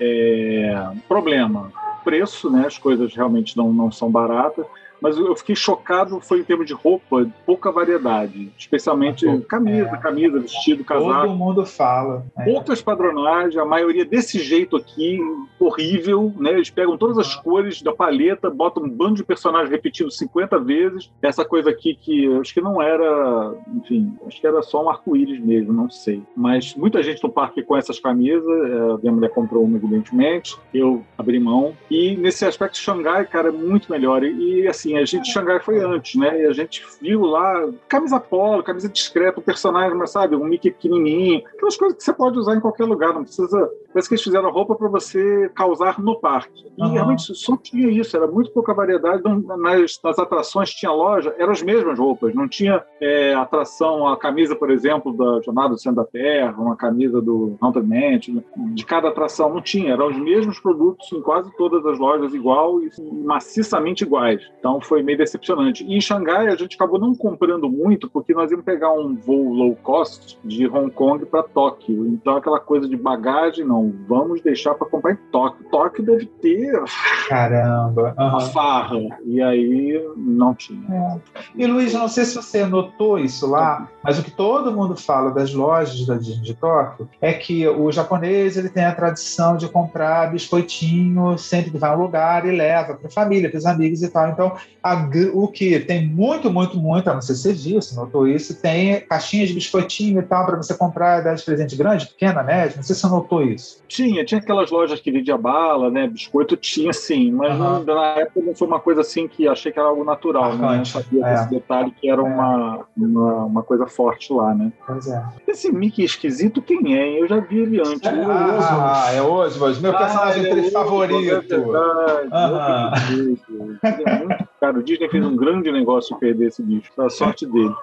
é, problema. preço, né? As coisas realmente não, não são baratas mas eu fiquei chocado foi em termos de roupa, pouca variedade, especialmente ah, camisa, é. camisa, vestido, casaco. Todo mundo fala. É. Poucas padronagens, a maioria desse jeito aqui, horrível, né? Eles pegam todas as cores da paleta, botam um bando de personagens repetido 50 vezes. Essa coisa aqui que acho que não era, enfim, acho que era só um arco-íris mesmo, não sei. Mas muita gente no parque com essas camisas, é, minha mulher comprou uma, evidentemente, eu abri mão. E nesse aspecto, Xangai, cara, é muito melhor. E assim, assim, a gente Xangai foi antes, né? E a gente viu lá camisa polo, camisa discreta, o personagem, mas sabe, um Mickey pequenininho, aquelas coisas que você pode usar em qualquer lugar, não precisa. Parece que eles fizeram roupa para você causar no parque. E uhum. realmente só tinha isso, era muito pouca variedade. Nas, nas atrações tinha loja, eram as mesmas roupas, não tinha é, atração, a camisa, por exemplo, da Jornada do Centro da Terra, uma camisa do Haunted Mansion, de cada atração, não tinha, eram os mesmos produtos em quase todas as lojas igual e maciçamente iguais. Então foi meio decepcionante. E em Xangai a gente acabou não comprando muito porque nós íamos pegar um voo low cost de Hong Kong para Tóquio. Então aquela coisa de bagagem, não, vamos deixar para comprar em Tóquio. Tóquio deve ter caramba, uhum. uma farra. E aí não tinha. É. E Luiz, não sei se você notou isso lá, mas o que todo mundo fala das lojas da Disney de Tóquio é que o japonês ele tem a tradição de comprar biscoitinho sempre que vai a um lugar e leva para a família, para os amigos e tal. Então, a, o que tem muito, muito, muito, não sei se você viu, se notou isso, tem caixinhas de biscoitinho e tal para você comprar dar de presente grande, pequena, média, não sei se você notou isso. Tinha, tinha aquelas lojas que vendia bala, né, biscoito tinha sim, mas uhum. não, na época não foi uma coisa assim que achei que era algo natural, né, não sabia é. detalhe que era é. uma, uma, uma, coisa forte lá, né. Pois é. Esse Mickey esquisito, quem é? Eu já vi ele antes. É, ah, é Oswald, meu ah, personagem ah, é favorito. É verdade. Uhum. É muito Cara, o Disney fez um grande negócio perder esse bicho, a sorte dele.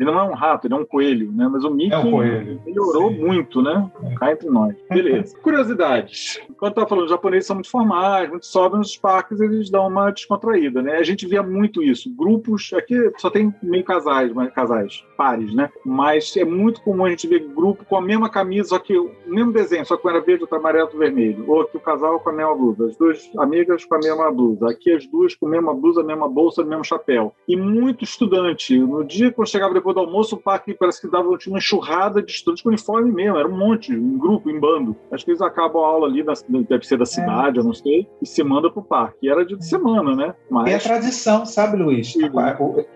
Ele não é um rato, ele é um coelho, né? Mas o Mickey é um melhorou Sim. muito, né? Cá entre nós. Beleza. Curiosidades. Quando eu falando, os japoneses são muito formais, muito sobres nos parques, eles dão uma descontraída, né? A gente via muito isso. Grupos, aqui só tem meio casais, mas casais, pares, né? Mas é muito comum a gente ver grupo com a mesma camisa, só que o mesmo desenho, só que era verde, outro amarelo, outro vermelho. Ou aqui o casal com a mesma blusa. As duas amigas com a mesma blusa. Aqui as duas com a mesma blusa, a mesma bolsa, o mesmo chapéu. E muito estudante. No dia que eu chegava depois depois do almoço, o parque parece que dava uma enxurrada de estudantes com uniforme mesmo, era um monte, um grupo, em bando. Acho que eles acabam a aula ali, na, deve ser da é. cidade, é. eu não sei, e se manda pro parque. E era de semana, né? Mas... É a tradição, sabe, Luiz?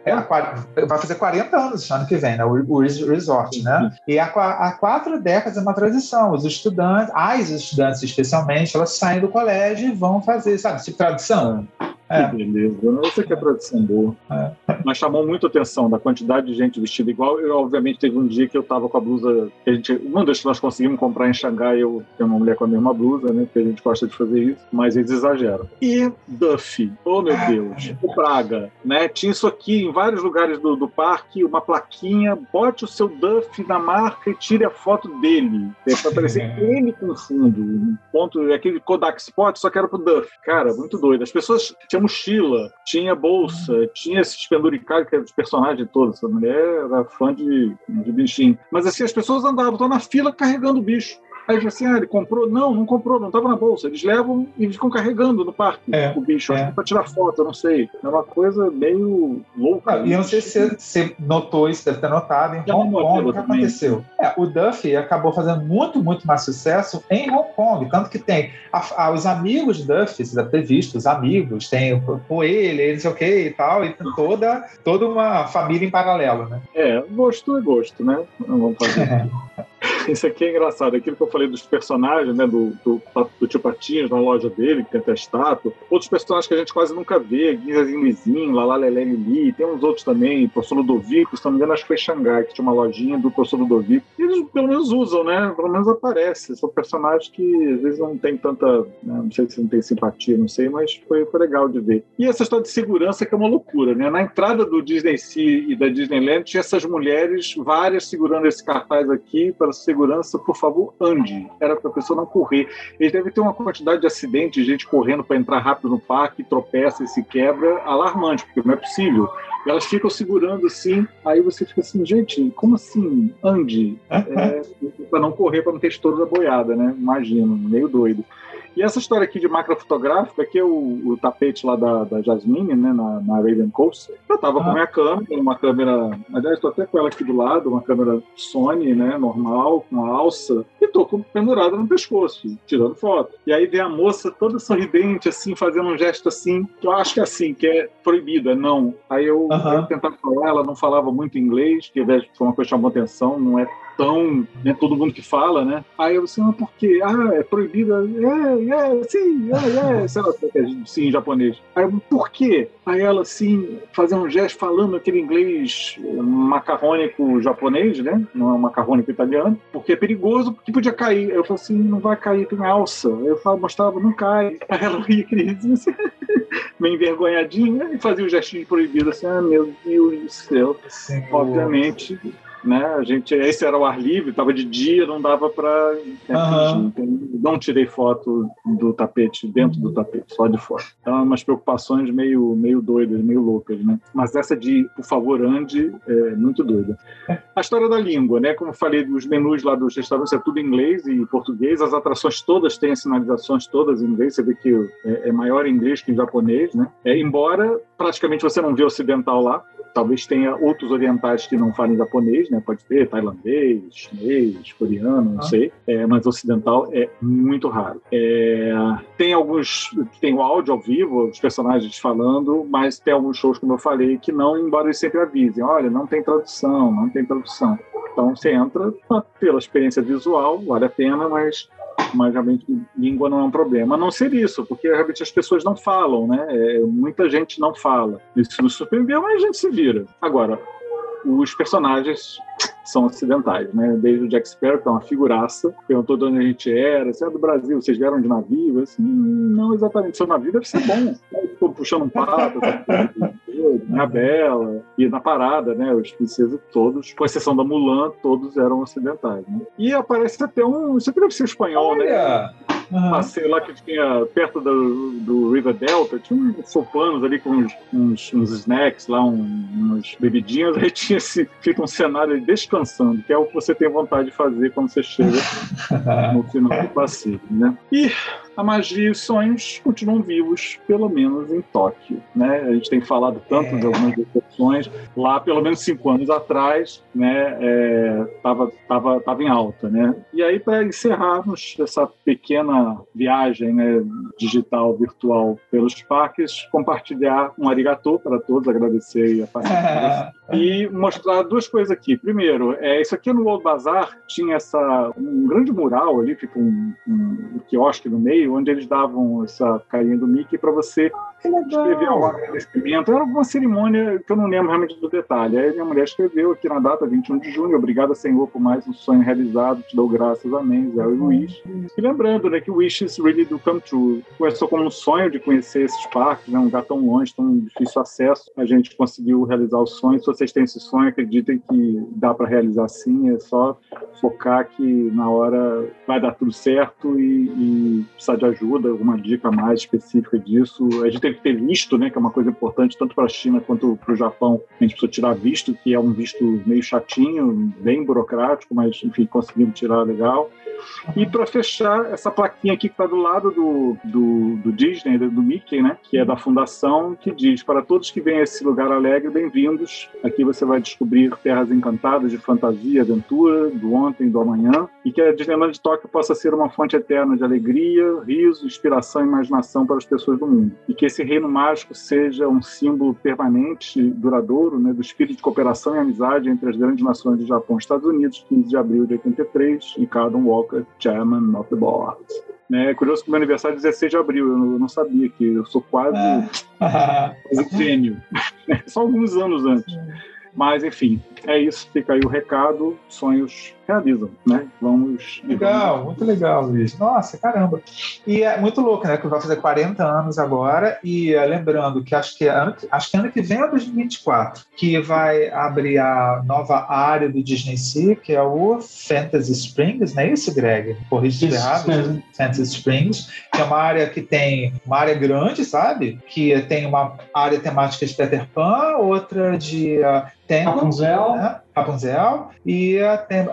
É, a, vai fazer 40 anos ano que vem, né? O, resort, né? E há, há quatro décadas é uma tradição. Os estudantes, as estudantes especialmente, elas saem do colégio e vão fazer, sabe? Tipo tradição. É. Que beleza. Eu sei que é produção boa. É. Mas chamou muito atenção da quantidade de gente vestida igual. Eu, obviamente, teve um dia que eu tava com a blusa. Que a gente, uma das que nós conseguimos comprar em Xangai, eu tenho uma mulher com a mesma blusa, né? Porque a gente gosta de fazer isso. Mas eles exageram. E Duffy. Oh, meu Deus. O Praga. Né? Tinha isso aqui em vários lugares do, do parque, uma plaquinha. Bote o seu Duffy na marca e tire a foto dele. É pra parecer ele com fundo. Um ponto, aquele Kodak Spot, só que era pro Duffy. Cara, muito doido. As pessoas tinha mochila, tinha bolsa, tinha esses penduricários que eram os personagens todos. Essa mulher era fã de, de bichinho. Mas assim, as pessoas andavam, na fila carregando o bicho. Aí ele assim, ah, ele comprou? Não, não comprou, não estava na bolsa. Eles levam e ficam carregando no parque é, o bicho, é. para tirar foto, não sei. É uma coisa meio louca. Ah, e eu não sei se você notou isso, deve ter notado. Em Já Hong Kong, o que aconteceu? É, o Duffy acabou fazendo muito, muito mais sucesso em Hong Kong. Tanto que tem a, a, os amigos de Duffy, você deve ter visto, os amigos, tem o Coelho, não sei o que e tal, e tem toda, toda uma família em paralelo, né? É, gosto é gosto, né? Não vamos fazer. Isso aqui é engraçado. Aquilo que eu falei dos personagens, né? Do, do, do tio Patinhas na loja dele, que tem até estátua. Outros personagens que a gente quase nunca vê. Guizazinho Lizinho, Lala Lelé Lili. Tem uns outros também. Professor Ludovico, se não me engano, acho que foi Xangai, que tinha uma lojinha do Professor Ludovico. E eles pelo menos usam, né? Pelo menos aparece. São personagens que às vezes não tem tanta. Né? Não sei se não tem simpatia, não sei, mas foi, foi legal de ver. E essa história de segurança que é uma loucura, né? Na entrada do Disney Sea e da Disneyland tinha essas mulheres, várias segurando esse cartaz aqui para segurança, por favor, ande. Era para a pessoa não correr. Ele deve ter uma quantidade de acidentes, de gente correndo para entrar rápido no parque, tropeça e se quebra, alarmante, porque não é possível. Elas ficam segurando assim, aí você fica assim, gente, como assim? Ande. É, para não correr, para não ter estouro da boiada, né? Imagino, meio doido. E essa história aqui de macro fotográfica, que é o, o tapete lá da, da Jasmine, né, na, na Raven Coast, eu tava ah. com minha câmera, uma câmera, aliás, tô até com ela aqui do lado, uma câmera Sony, né, normal, com alça, e tô com pendurada no pescoço, tirando foto. E aí vem a moça toda sorridente, assim, fazendo um gesto assim, que eu acho que é assim, que é proibido, é não. Aí eu, uhum. eu tentava falar, ela não falava muito inglês, que foi uma coisa que chamou atenção, não é tão né, todo mundo que fala, né? Aí eu disse, ah, por quê? Ah, é proibida. É, é, sim, é, é, sei lá, sim, em japonês. Aí eu, por quê? Aí ela, assim, fazendo um gesto, falando aquele inglês macarrônico japonês, né? Não é um macarrônico italiano, porque é perigoso, porque podia cair. Eu falei assim, não vai cair, tem alça. Eu falava, mostrava, não cai. Aí ela ria, assim, meio envergonhadinha, e fazia o gestinho proibido, assim, ah, meu Deus do céu. Sim, Obviamente, né? A gente, esse era o ar livre, estava de dia, não dava para uhum. não tirei foto do tapete dentro do tapete, só de fora. Então, umas preocupações meio meio doidas, meio loucas, né? Mas essa de por favor ande é muito doida. A história da língua, né? Como eu falei, os menus lá dos restaurantes é tudo em inglês e português. As atrações todas têm as sinalizações todas em inglês. Você vê que é, é maior em inglês que em japonês, né? É, embora praticamente você não vê ocidental lá, talvez tenha outros orientais que não falem japonês, né? Pode ter tailandês, chinês, coreano, não ah. sei. É, mas ocidental é muito raro. É, tem alguns tem o áudio ao vivo, os personagens falando, mas tem alguns shows, como eu falei, que não, embora eles sempre avisem, olha, não tem tradução, não tem tradução. Então você entra pela experiência visual, vale a pena, mas mas realmente língua não é um problema. A não ser isso, porque realmente as pessoas não falam, né? É, muita gente não fala. Isso nos surpreendeu, mas a gente se vira. Agora, os personagens são ocidentais, né? Desde o Jack Sparrow, que é uma figuraça, perguntou de onde a gente era, se é do Brasil, vocês vieram de navio? Assim, não exatamente, seu navio deve ser bom. Estou puxando um pato, minha bela, e na parada, né? Os princesas todos, com exceção da Mulan, todos eram ocidentais. Né? E aparece até um. Isso deve ser espanhol, né? Olha. né? Uhum. Passei lá que tinha perto do, do River Delta, tinha uns sopanos ali com uns, uns, uns snacks lá, um, umas bebidinhas, aí tinha esse, fica um cenário descansando, que é o que você tem vontade de fazer quando você chega no final do passeio, né? E a magia e os sonhos continuam vivos, pelo menos em Tóquio. Né? A gente tem falado tanto é. de algumas decepções. Lá, pelo menos cinco anos atrás, né, é, tava, tava, tava em alta. Né? E aí, para encerrarmos essa pequena viagem né, digital, virtual pelos parques, compartilhar um arigatô para todos, agradecer a participação. e mostrar duas coisas aqui. Primeiro, é, isso aqui no World Bazaar tinha essa, um grande mural ali, fica um, um, um quiosque no meio, onde eles davam essa carinha do Mickey para você escrever um agradecimento. Era uma cerimônia que eu não lembro realmente do detalhe. Aí minha mulher escreveu aqui na data 21 de junho: Obrigada, Senhor, por mais um sonho realizado. Te dou graças, amém. Zé e Wish. E lembrando né, que Wishes really do come true. Começou como um sonho de conhecer esses parques, né, um lugar tão longe, tão difícil acesso. A gente conseguiu realizar o sonho. Vocês têm esse sonho, acreditem que dá para realizar sim. É só focar que na hora vai dar tudo certo e, e precisar de ajuda, alguma dica mais específica disso. A gente tem que ter visto, né, que é uma coisa importante tanto para a China quanto para o Japão. A gente precisa tirar visto, que é um visto meio chatinho, bem burocrático, mas enfim, conseguimos tirar legal. E para fechar, essa plaquinha aqui que está do lado do, do, do, Disney, do Mickey, né? Que é da fundação, que diz: Para todos que vêm a esse lugar alegre, bem-vindos. Aqui você vai descobrir terras encantadas de fantasia, aventura, do ontem do amanhã. E que a Disneyland de Tóquio possa ser uma fonte eterna de alegria, riso, inspiração e imaginação para as pessoas do mundo. E que esse reino mágico seja um símbolo permanente, duradouro, né? Do espírito de cooperação e amizade entre as grandes nações do Japão e Estados Unidos, 15 de abril de 83, e um Walker Chairman of the Board. Né, é curioso que meu aniversário é 16 de abril, eu não, sabia que eu sou quase, é. quase gênio. Só alguns anos antes. Mas, enfim, é isso. Fica aí o recado. Sonhos realizam, né? Vamos. Legal, vamos... muito legal, Luiz. Nossa, caramba. E é muito louco, né? Que vai fazer 40 anos agora. E é, lembrando que acho que, ano, acho que ano que vem é 2024, que vai abrir a nova área do Disney Sea, que é o Fantasy Springs, não é isso, Greg? Corrija se errado. Mesmo. Fantasy Springs, que é uma área que tem uma área grande, sabe? Que tem uma área temática de Peter Pan, outra de uh, Rapunzel. Né? Rapunzel e tem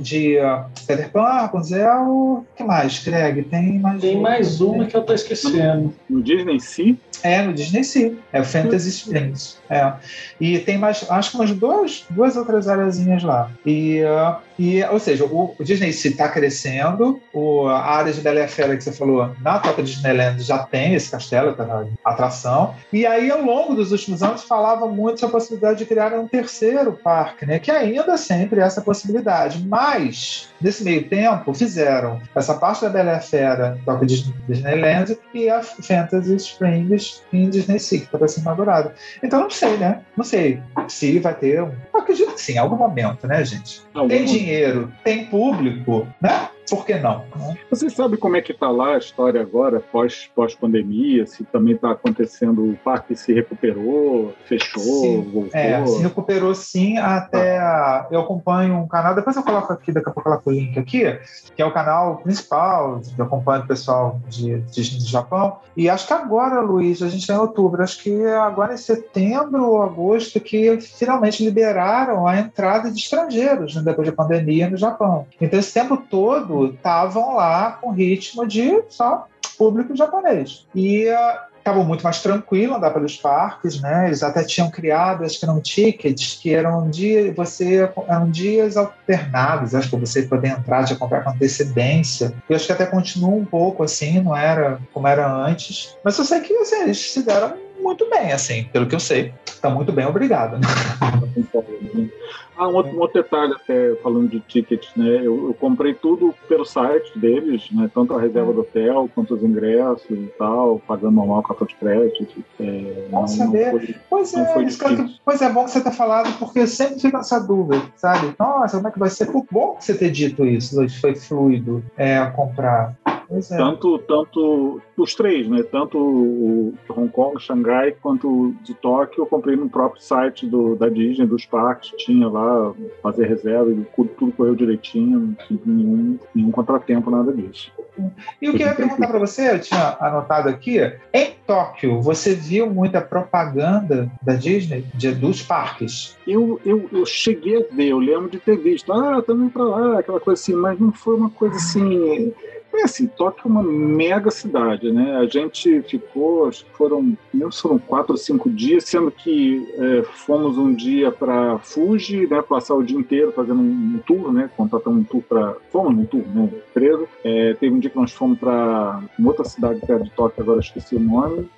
de, de uh, Peter Pan, Rapunzel, o que mais, Craig? Tem mais Tem mais uma que eu tô esquecendo. No Disney Sea? É, no Disney Sea. É o Fantasy Springs. É. E tem mais, acho que umas duas, duas outras areazinhas lá. E, uh, e, ou seja, o, o Disney Sea está crescendo, o, a área de Bela Fera que você falou, na Toca Disneyland já tem esse castelo, tá na atração. E aí, ao longo dos últimos anos, falava muito sobre a possibilidade de criar um terceiro parque, né? Que ainda sempre é essa possibilidade. Mas, nesse meio tempo, fizeram essa parte da Bela Fera, Toca Disneyland, e a Fantasy Springs em Disney Sea, que está sendo inaugurada. Então, não sei, né? Não sei se vai ter. Um... Eu acredito que sim, em algum momento, né, gente? Algum... Tem dinheiro, tem público, né? Por que não? Você sabe como é que está lá a história agora, pós, pós-pandemia? Se também está acontecendo, o parque se recuperou, fechou, sim, voltou? É, se recuperou sim, até ah. eu acompanho um canal, depois eu coloco aqui, daqui a pouco eu coloco o link aqui, que é o canal principal, eu acompanho o pessoal de do Japão, e acho que agora, Luiz, a gente está em outubro, acho que agora em setembro ou agosto que finalmente liberaram a entrada de estrangeiros né, depois da pandemia no Japão. Então esse tempo todo estavam lá com ritmo de só público japonês. E estavam muito mais tranquilo andar pelos parques, né? Eles até tinham criado, acho que eram tickets que eram dia, você eram dias alternados, acho que você poder entrar já comprar com antecedência. Eu acho que até continua um pouco assim, não era como era antes. Mas eu sei que assim, eles se deram muito bem, assim, pelo que eu sei. Está muito bem, obrigado. Né? Ah, um outro, um outro, detalhe até falando de tickets, né? Eu, eu, comprei tudo pelo site deles, né? Tanto a reserva do hotel quanto os ingressos e tal, pagando normal cartão de crédito. É, bom não, saber. Não foi, pois, é, pois é bom que você está falando, porque sempre fica essa dúvida, sabe? Nossa, como é que vai ser? Foi bom que você ter dito isso, Luiz, foi fluido é, comprar. É. Tanto, tanto os três, né? Tanto o Hong Kong, Xangai, quanto o de Tóquio, eu comprei no próprio site do, da Disney, dos parques, tinha lá fazer reserva, tudo, tudo correu direitinho, nenhum, nenhum contratempo, nada disso. E o que eu ia perguntar para você, eu tinha anotado aqui, em Tóquio, você viu muita propaganda da Disney, de, dos parques? Eu, eu, eu cheguei a ver, eu lembro de ter visto, ah, também para lá, aquela coisa assim, mas não foi uma coisa assim é assim, Tóquio é uma mega cidade, né? A gente ficou, acho que foram, não foram quatro ou cinco dias, sendo que é, fomos um dia para Fuji, né? Passar o dia inteiro fazendo um, tour, né? Contratamos um tour para, fomos num tour, né? Empresa. É, teve um dia que nós fomos para outra cidade perto de Tóquio, agora esqueci o nome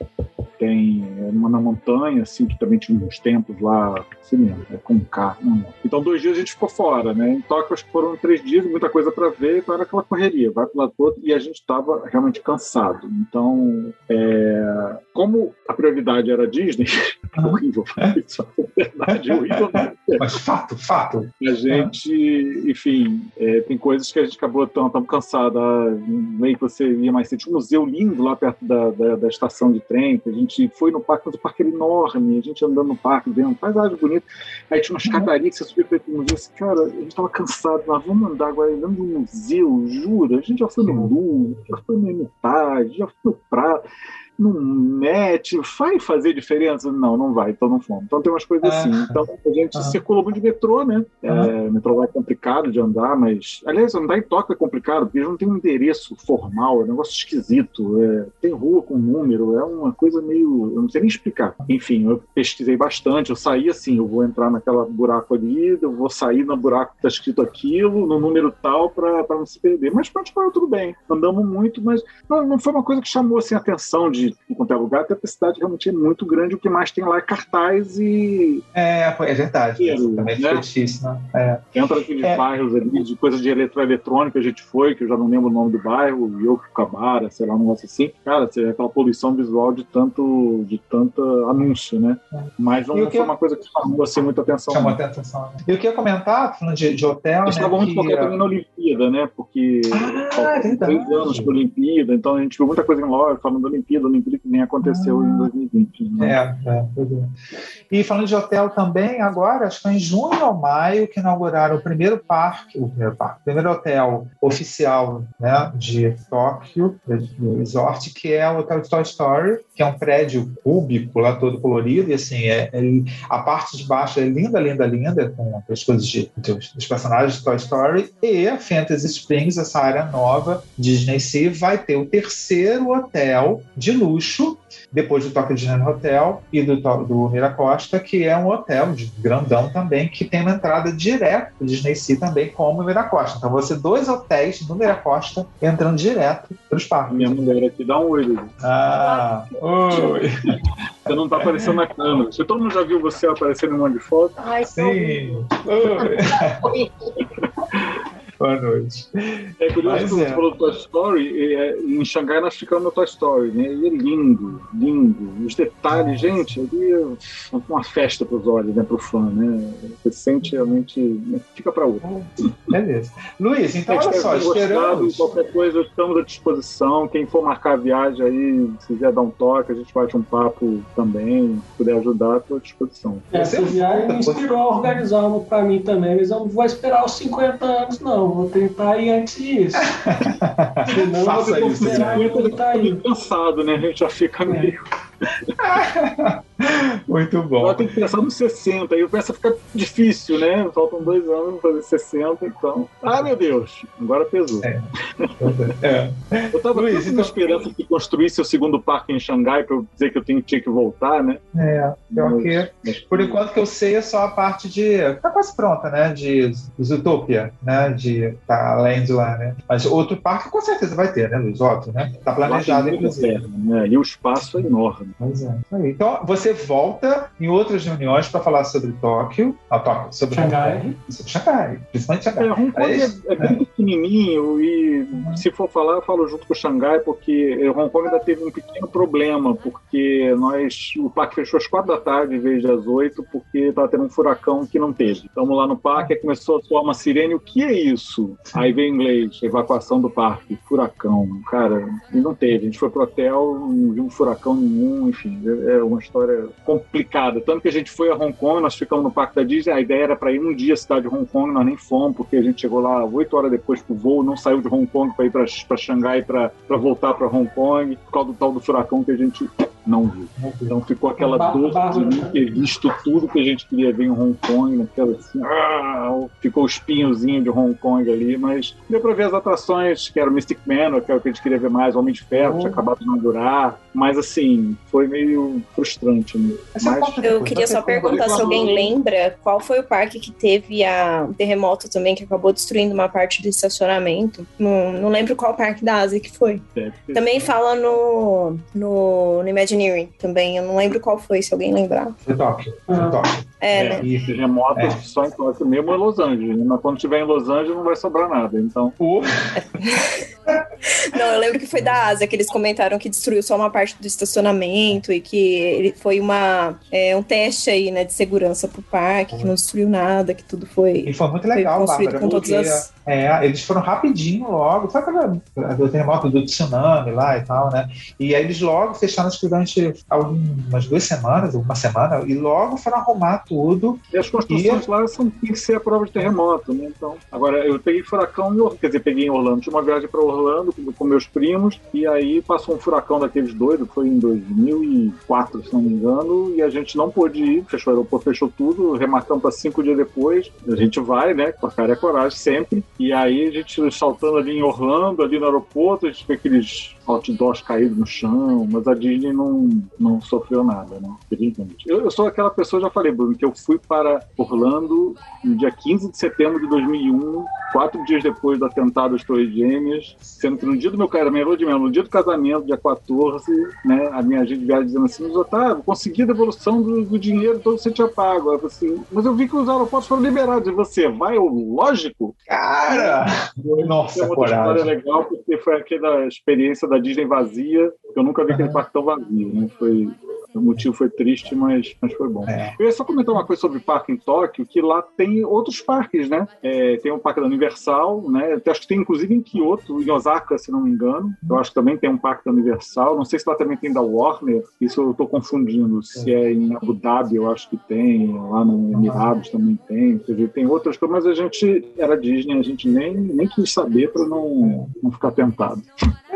tem uma na montanha, assim, que também tinha uns templos lá, assim mesmo, é com carro. Então, dois dias a gente ficou fora, né? Em Tóquio, acho que foram três dias, muita coisa para ver, então era aquela correria, vai para lado todo, e a gente estava realmente cansado. Então, é... como a prioridade era Disney, é horrível isso, é verdade, horrível. Mas fato, fato. A gente, enfim, é, tem coisas que a gente acabou tão, tão cansado, meio que você ia mais cedo. Tinha um museu lindo lá perto da, da, da estação de trem, que a gente gente foi no parque, mas o parque era enorme, a gente andando no parque, vendo paisagem bonita. Aí tinha uma escadaria que você subia para o museu, assim, cara, a gente estava cansado, nós vamos andar agora dentro do museu, jura? A gente já foi no Louvre, já foi no Hermitage, já foi no Prado não mete, vai fazer diferença? Não, não vai, então não fomos. Então tem umas coisas assim. Então a gente ah. circula muito de metrô, né? É, metrô é complicado de andar, mas. Aliás, andar em Tóquio é complicado, porque eles não tem um endereço formal, é um negócio esquisito. É... tem rua com número, é uma coisa meio. Eu não sei nem explicar. Enfim, eu pesquisei bastante, eu saí assim, eu vou entrar naquela buraco ali, eu vou sair no buraco que tá escrito aquilo, no número tal, para não se perder. Mas praticamente tudo bem. Andamos muito, mas não, não foi uma coisa que chamou assim, a atenção de em qualquer lugar, até a cidade realmente é muito grande, o que mais tem lá é cartaz e. É, é verdade. Dinheiro, também né? difícil, né? É. Entra aqueles é. bairros ali de coisa de eletroeletrônica, a gente foi, que eu já não lembro o nome do bairro, Yokohabara, sei lá, um negócio assim. Cara, é aquela poluição visual de tanto, de tanto anúncio, né? É. Mas não, foi uma coisa que chamou assim, muita atenção. Chamou né? atenção. Né? E o que eu ia comentar, falando de, de hotel. Estava né, muito focado também na Olimpíada, né? Porque ah, é três anos a Olimpíada, então a gente viu muita coisa em loja falando da Olimpíada, 2020, nem aconteceu ah. em 2020. Né? É, é, é, E falando de hotel também, agora, acho que foi em junho ou maio que inauguraram o primeiro parque, o primeiro parque, o primeiro hotel oficial né, de Tóquio, do resort, que é o Hotel Toy Story, que é um prédio cúbico lá todo colorido, e assim, é, é a parte de baixo é linda, linda, linda, com as coisas de, dos, dos personagens de Toy Story, e a Fantasy Springs, essa área nova, Disney Sea, vai ter o terceiro hotel de luxo depois do Tokyo Disney Hotel e do, do Miracosta, que é um hotel de grandão também, que tem uma entrada direto do Disney Sea também, como o Miracosta. Então você dois hotéis no Miracosta entrando direto para os parques. Minha mulher aqui dá um oi. Ah, oi. Você não está aparecendo na câmera. Você todo mundo já viu você aparecendo em um monte de foto? Ai, sim. Oi. Boa noite. É curioso que você é. falou do Toy Story. É, em Xangai nós ficamos no Toy Story, né? E é lindo, lindo. Os detalhes, gente, ali é uma festa para os olhos, né? Para o fã, né? Você sente realmente. Né? Fica para outro. Beleza. Luiz, então olha só, esperamos. Qualquer coisa, estamos à disposição. Quem for marcar a viagem aí, se quiser dar um toque, a gente bate um papo também. Se puder ajudar, estou à disposição. Essa viagem me inspirou a organizar uma para mim também, mas eu não vou esperar os 50 anos, não vou tentar ir antes disso. Senão Faça eu vou isso, esperar né? tá cansado, né? A gente já fica é. meio. Muito bom. Agora tem que pensar nos 60, aí começa a ficar difícil, né? Faltam dois anos para fazer 60, então. Ah, meu Deus, agora pesou. É. é. Eu estava Luiz, então... esperança que construísse o segundo parque em Xangai para eu dizer que eu tinha, tinha que voltar, né? É, pior mas, que. Por enquanto que eu sei é só a parte de. Tá quase pronta, né? De Zootopia, né? De tá além de lá, né? Mas outro parque com certeza vai ter, né, Luiz? Óbvio, né? Tá planejado, inclusive. Né? E o espaço é enorme. Pois é. Então, você volta em outras reuniões para falar sobre Tóquio, ah, Tóquio sobre Xangai. Sobre Xangai, principalmente Xangai. É, Hong Kong é, é, é bem pequenininho e uhum. se for falar, eu falo junto com Xangai, porque Hong Kong ainda teve um pequeno problema, porque nós, o parque fechou às quatro da tarde em vez das oito, porque estava tendo um furacão que não teve. Estamos lá no parque, aí começou a soar uma sirene, o que é isso? Aí veio em inglês, evacuação do parque, furacão, cara, e não teve. A gente foi pro hotel, não viu um furacão nenhum, enfim, é, é uma história complicada. Tanto que a gente foi a Hong Kong, nós ficamos no Parque da Disney, a ideia era para ir um dia à cidade de Hong Kong, nós nem fomos, porque a gente chegou lá oito horas depois pro voo, não saiu de Hong Kong para ir para Xangai para voltar para Hong Kong, por causa do tal do furacão que a gente não viu. Então ficou aquela dor de não ter visto tudo que a gente queria ver em Hong Kong, naquela assim, ah, ficou o espinhozinho de Hong Kong ali, mas deu para ver as atrações, que era o Mystic Man, que era o que a gente queria ver mais, Homem de Ferro, oh. tinha acabado de inaugurar, mas assim, foi meio frustrante. Né? Mas, eu queria só perguntar se alguém lembra qual foi o parque que teve a um terremoto também, que acabou destruindo uma parte do estacionamento. Não, não lembro qual parque da Ásia que foi. Também fala no, no, no Imagine Imagineering também. Eu não lembro qual foi, se alguém lembrar. Foi Tóquio. Foi ah. Tóquio. É, é, né? E terremoto é. só em Tóquio mesmo em Los Angeles. Né? Mas quando estiver em Los Angeles não vai sobrar nada. Então. não, eu lembro que foi da Ásia que eles comentaram que destruiu só uma parte do estacionamento e que foi uma, é, um teste aí, né, de segurança pro parque, que não destruiu nada, que tudo foi. E foi muito legal, foi construído Bárbara, com todas as. É, eles foram rapidinho logo, foi aquela do terremoto do tsunami lá e tal, né? E aí eles logo fecharam durante algumas duas semanas, uma semana, e logo foram arrumar tudo. E as construções e... lá são, tem que ser a prova de terremoto, né? Então, agora eu peguei furacão em Orlando, quer dizer, peguei em Orlando, tinha uma viagem para Orlando com, com, meus primos, e aí passou um furacão daqueles doidos, foi em 2004, se não me engano, e a gente não pôde ir, fechou o aeroporto, fechou tudo, remarcamos para cinco dias depois, a gente vai, né, com a cara e a coragem sempre, e aí a gente saltando ali em Orlando, ali no aeroporto, a gente vê aqueles outdoors caídos no chão, mas a Disney não, não sofreu nada, né? Felizmente. Eu, eu sou aquela pessoa, já falei, Bruno, que eu fui para Orlando no dia 15 de setembro de 2001, quatro dias depois do atentado às Torres Gêmeas, sendo que no dia do meu casamento, de mesmo, no dia do casamento, dia 14, né, a minha agente de viagem dizendo assim, mas Otávio, consegui a devolução do, do dinheiro todo que você tinha pago. Eu assim, mas eu vi que os aeroportos foram liberados. E você vai, lógico? Cara! Nossa, é uma história legal, porque foi aquela experiência da Disney vazia, eu nunca vi aquele parque tão vazio, né? Foi O motivo foi triste, mas, mas foi bom. É. Eu ia só comentar uma coisa sobre o parque em Tóquio, que lá tem outros parques, né? É, tem o parque da Universal, né? Eu acho que tem inclusive em Kyoto, em Osaka, se não me engano. Eu acho que também tem um parque da Universal. Não sei se lá também tem da Warner. Isso eu estou confundindo. Se é em Abu Dhabi, eu acho que tem. Lá no Emirados também tem. Quer dizer, tem outras coisas, mas a gente era Disney, a gente nem, nem quis saber para não, não ficar tentado.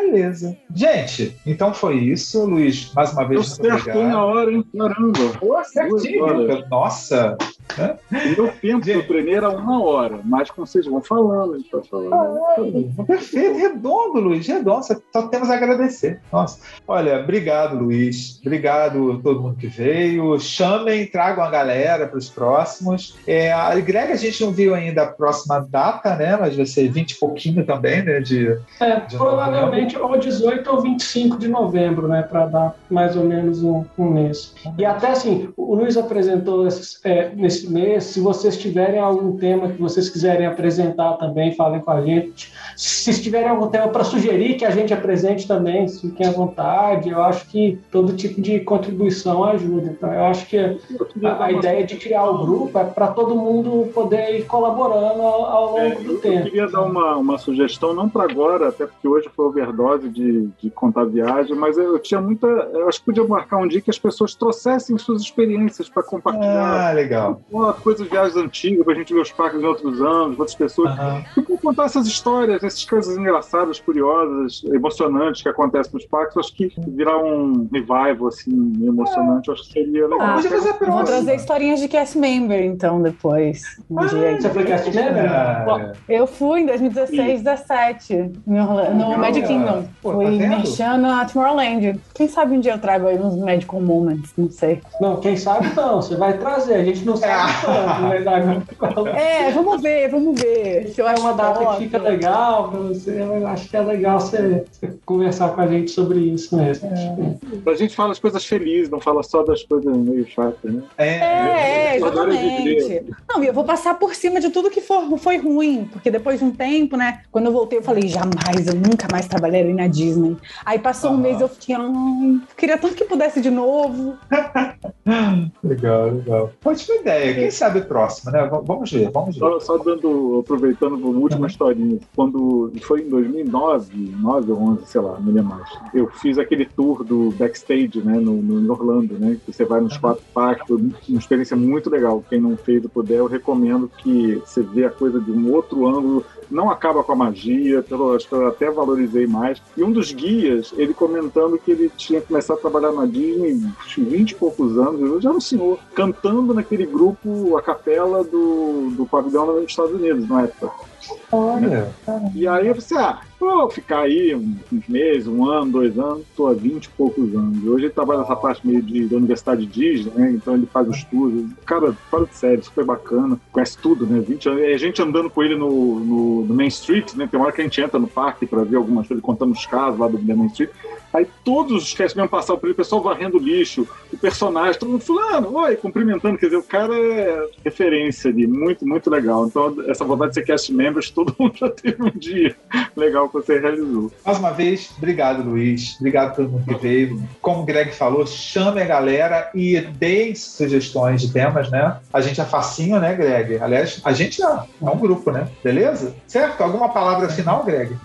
Beleza. Gente, então foi isso, Luiz. Mais uma vez, Eu muito obrigado. na hora, hein? Caramba. Pô, certinho. Nossa. O meu tempo Gente. do treinei era uma hora, mas como vocês vão falando, a gente vai falando. Ah, perfeito, redondo, Luiz, redondo. Só temos a agradecer. Nossa. Olha, obrigado, Luiz. Obrigado a todo mundo que veio. Chamem, tragam a galera para os próximos. É, a Greg, a gente não viu ainda a próxima data, né? Mas vai ser 20 e pouquinho também, né? De, é, de provavelmente ou 18 ou 25 de novembro, né? Para dar mais ou menos um, um mês. E até assim, o Luiz apresentou esses, é, nesse mês. Se vocês tiverem algum tema que vocês quiserem apresentar também, falem com a gente. Se tiverem algum tema para sugerir que a gente apresente também, fiquem à vontade. Eu acho que todo tipo de contribuição ajuda. Então, eu acho que a, a ideia de criar o grupo é para todo mundo poder ir colaborando ao, ao longo é, do eu, tempo. Eu queria dar uma, uma sugestão, não para agora, até porque hoje foi overdose de, de contar viagem, mas eu tinha muita. Eu acho que podia marcar um dia que as pessoas trouxessem suas experiências para compartilhar. Ah, legal coisas de viagens antigas, pra gente ver os parques de outros anos, outras pessoas. Uhum. E contar essas histórias, essas coisas engraçadas, curiosas, emocionantes que acontecem nos parques, acho que virar um revival, assim, emocionante, acho que seria legal. Ah, vou trazer historinhas de cast member, então, depois. Um ah, dia. Você foi cast member? Eu fui em 2016, 2017, no, no Magic Kingdom. Pô, fui tá mexendo a Tomorrowland. Quem sabe um dia eu trago aí uns Magical Moments, não sei. Não, quem sabe não, você vai trazer, a gente não sabe. Ah. É, vamos ver, vamos ver. Se é uma data que fica legal pra você, eu acho que é legal você, conversar com a gente sobre isso mesmo. É. A gente fala as coisas felizes, não fala só das coisas meio chatas, né? É, é, é exatamente. Não, eu vou passar por cima de tudo que for, foi ruim, porque depois de um tempo, né, quando eu voltei, eu falei, jamais, eu nunca mais trabalharei na Disney. Aí passou ah. um mês, eu fiquei, ai, queria tanto que pudesse de novo. legal, legal. Ótima ideia. Quem sabe próxima, né? Vamos ver, vamos ver. Só, só dando, aproveitando uma última uhum. historinha. Quando foi em 2009, 9 ou 11, sei lá, não lembro mais. Eu fiz aquele tour do backstage, né, no, no Orlando, né? Que você vai nos uhum. quatro parques, uma experiência muito legal. Quem não fez e puder, eu recomendo que você vê a coisa de um outro ângulo não acaba com a magia, pelo, acho que eu até valorizei mais. E um dos guias, ele comentando que ele tinha começado a trabalhar na Disney 20 e poucos anos, eu já era um senhor, cantando naquele grupo, a capela do, do pavilhão nos Estados Unidos, na época. Olha. E aí eu pensei, ah, vou ficar aí uns meses, um ano, dois anos, estou há 20 e poucos anos. Hoje ele trabalha nessa parte meio de, da Universidade Disney, né? Então ele faz os tours. Cara, fala de sério, super bacana. Conhece tudo, né? 20 anos. E a gente andando com ele no, no, no Main Street, né? Tem uma hora que a gente entra no parque para ver algumas coisas, contando os casos lá do Main Street. Aí todos os cast mesmo passavam por ele, o pessoal varrendo lixo, o personagem, todo mundo fulano, oi, cumprimentando. Quer dizer, o cara é referência ali, muito, muito legal. Então, essa vontade de ser cast members, todo mundo já teve um dia legal que você realizou. Mais uma vez, obrigado, Luiz. Obrigado a todo mundo que veio. Como o Greg falou, chame a galera e deem sugestões de temas, né? A gente é facinho, né, Greg? Aliás, a gente é, é um grupo, né? Beleza? Certo? Alguma palavra final, Greg?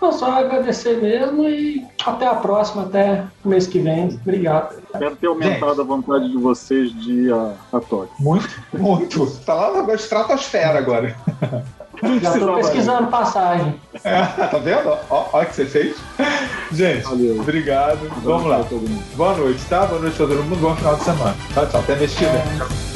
Não, só agradecer mesmo e até a próxima, até o mês que vem. Obrigado. Espero ter aumentado Gente. a vontade de vocês de ir a, a Tóquio. Muito, muito. Tá lá na estratosfera agora. Já estou pesquisando passagem. É, tá vendo? Olha o que você fez. Gente, Valeu. obrigado. Vamos lá. Boa noite, tá? Boa noite a todo mundo. Bom final de semana. Tchau, tchau. Até mês que vem. É.